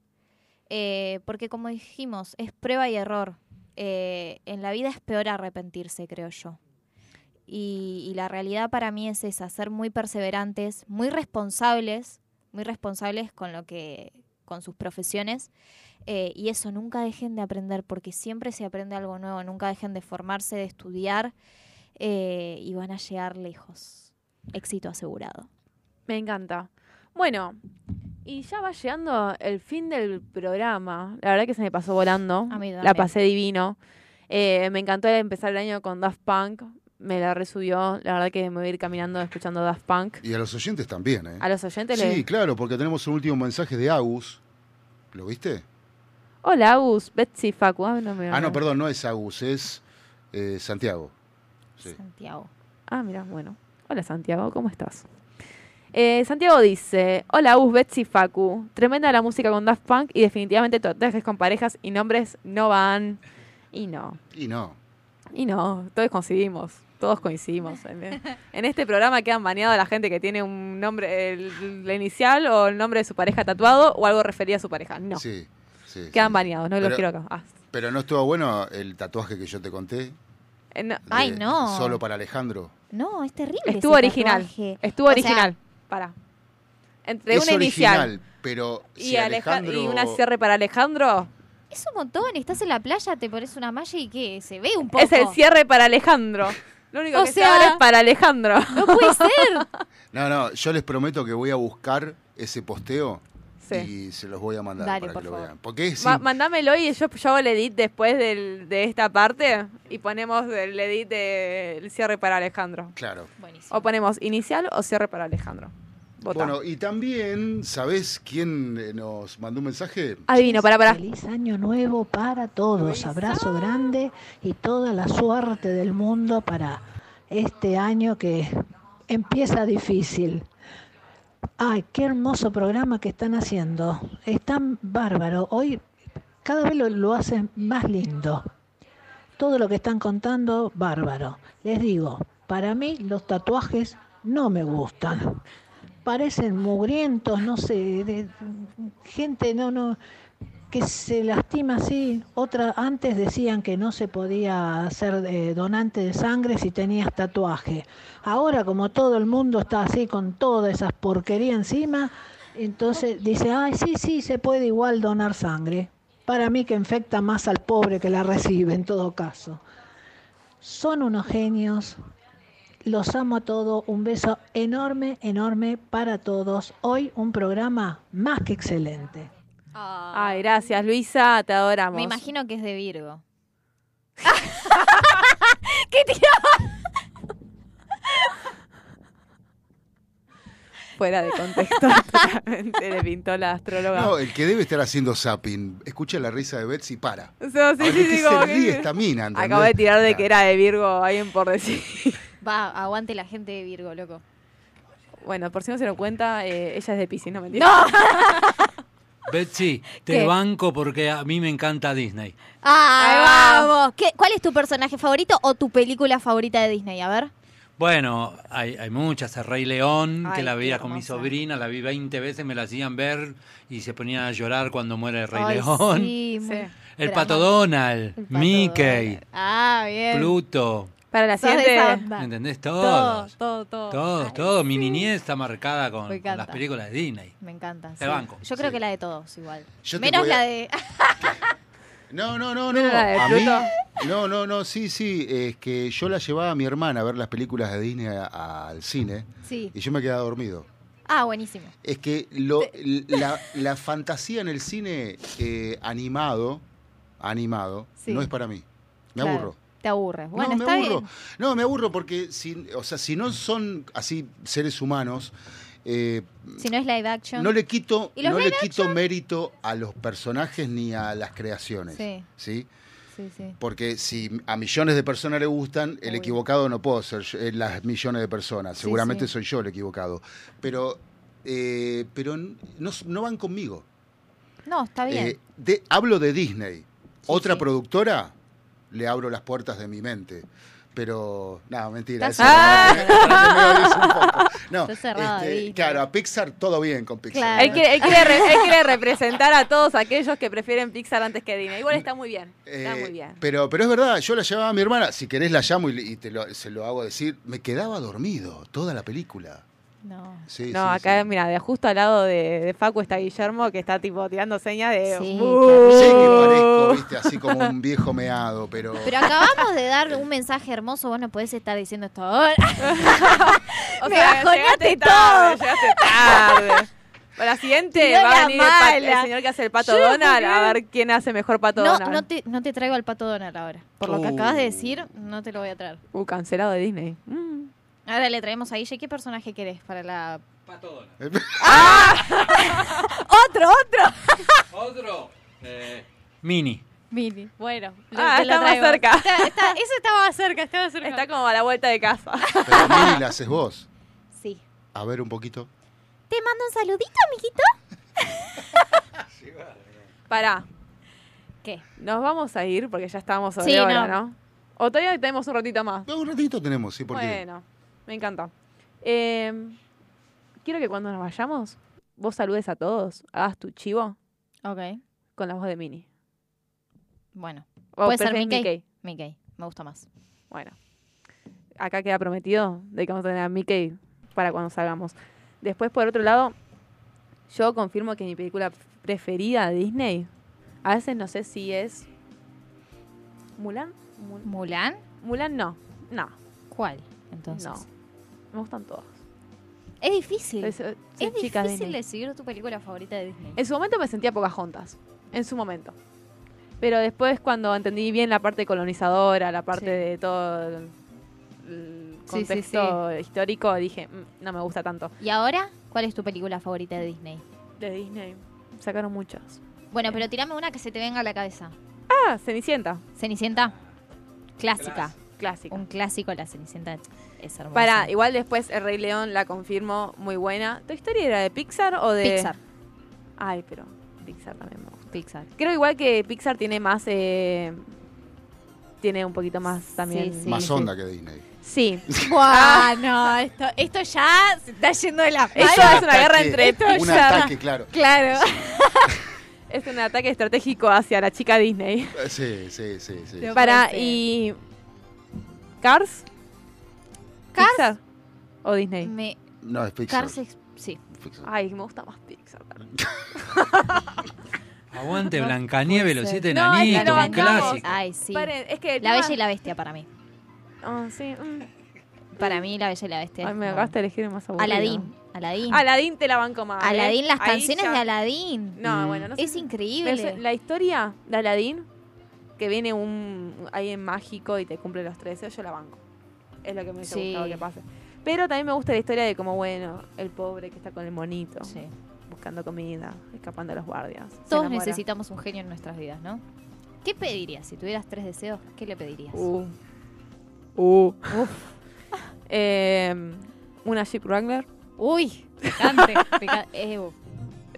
eh, porque como dijimos, es prueba y error. En la vida es peor arrepentirse, creo yo. Y, y la realidad para mí es esa, ser muy perseverantes, muy responsables, muy responsables con lo que, con sus profesiones. eh, y eso, nunca dejen de aprender, porque siempre se aprende algo nuevo, nunca dejen de formarse, de estudiar, eh, y van a llegar lejos. Éxito asegurado. Me encanta. Bueno, y ya va llegando el fin del programa. La verdad que se me pasó volando. A mí La pasé divino. Eh, me encantó empezar el año con Daft Punk. Me la resubió. La verdad que me voy a ir caminando escuchando Daft Punk. Y a los oyentes también, ¿eh? A los oyentes Sí, les... claro, porque tenemos un último mensaje de Agus. ¿Lo viste? Hola, Agus, Betsy, Facu. Ah, no, me- Ah, no, perdón, no es Agus, es eh, Santiago. Sí. Santiago. Ah, mira, bueno. Hola, Santiago, ¿cómo estás? Eh, Santiago dice, hola, Agus, Betsy, Facu. Tremenda la música con Daft Punk y definitivamente trajes con parejas y nombres no van. Y no. Y no. Y no, todos coincidimos, todos coincidimos. En, en este programa quedan baneados la gente que tiene un nombre, el, la inicial o el nombre de su pareja tatuado o algo referido a su pareja. No, Sí, sí. quedan sí. baneados, no los quiero acá. Ah, Pero no estuvo bueno el tatuaje que yo te conté. eh, no, de Ay, no. Solo para Alejandro. No, es terrible. estuvo ese original, tatuaje. estuvo O sea, original. Para. Entre es una inicial original, pero y, si Alejandro... y una cierre para Alejandro, Es un montón, estás en la playa, te pones una malla y ¿qué? Se ve un poco. es el cierre para Alejandro. Lo único O que se sea- es para Alejandro. No puede ser. No, no, yo les prometo que voy a buscar ese posteo Sí. y se los voy a mandar Dale, para por que lo favor. vean. Porque es Ma- Mándamelo y yo, yo hago el edit después del- de esta parte y ponemos el edit del cierre para Alejandro. claro. Buenísimo. O ponemos inicial o cierre para Alejandro. Vota. Bueno, y también, ¿sabés quién eh, nos mandó un mensaje? Adivino, para, para. Feliz año nuevo para todos. Abrazo grande y toda la suerte del mundo para este año que empieza difícil. Ay, qué hermoso programa que están haciendo. Están bárbaro. Hoy cada vez lo, lo hacen más lindo. Todo lo que están contando, bárbaro. Les digo, para mí los tatuajes no me gustan. Parecen mugrientos, no sé, de- gente no, no, que se lastima así. Otra, antes decían que no se podía ser eh, donante de sangre si tenías tatuaje. Ahora, como todo el mundo está así con toda esa porquería encima, entonces dice, ay, sí, sí, se puede igual donar sangre. Para mí que infecta más al pobre que la recibe en todo caso. Son unos genios. Los amo a todos. Un beso enorme, enorme para todos. Hoy un programa más que excelente. Ay, gracias, Luisa, te adoramos. Me imagino que es de Virgo. ¿Qué tiraba? Fuera de contexto, totalmente le pintó la astróloga. No, el que debe estar haciendo zapping, escucha la risa de Betsy y para. O sea, sí, A ver, sí, ¿de qué sí, se como ríe que- esta mina? ¿entendés? Acabo de tirar de que era de Virgo, alguien por decir. Va, aguante la gente de Virgo, loco. Bueno, por si no se lo cuenta, eh, ella es de Piscis, no mentira. Betsy, te ¿Qué? banco porque a mí me encanta Disney. ¡Ay, vamos! ¿Qué, ¿Cuál es tu personaje favorito o tu película favorita de Disney? A ver. Bueno, hay, hay muchas. El Rey León, Ay, que la veía con mi sobrina, la vi 20 veces, me la hacían ver y se ponía a llorar cuando muere el Rey Ay, León. sí, El. Pato Donald, El Pato Mickey, Ah, bien. Pluto. Para la siguiente. ¿Me entendés? Todo, Todos. todo, todo. Todos, Ay, todos. Mi sí. niñez está marcada con, las películas de Disney. Me encanta. Te sí. banco. Yo creo Sí. que la de todos igual. Yo Menos a- la de. No, no, no, no. ¿No era la de A mí, no, no, no, sí, sí. Es que yo la llevaba a mi hermana a ver las películas de Disney a- al cine Sí. y yo me quedaba dormido. Ah, buenísimo. Es que lo, la, la fantasía en el cine eh, animado, animado, Sí. no es para mí. Me Claro. aburro. Te aburres. Bueno, no, me está aburro. bien. No, me aburro porque si, o sea, si no son así seres humanos, eh, Si no es live action. no le quito, ¿Y los no le quito mérito a los personajes ni a las creaciones. Sí. ¿sí? Sí, sí. Porque si a millones de personas le gustan, el equivocado no puedo ser yo- eh, las millones de personas. Seguramente sí. soy yo el equivocado. Pero, eh, pero no, no van conmigo. No, está bien. Eh, de- hablo de Disney. Otra productora, le abro las puertas de mi mente. Pero, no, mentira. Eso cerrado. no, me odies un poco. No, Estás cerrado, este, claro, a Pixar todo bien con Pixar. Claro. Él quiere, él quiere re- él quiere representar a todos aquellos que prefieren Pixar antes que Disney. Igual está muy bien. Está Eh, muy bien. Pero, pero es verdad, yo la llevaba a mi hermana, si querés la llamo y, y te lo, se lo hago decir, me quedaba dormido toda la película. No. Sí, No, sí, acá, sí. mira, de justo al lado de, de Facu está Guillermo, que está tipo tirando señas de. Sí, que parezco, viste, así como un viejo meado, pero... Pero acabamos de dar un mensaje hermoso. Vos no podés estar diciendo esto ahora. O Me sea, bajoneaste llegaste tarde, llegaste tarde. Para la siguiente va a venir el, señor que hace el pato Yo, Donald ¿por a ver quién hace mejor pato No, Donald. no te, no te traigo al pato Donald ahora. Por lo que Uh. acabas de decir, no te lo voy a traer. Uh, cancelado de Disney. Mm. Ahora le traemos a Guille. ¿Qué personaje querés para la. Pato Donald. ¡Otro, otro! Otro. Eh, Mini. Mini. Bueno. Ah, está más cerca. Está- está- ese estaba cerca, estaba cerca. Está como a la vuelta de casa. Pero Mini la haces vos. Sí. A ver un poquito. ¿Te mando un saludito, amiguito? Pará, ¿Qué? nos vamos a ir porque ya estamos sobre Sí, hora, no. ¿no? O todavía tenemos un ratito más. No, un ratito tenemos, sí, porque... Bueno, me encanta. Eh, quiero que cuando nos vayamos, vos saludes a todos, hagas tu chivo Ok. con la voz de Mini. Bueno. O ¿Puede ser preferís Mickey? Mickey. Me gusta más. Bueno, acá queda prometido de que vamos a tener a Mickey para cuando salgamos. Después, por otro lado, yo confirmo que mi película preferida de Disney, a veces no sé si es Mulan. Mul- ¿Mulan? Mulan no, no, ¿Cuál? Entonces. no. Me gustan todas. Es difícil. Es, eh, Es chica difícil Disney. decidir tu película favorita de Disney. En su momento me sentía Pocahontas. En su momento. Pero después, cuando entendí bien la parte colonizadora, la parte Sí. de todo el, el Sí, sí, contexto histórico, dije, "Mm, no me gusta tanto. ¿Y ahora cuál es tu película favorita de Disney? De Disney. Sacaron muchas. Bueno, pero tirame una que se te venga a la cabeza. Ah, Cenicienta. Cenicienta. Clásica. Clásica. Un clásico, la Cenicienta es hermosa. Para, igual después El Rey León la confirmo, muy buena. ¿Tu historia era de Pixar o de...? Pixar. Ay, pero Pixar también me gusta. Pixar. Creo igual que Pixar tiene más... eh, tiene un poquito más también... Sí, sí. Más onda que Disney. Sí. Buah, no, esto, esto ya se está yendo de la Esto es una guerra entre Un Pixar. ataque, claro. Claro. Es un ataque estratégico hacia la chica Disney. Eh, Sí, sí, sí, sí. Para, y... ¿Cars? ¿Cars? ¿Pixar? ¿O Disney? Me, No, es Pixar. Cars ex- sí. Pixar. Ay, me gusta más Pixar. Aguante No Blancanieves, puede los siete No, es que enanitos, lo un clásico. Ay, sí. Paren, es que... La Bella y la Bestia para mí. Ah, sí. mm. Para mí, La Bella y la Bestia. Ay, es me acabaste de elegir el más aburrido. Aladín. Aladín. Aladín te la banco más. ¿eh? Aladín, las Ahí canciones ya- de Aladín. No, bueno, no sé. Es increíble. Es- La historia de Aladín, que viene un alguien mágico y te cumple los 13, yo la banco. Es lo que me hubiese Sí. gustado que pase. Pero también me gusta la historia de como, bueno, el pobre que está con el monito, Sí. buscando comida, escapando a los guardias. Todos necesitamos un genio en nuestras vidas, ¿no? ¿Qué pedirías? Si tuvieras tres deseos, ¿qué le pedirías? Uh. Uh. Eh, una Jeep Wrangler. Uy, picante. pica- eh,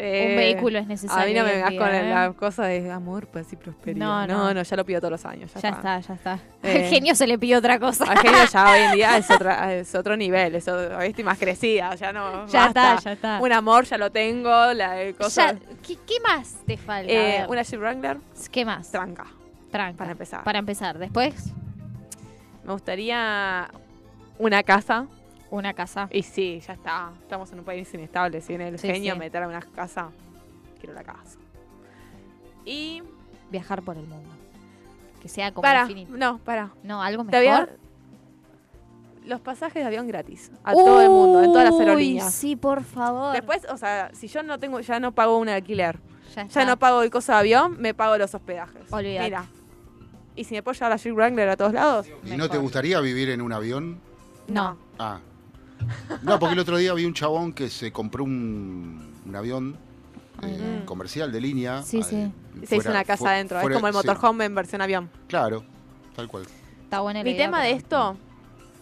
Eh, un vehículo es necesario. A mí no me vengas con ¿eh? la cosa de amor, paz y prosperidad. No, No, no. no, ya lo pido todos los años. Ya, Ya está, ya está. Eh, Al genio se le pide otra cosa. Al genio ya hoy en día es, otra, es otro nivel, es otro- estoy más crecida, ya no. Ya basta. está, ya está. Un amor ya lo tengo, la eh, cosa. ¿qué, qué más te falta? Eh, una Jeep Wrangler, ¿Qué más? tranca, Tranca. para empezar. Para empezar. Después, Me gustaría una casa. Una casa. Y sí, ya está. Estamos en un país inestable. Si viene el Sí, genio sí. a meter a una casa, quiero la casa. Y. Viajar por el mundo. Que sea como Para, infinito. no, para. No, algo mejor. Los pasajes de avión gratis. A todo el mundo, en todas las aerolíneas. Sí, por favor. Después, o sea, si yo no tengo, ya no pago un alquiler, ya, ya no pago el costo de avión, me pago los hospedajes. Olvídate. Mira. Y si me puedo llevar la Jeep Wrangler a todos lados, ¿Y no te gustaría vivir en un avión? No. Ah. No, porque el otro día vi un chabón que se compró un, un avión eh, Mm. comercial de línea. Sí, eh, sí. se hizo una casa fu- adentro. fuera- es como el sí, motorhome en versión avión. Claro, tal cual. Está buena Mi idea, tema de esto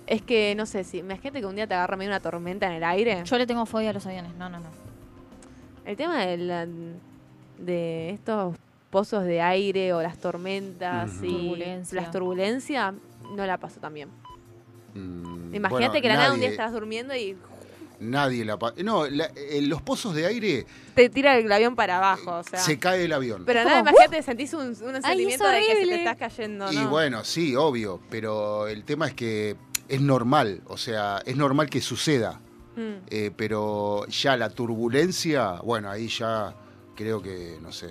es que, no sé, si imagínate que un día te agarra medio una tormenta en el aire. Yo le tengo fobia a los aviones. No, no, no. El tema de, la- de estos pozos de aire o las tormentas y Turbulencia. las turbulencias, no la paso tan bien. Mm, Imagínate bueno, que la nada un día nadie- estás durmiendo y Nadie la... No, la- eh, los pozos de aire te tira el avión para abajo, o sea. se cae el avión. Pero nada, imagínate, sentís un, un sentimiento de que se te estás cayendo, y ¿no? bueno, sí, obvio, pero el tema es que es normal, o sea, es normal que suceda, Mm. eh, pero ya la turbulencia, bueno, ahí ya creo que, no sé,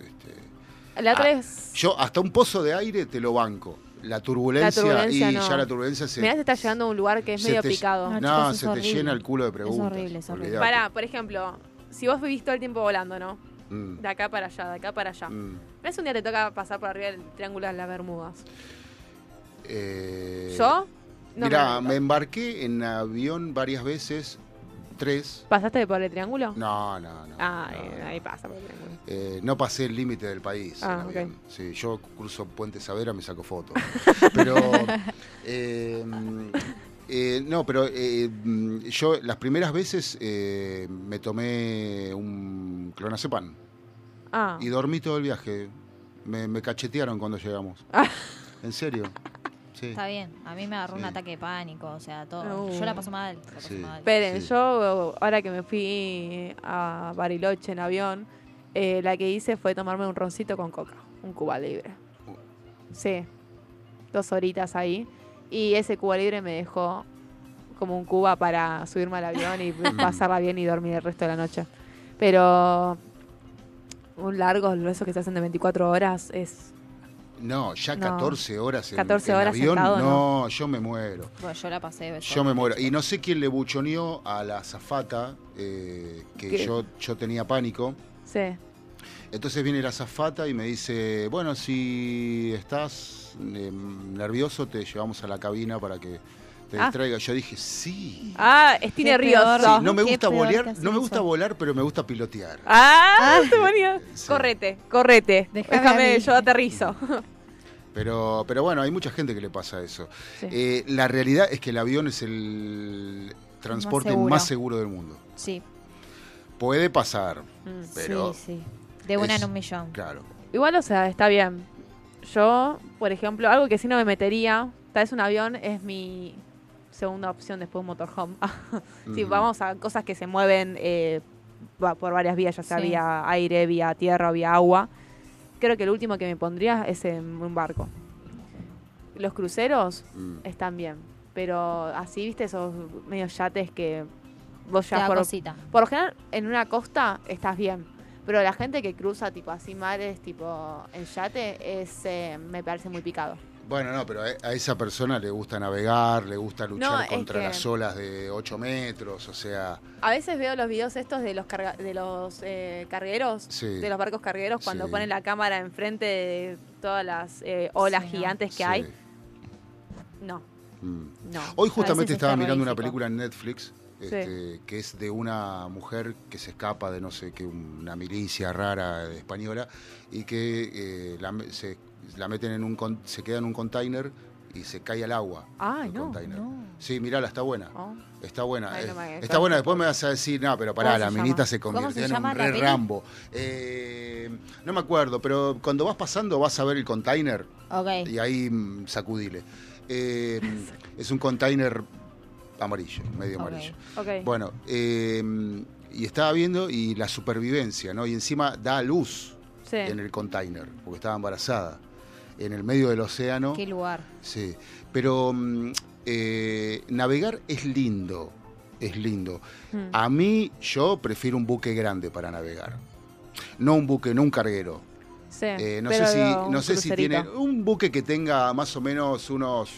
este, La otra Ah, es... yo hasta un pozo de aire te lo banco. La turbulencia, turbulencia y no. ya la turbulencia se... Mirá, te estás llegando a un lugar que es se medio te- picado. No, No, chicos, es se te horrible. llena el culo de preguntas. horrible, es horrible. Pará, por ejemplo, si vos vivís todo el tiempo volando, ¿no? Mm, De acá para allá, de acá para allá. mm. ¿No es un día te toca pasar por arriba del triángulo de las Bermudas? Eh, ¿Yo? No Mirá, me me embarqué en avión varias veces, ¿Pasaste por el triángulo? No, no, no. Ah, no, ahí, no. pasa por el triángulo. Eh, no pasé el límite del país Ah, en. Sí, yo cruzo Puente Savera, me saco fotos. Pero, eh, eh, no, pero eh, mm, yo las primeras veces me tomé un clonazepam Ah, y dormí todo el viaje. Me, me cachetearon cuando llegamos. Ah. ¿En serio? Sí. Está bien. A mí me agarró un ataque de pánico. O sea, todo. Uh. Yo la paso mal. La paso Sí. mal. esperen, sí. yo ahora que me fui a Bariloche en avión, eh, la que hice fue tomarme un roncito con coca, un Cuba libre. Sí, dos horitas ahí. Y ese Cuba libre me dejó como un Cuba para subirme al avión y pasarla bien y dormir el resto de la noche. Pero un largo, esos que se hacen de 24 horas, es No, ya No. 14 horas en, 14 en horas avión. sentado, no, yo me muero. Bueno, yo la pasé. Yo me muero. Y no sé quién le buchoneó a la azafata, eh, que ¿Qué? yo, yo tenía pánico. Sí. Entonces viene la azafata y me dice, bueno, si estás eh, nervioso, te llevamos a la cabina para que te Ah. distraiga. Yo dije, sí. Ah, estoy Qué nervioso. Sí, no me gusta volar, no me gusta volar, pero me gusta pilotear. Ah, te ponía. Sí. Correte, correte. Déjame yo aterrizo. Pero, pero bueno, hay mucha gente que le pasa eso. Sí. Eh, la realidad es que el avión es el transporte seguro. más seguro del mundo. Sí, Puede pasar, Mm. pero sí, sí. De una es- en un millón. claro. Igual, o sea, está bien. Yo, por ejemplo, algo que sí no me metería, tal vez un avión es mi segunda opción después de un motorhome. sí, Ujú. vamos a cosas que se mueven eh, va- por varias vías, ya sea Sí. vía aire, vía tierra o vía agua. Creo que el último que me pondría es en un barco. Los cruceros Mm. están bien, pero así, viste, esos medios yates que vos ya por, cosita. por lo general en una costa estás bien, pero la gente que cruza tipo así mares, tipo en yate, es, eh, me parece muy picado. Bueno, no, pero a esa persona le gusta navegar, le gusta luchar No, contra que- las olas de 8 metros, o sea, A veces veo los videos estos de los carga- de los eh, cargueros, Sí. de los barcos cargueros, cuando Sí. ponen la cámara enfrente de todas las eh, olas Sí, no. gigantes que sí. hay. No, Mm. no. Hoy justamente estaba mirando una película en Netflix este, que es de una mujer que se escapa de no sé qué, una milicia rara española y que eh, la, me- se, la meten en un con- se queda en un container y se cae al agua. Ay, el no, container. no. Sí, mirala, está buena. Oh. Está buena. Ay, no eh, me está buena, después me vas a decir, no, pero pará, ¿Cómo la minita llama? se ¿Cómo convirtió en un re? Rambo. Eh, no me acuerdo, pero cuando vas pasando vas a ver el container Ok. y ahí mm, sacudile. Eh, es un container amarillo, medio amarillo. Bueno, eh, y estaba viendo y la supervivencia, ¿no? Y encima da luz sí. en el container, porque estaba embarazada. En el medio del océano. Qué lugar. Sí, pero mm, eh, navegar es lindo, es lindo. Mm. A mí yo prefiero un buque grande para navegar. No un buque, no un carguero. Sí, Eh, no pero sé si, no sé si crucerito. tiene un buque que tenga más o menos unos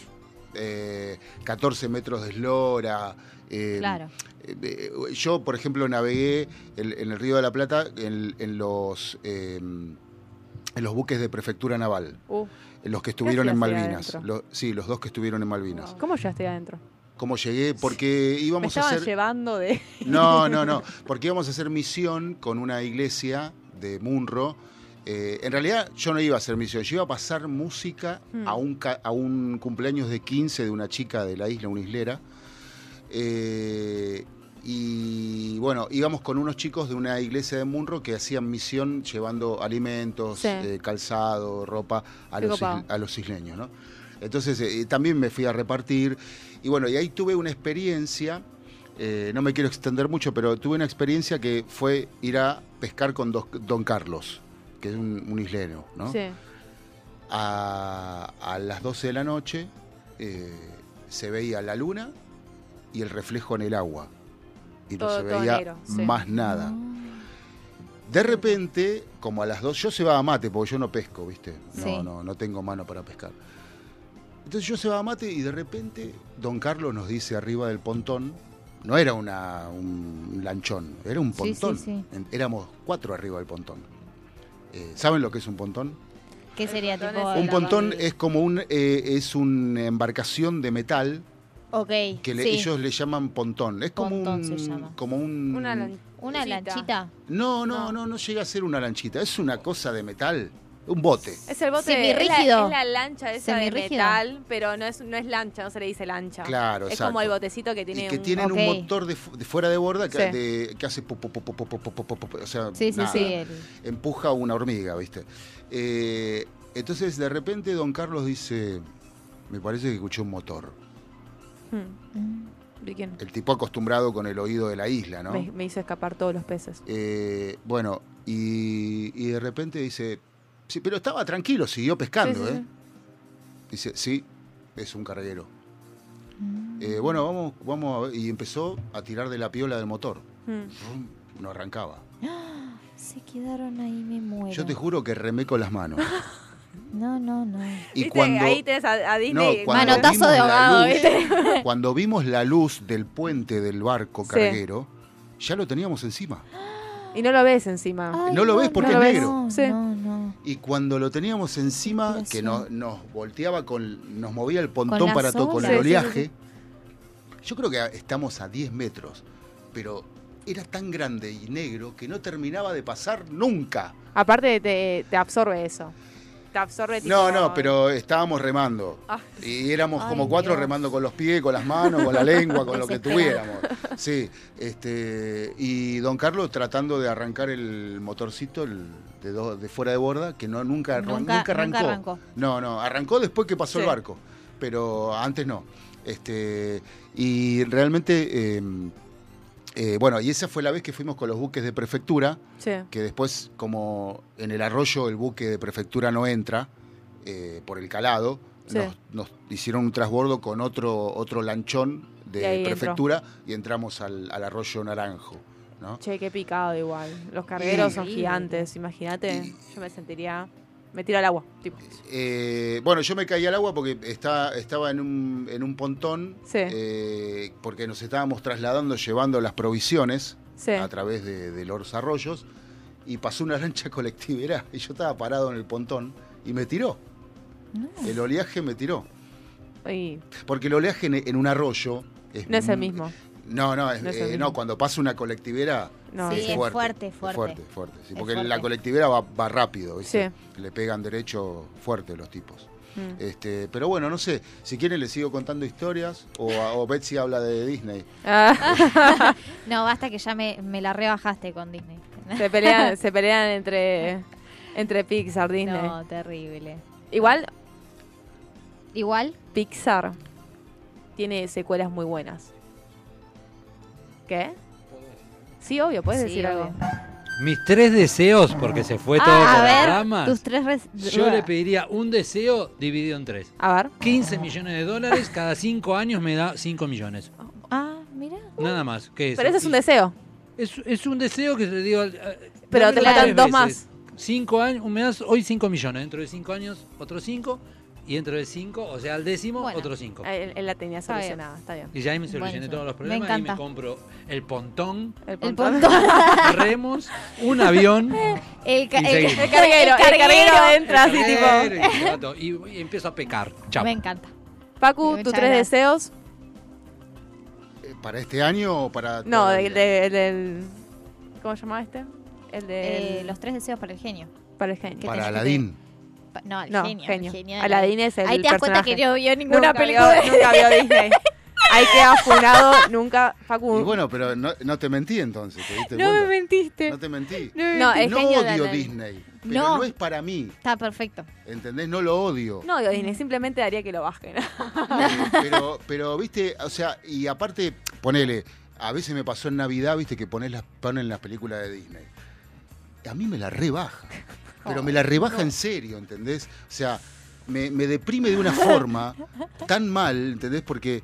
eh, 14 metros de eslora. eh, Claro. eh, yo, por ejemplo, navegué en, en el Río de la Plata en, en los en los buques de prefectura naval, Uh, los que estuvieron en Malvinas. Los- sí, los dos que estuvieron en Malvinas. ¿Cómo llegaste adentro? ¿Cómo llegué? Porque Me íbamos a hacer. llevando de... No, no, no. Porque íbamos a hacer misión con una iglesia de Munro. Eh, en realidad yo no iba a hacer misión, yo iba a pasar música Hmm. a, un, ca- a un cumpleaños de 15 de una chica de la isla, una islera. Eh, y bueno, íbamos con unos chicos de una iglesia de Munro que hacían misión llevando alimentos, Sí. eh, calzado, ropa a Qué los, isle- a los isleños, ¿no? Entonces eh, también me fui a repartir. Y bueno, y ahí tuve una experiencia, eh, no me quiero extender mucho, pero tuve una experiencia que fue ir a pescar con dos- Don Carlos, que es un, un isleno, ¿no? Sí. A, a las 12 de la noche se veía la luna y el reflejo en el agua. Y no Todo- se veía negro, sí. más nada. De repente, como a las dos, yo cebaba mate, porque yo no pesco, ¿viste? No, Sí. no, no tengo mano para pescar. Entonces yo cebaba mate y de repente Don Carlos nos dice arriba del pontón, no era una, un lanchón, era un pontón. sí, sí. En- Éramos cuatro arriba del pontón. Eh, ¿Saben lo que es un pontón? ¿Qué sería pontón tipo? Un pontón es como un eh, es una embarcación de metal que ellos le llaman pontón. Es como un, como un una, lanchita. No, no, no, no, llega a ser una lanchita, es una cosa de metal. Un bote. Es el bote semirrígido. Es la, es la lancha esa de metal, pero no es, no es lancha, no se le dice lancha. Claro, Es como el botecito que tiene y que tienen un motor de, fuera de borda que, hace... O sea, Empuja una hormiga, ¿viste? Eh, entonces, de repente, Don Carlos dice... Me parece que escuché un motor. Hmm. ¿De quién? El tipo acostumbrado con el oído de la isla, ¿no? Me, me hizo escapar todos los peces. Eh, bueno, y, y de repente dice, sí, pero estaba tranquilo, siguió pescando, Sí, sí, ¿eh? sí. Dice, sí, es un carguero. Mm. Eh, bueno, vamos, vamos a ver. Y empezó a tirar de la piola del motor. Rum, No arrancaba. Se quedaron ahí, me muero. Yo te juro que remé con las manos. No, no, no. Y ¿Viste? cuando, Ahí tenés a, a Disney. No, cuando Manotazo vimos de la ahogado, luz- ¿viste? Cuando vimos la luz del puente del barco Sí. carguero, ya lo teníamos encima. Y no lo ves encima. Ay, No lo ves porque no es negro. No, Sí. no, no. Y cuando lo teníamos encima, Pero que sí. nos, nos volteaba con, nos movía el pontón para todo, con el Sí, sí, sí, oleaje. Yo creo que estamos a 10 metros, pero era tan grande y negro que no terminaba de pasar nunca. Aparte te, te absorbe eso. Te absorbe tipo... No, no, pero estábamos remando. Ah. Y éramos Ay, como cuatro Dios. remando con los pies, con las manos, con la lengua, con lo que tuviéramos. Sí, este, y don Carlos tratando de arrancar el motorcito el de, do- de fuera de borda, que no nunca, Nunca- nunca nunca arrancó. arrancó. No, no, arrancó después que pasó el barco, pero antes no. Este, y realmente, eh, eh, bueno, y esa fue la vez que fuimos con los buques de prefectura Sí. que después, como en el arroyo el buque de prefectura no entra eh, por el calado, Sí. nos, nos hicieron un transbordo con otro, otro lanchón Y de entró. prefectura y entramos al, al arroyo Naranjo. ¿no? Che, qué picado igual. Los cargueros son gigantes, imagínate. Yo me sentiría... Me tiro al agua, tipo. Eh, bueno, yo me caí al agua porque está, estaba en un, en un pontón, Sí. eh, porque nos estábamos trasladando, llevando las provisiones Sí. a través de, de los arroyos, y pasó una lancha colectivera, y yo estaba parado en el pontón, y me tiró. El oleaje me tiró. Porque el oleaje en, en un arroyo es no es el mismo. No, no, es- No eh, no, cuando pasa una colectivera No, Sí, es es fuerte. fuerte, es fuerte. fuerte, sí, porque fuerte. la colectivera va, va rápido, ¿viste? Sí. le pegan derecho fuerte los tipos. Mm. Este, pero bueno, no sé, si quieren les sigo contando historias o, o Betsy habla de Disney. Ah, No, basta que ya me, me la rebajaste con Disney. se pelean, se pelean entre, entre Pixar, Disney. No, terrible. Igual, Igual, Pixar tiene secuelas muy buenas. ¿Qué? Sí, obvio, puedes Sí, decir obvio. algo. Mis tres deseos, porque se fue todo Ah, por a las ver, ramas. tus tres... res- Yo le pediría un deseo dividido en tres. A ver. 15 millones de dólares, cada cinco años me da 5 millones. Ah, mira. Nada más. ¿Qué es? Pero ese es un deseo. Es, es un deseo que te digo. eh, Pero dámelo te faltan tres dos veces. más. Cinco años, me das hoy 5 millones. Dentro de 5 años, otros 5. Y dentro de 5, o sea, al décimo, Bueno. otros 5. Él, él la tenía solucionada, está bien. Y ya ahí me solucioné Buenísimo. todos los Me problemas y me compro el pontón, El El pontón. remos, un avión. El, ca- Y el- seguimos. El carguero, el carguero entra así tipo. y empiezo a pecar. Chao. Me encanta. Pacu, tus tres gracias. deseos. Eh, ¿Para este año o para.? No, del, del- ¿Cómo se llama este? El de. Eh, los tres deseos para el genio. Para el genio. ¿Qué Para Aladín. No, el No, genio. genio. El genio es el Ahí te das cuenta que no vio ninguna Nunca película. vio, nunca vio Disney. Ahí queda funado, nunca. Facu. Y bueno, pero no, no te mentí entonces, ¿te diste No me mentiste. No te mentí. No No, mentiste. el no genio de odio. Disney, pero No. no. es para mí, Está perfecto. ¿entendés? No lo odio. No odio Disney, simplemente haría que lo bajen. Pero, pero, viste, o sea, y aparte, ponele, a veces me pasó en Navidad, viste, que pones las, ponen las películas de Disney. A mí me la rebaja. Pero me la rebaja en serio, ¿entendés? O sea, me, me deprime de una forma tan mal, ¿entendés? Porque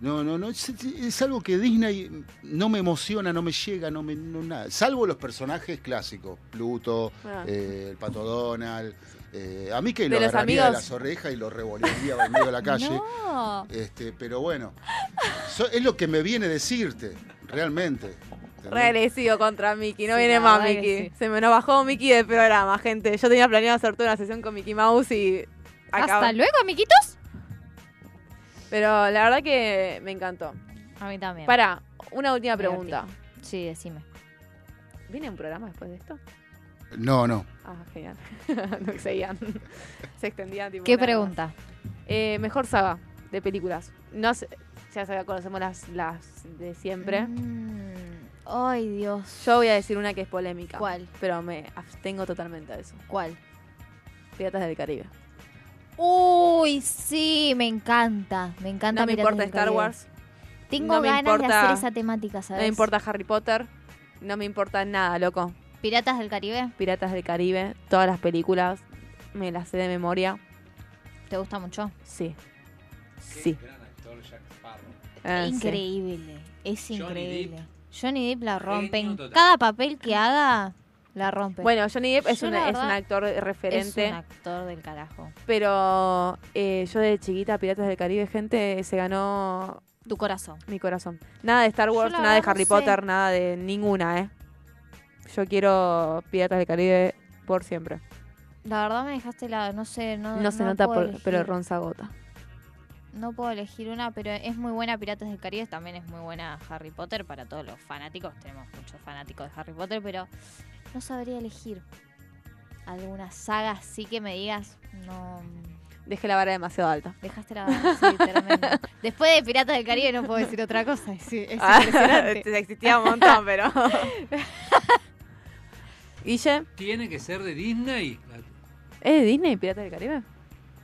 no, no, no, es, es algo que Disney no me emociona, no me llega, no me no nada. Salvo los personajes clásicos, Pluto, Ah. eh, el Pato Donald. eh, a mí que De lo agarraría de amigos. las orejas y lo revolearía en medio de la calle. No. Este, pero bueno, so- es lo que me viene a decirte, realmente. ¿Entendés? Reagresivo contra Mickey, no Sí, viene más Mickey. sí. Se me nos bajó Mickey del programa, gente. Yo tenía planeado hacer toda una sesión con Mickey Mouse y. acaba- Hasta luego, amiguitos. Pero la verdad que me encantó. A mí también. Para, una última pregunta. Sí, decime. ¿Viene un programa después de esto? No, no. Ah, genial. no seguían. Se extendían tipo. ¿Qué pregunta? Eh, mejor saga de películas. No sé, ya sabía, conocemos las, las de siempre. Mm, Ay, Dios. Yo voy a decir una que es polémica. ¿Cuál? Pero me abstengo totalmente de eso. ¿Cuál? Piratas del Caribe. Uy, sí, me encanta. Me encanta. No me Piratas importa del Star Caribe. Wars. Tengo no ganas de hacer esa temática, No ¿sabes? me importa Harry Potter. No me importa nada, loco. Piratas del Caribe, Piratas del Caribe. Todas las películas. Me las sé de memoria. ¿te gusta mucho? Sí. Sí. Ah, sí. increíble. Es Johnny increíble. Johnny Depp la rompe. En total. cada papel que haga, La rompe. Bueno, Johnny Depp es, Yo, un, la es un actor referente. Es un actor del carajo. Pero eh, yo de chiquita, Piratas del Caribe, gente, se ganó Tu corazón. mi corazón. Nada de Star Wars, nada de no Harry sé. Potter, nada de ninguna, ¿eh? Yo quiero Piratas del Caribe por siempre. La verdad me dejaste la... No sé, no No, se no nota, por, pero Ron se agota. No puedo elegir una, pero es muy buena Piratas del Caribe, también es muy buena Harry Potter para todos los fanáticos. Tenemos muchos fanáticos de Harry Potter, pero no sabría elegir alguna saga así que me digas, no... Dejé la vara demasiado alta. Dejaste la sí, tremendo. Después de Piratas del Caribe no puedo decir otra cosa. Es, es Ah, impresionante. existía un montón, pero. Guille, Tiene que ser de Disney. ¿es de Disney Piratas del Caribe?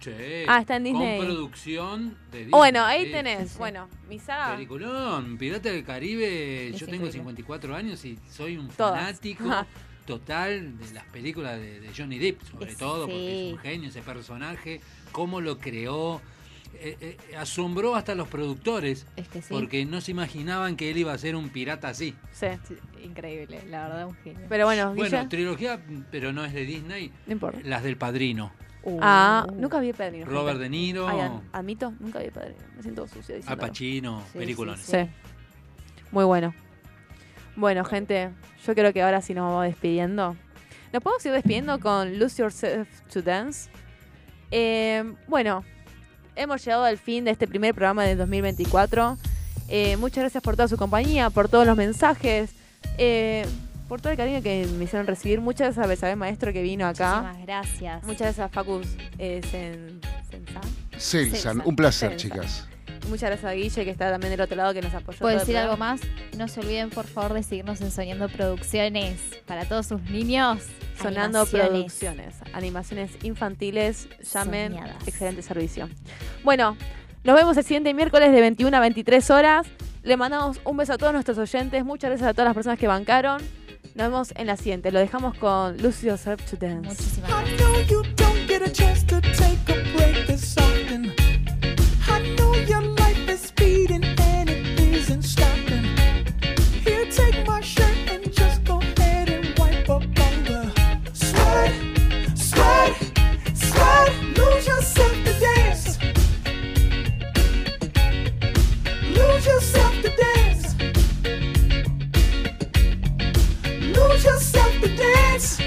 Che, Ah, está en Disney. Con producción de Disney. Bueno, ahí sí. tenés. Bueno, mi saga. Peliculón, Pirata del Caribe. Es yo tengo increíble. 54 años y soy un Todas. fanático Ajá. total de las películas de, de Johnny Depp, sobre Es- todo, porque es un genio ese personaje, cómo lo creó. Eh, eh, asombró hasta a los productores Es que sí. porque no se imaginaban que él iba a ser un pirata así. Sí. Sí, Increíble, la verdad, un genio. Pero bueno. Bueno, trilogía, pero no es de Disney. no importa. Las del Padrino. Ah, nunca vi Padrino. Robert gente. De Niro, Ay, nunca vi Padrino. Me siento sucia Al. Pacino, Sí, peliculones. sí, Sí. Muy bueno. Bueno, gente, yo creo que ahora sí nos vamos despidiendo. Nos podemos ir despidiendo con Lose Yourself to Dance. Eh, bueno, hemos llegado al fin de este primer programa del 2024. Eh, muchas gracias por toda su compañía, por todos los mensajes, eh, por todo el cariño que me hicieron recibir. Muchas gracias a Besabé Maestro que vino acá. Muchísimas gracias. Muchas gracias a Facus eh, Sen- Sensa. Selsan, un placer, Selsan. chicas. Muchas gracias a Guille que está también del otro lado que nos apoyó. ¿Puedo decir algo más? No se olviden, por favor, de seguirnos en Soñando Producciones. Para todos sus niños. Sonando animaciones. Producciones, animaciones infantiles, llamen, Soñadas. excelente servicio. Bueno, nos vemos el siguiente miércoles de 21 a 23 horas. Le mandamos un beso a todos nuestros oyentes, muchas gracias a todas las personas que bancaron. Nos vemos en la siguiente, lo dejamos con Lose Yourself to Dance. Muchísimas I dance.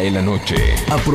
Cae la noche. Aprovecha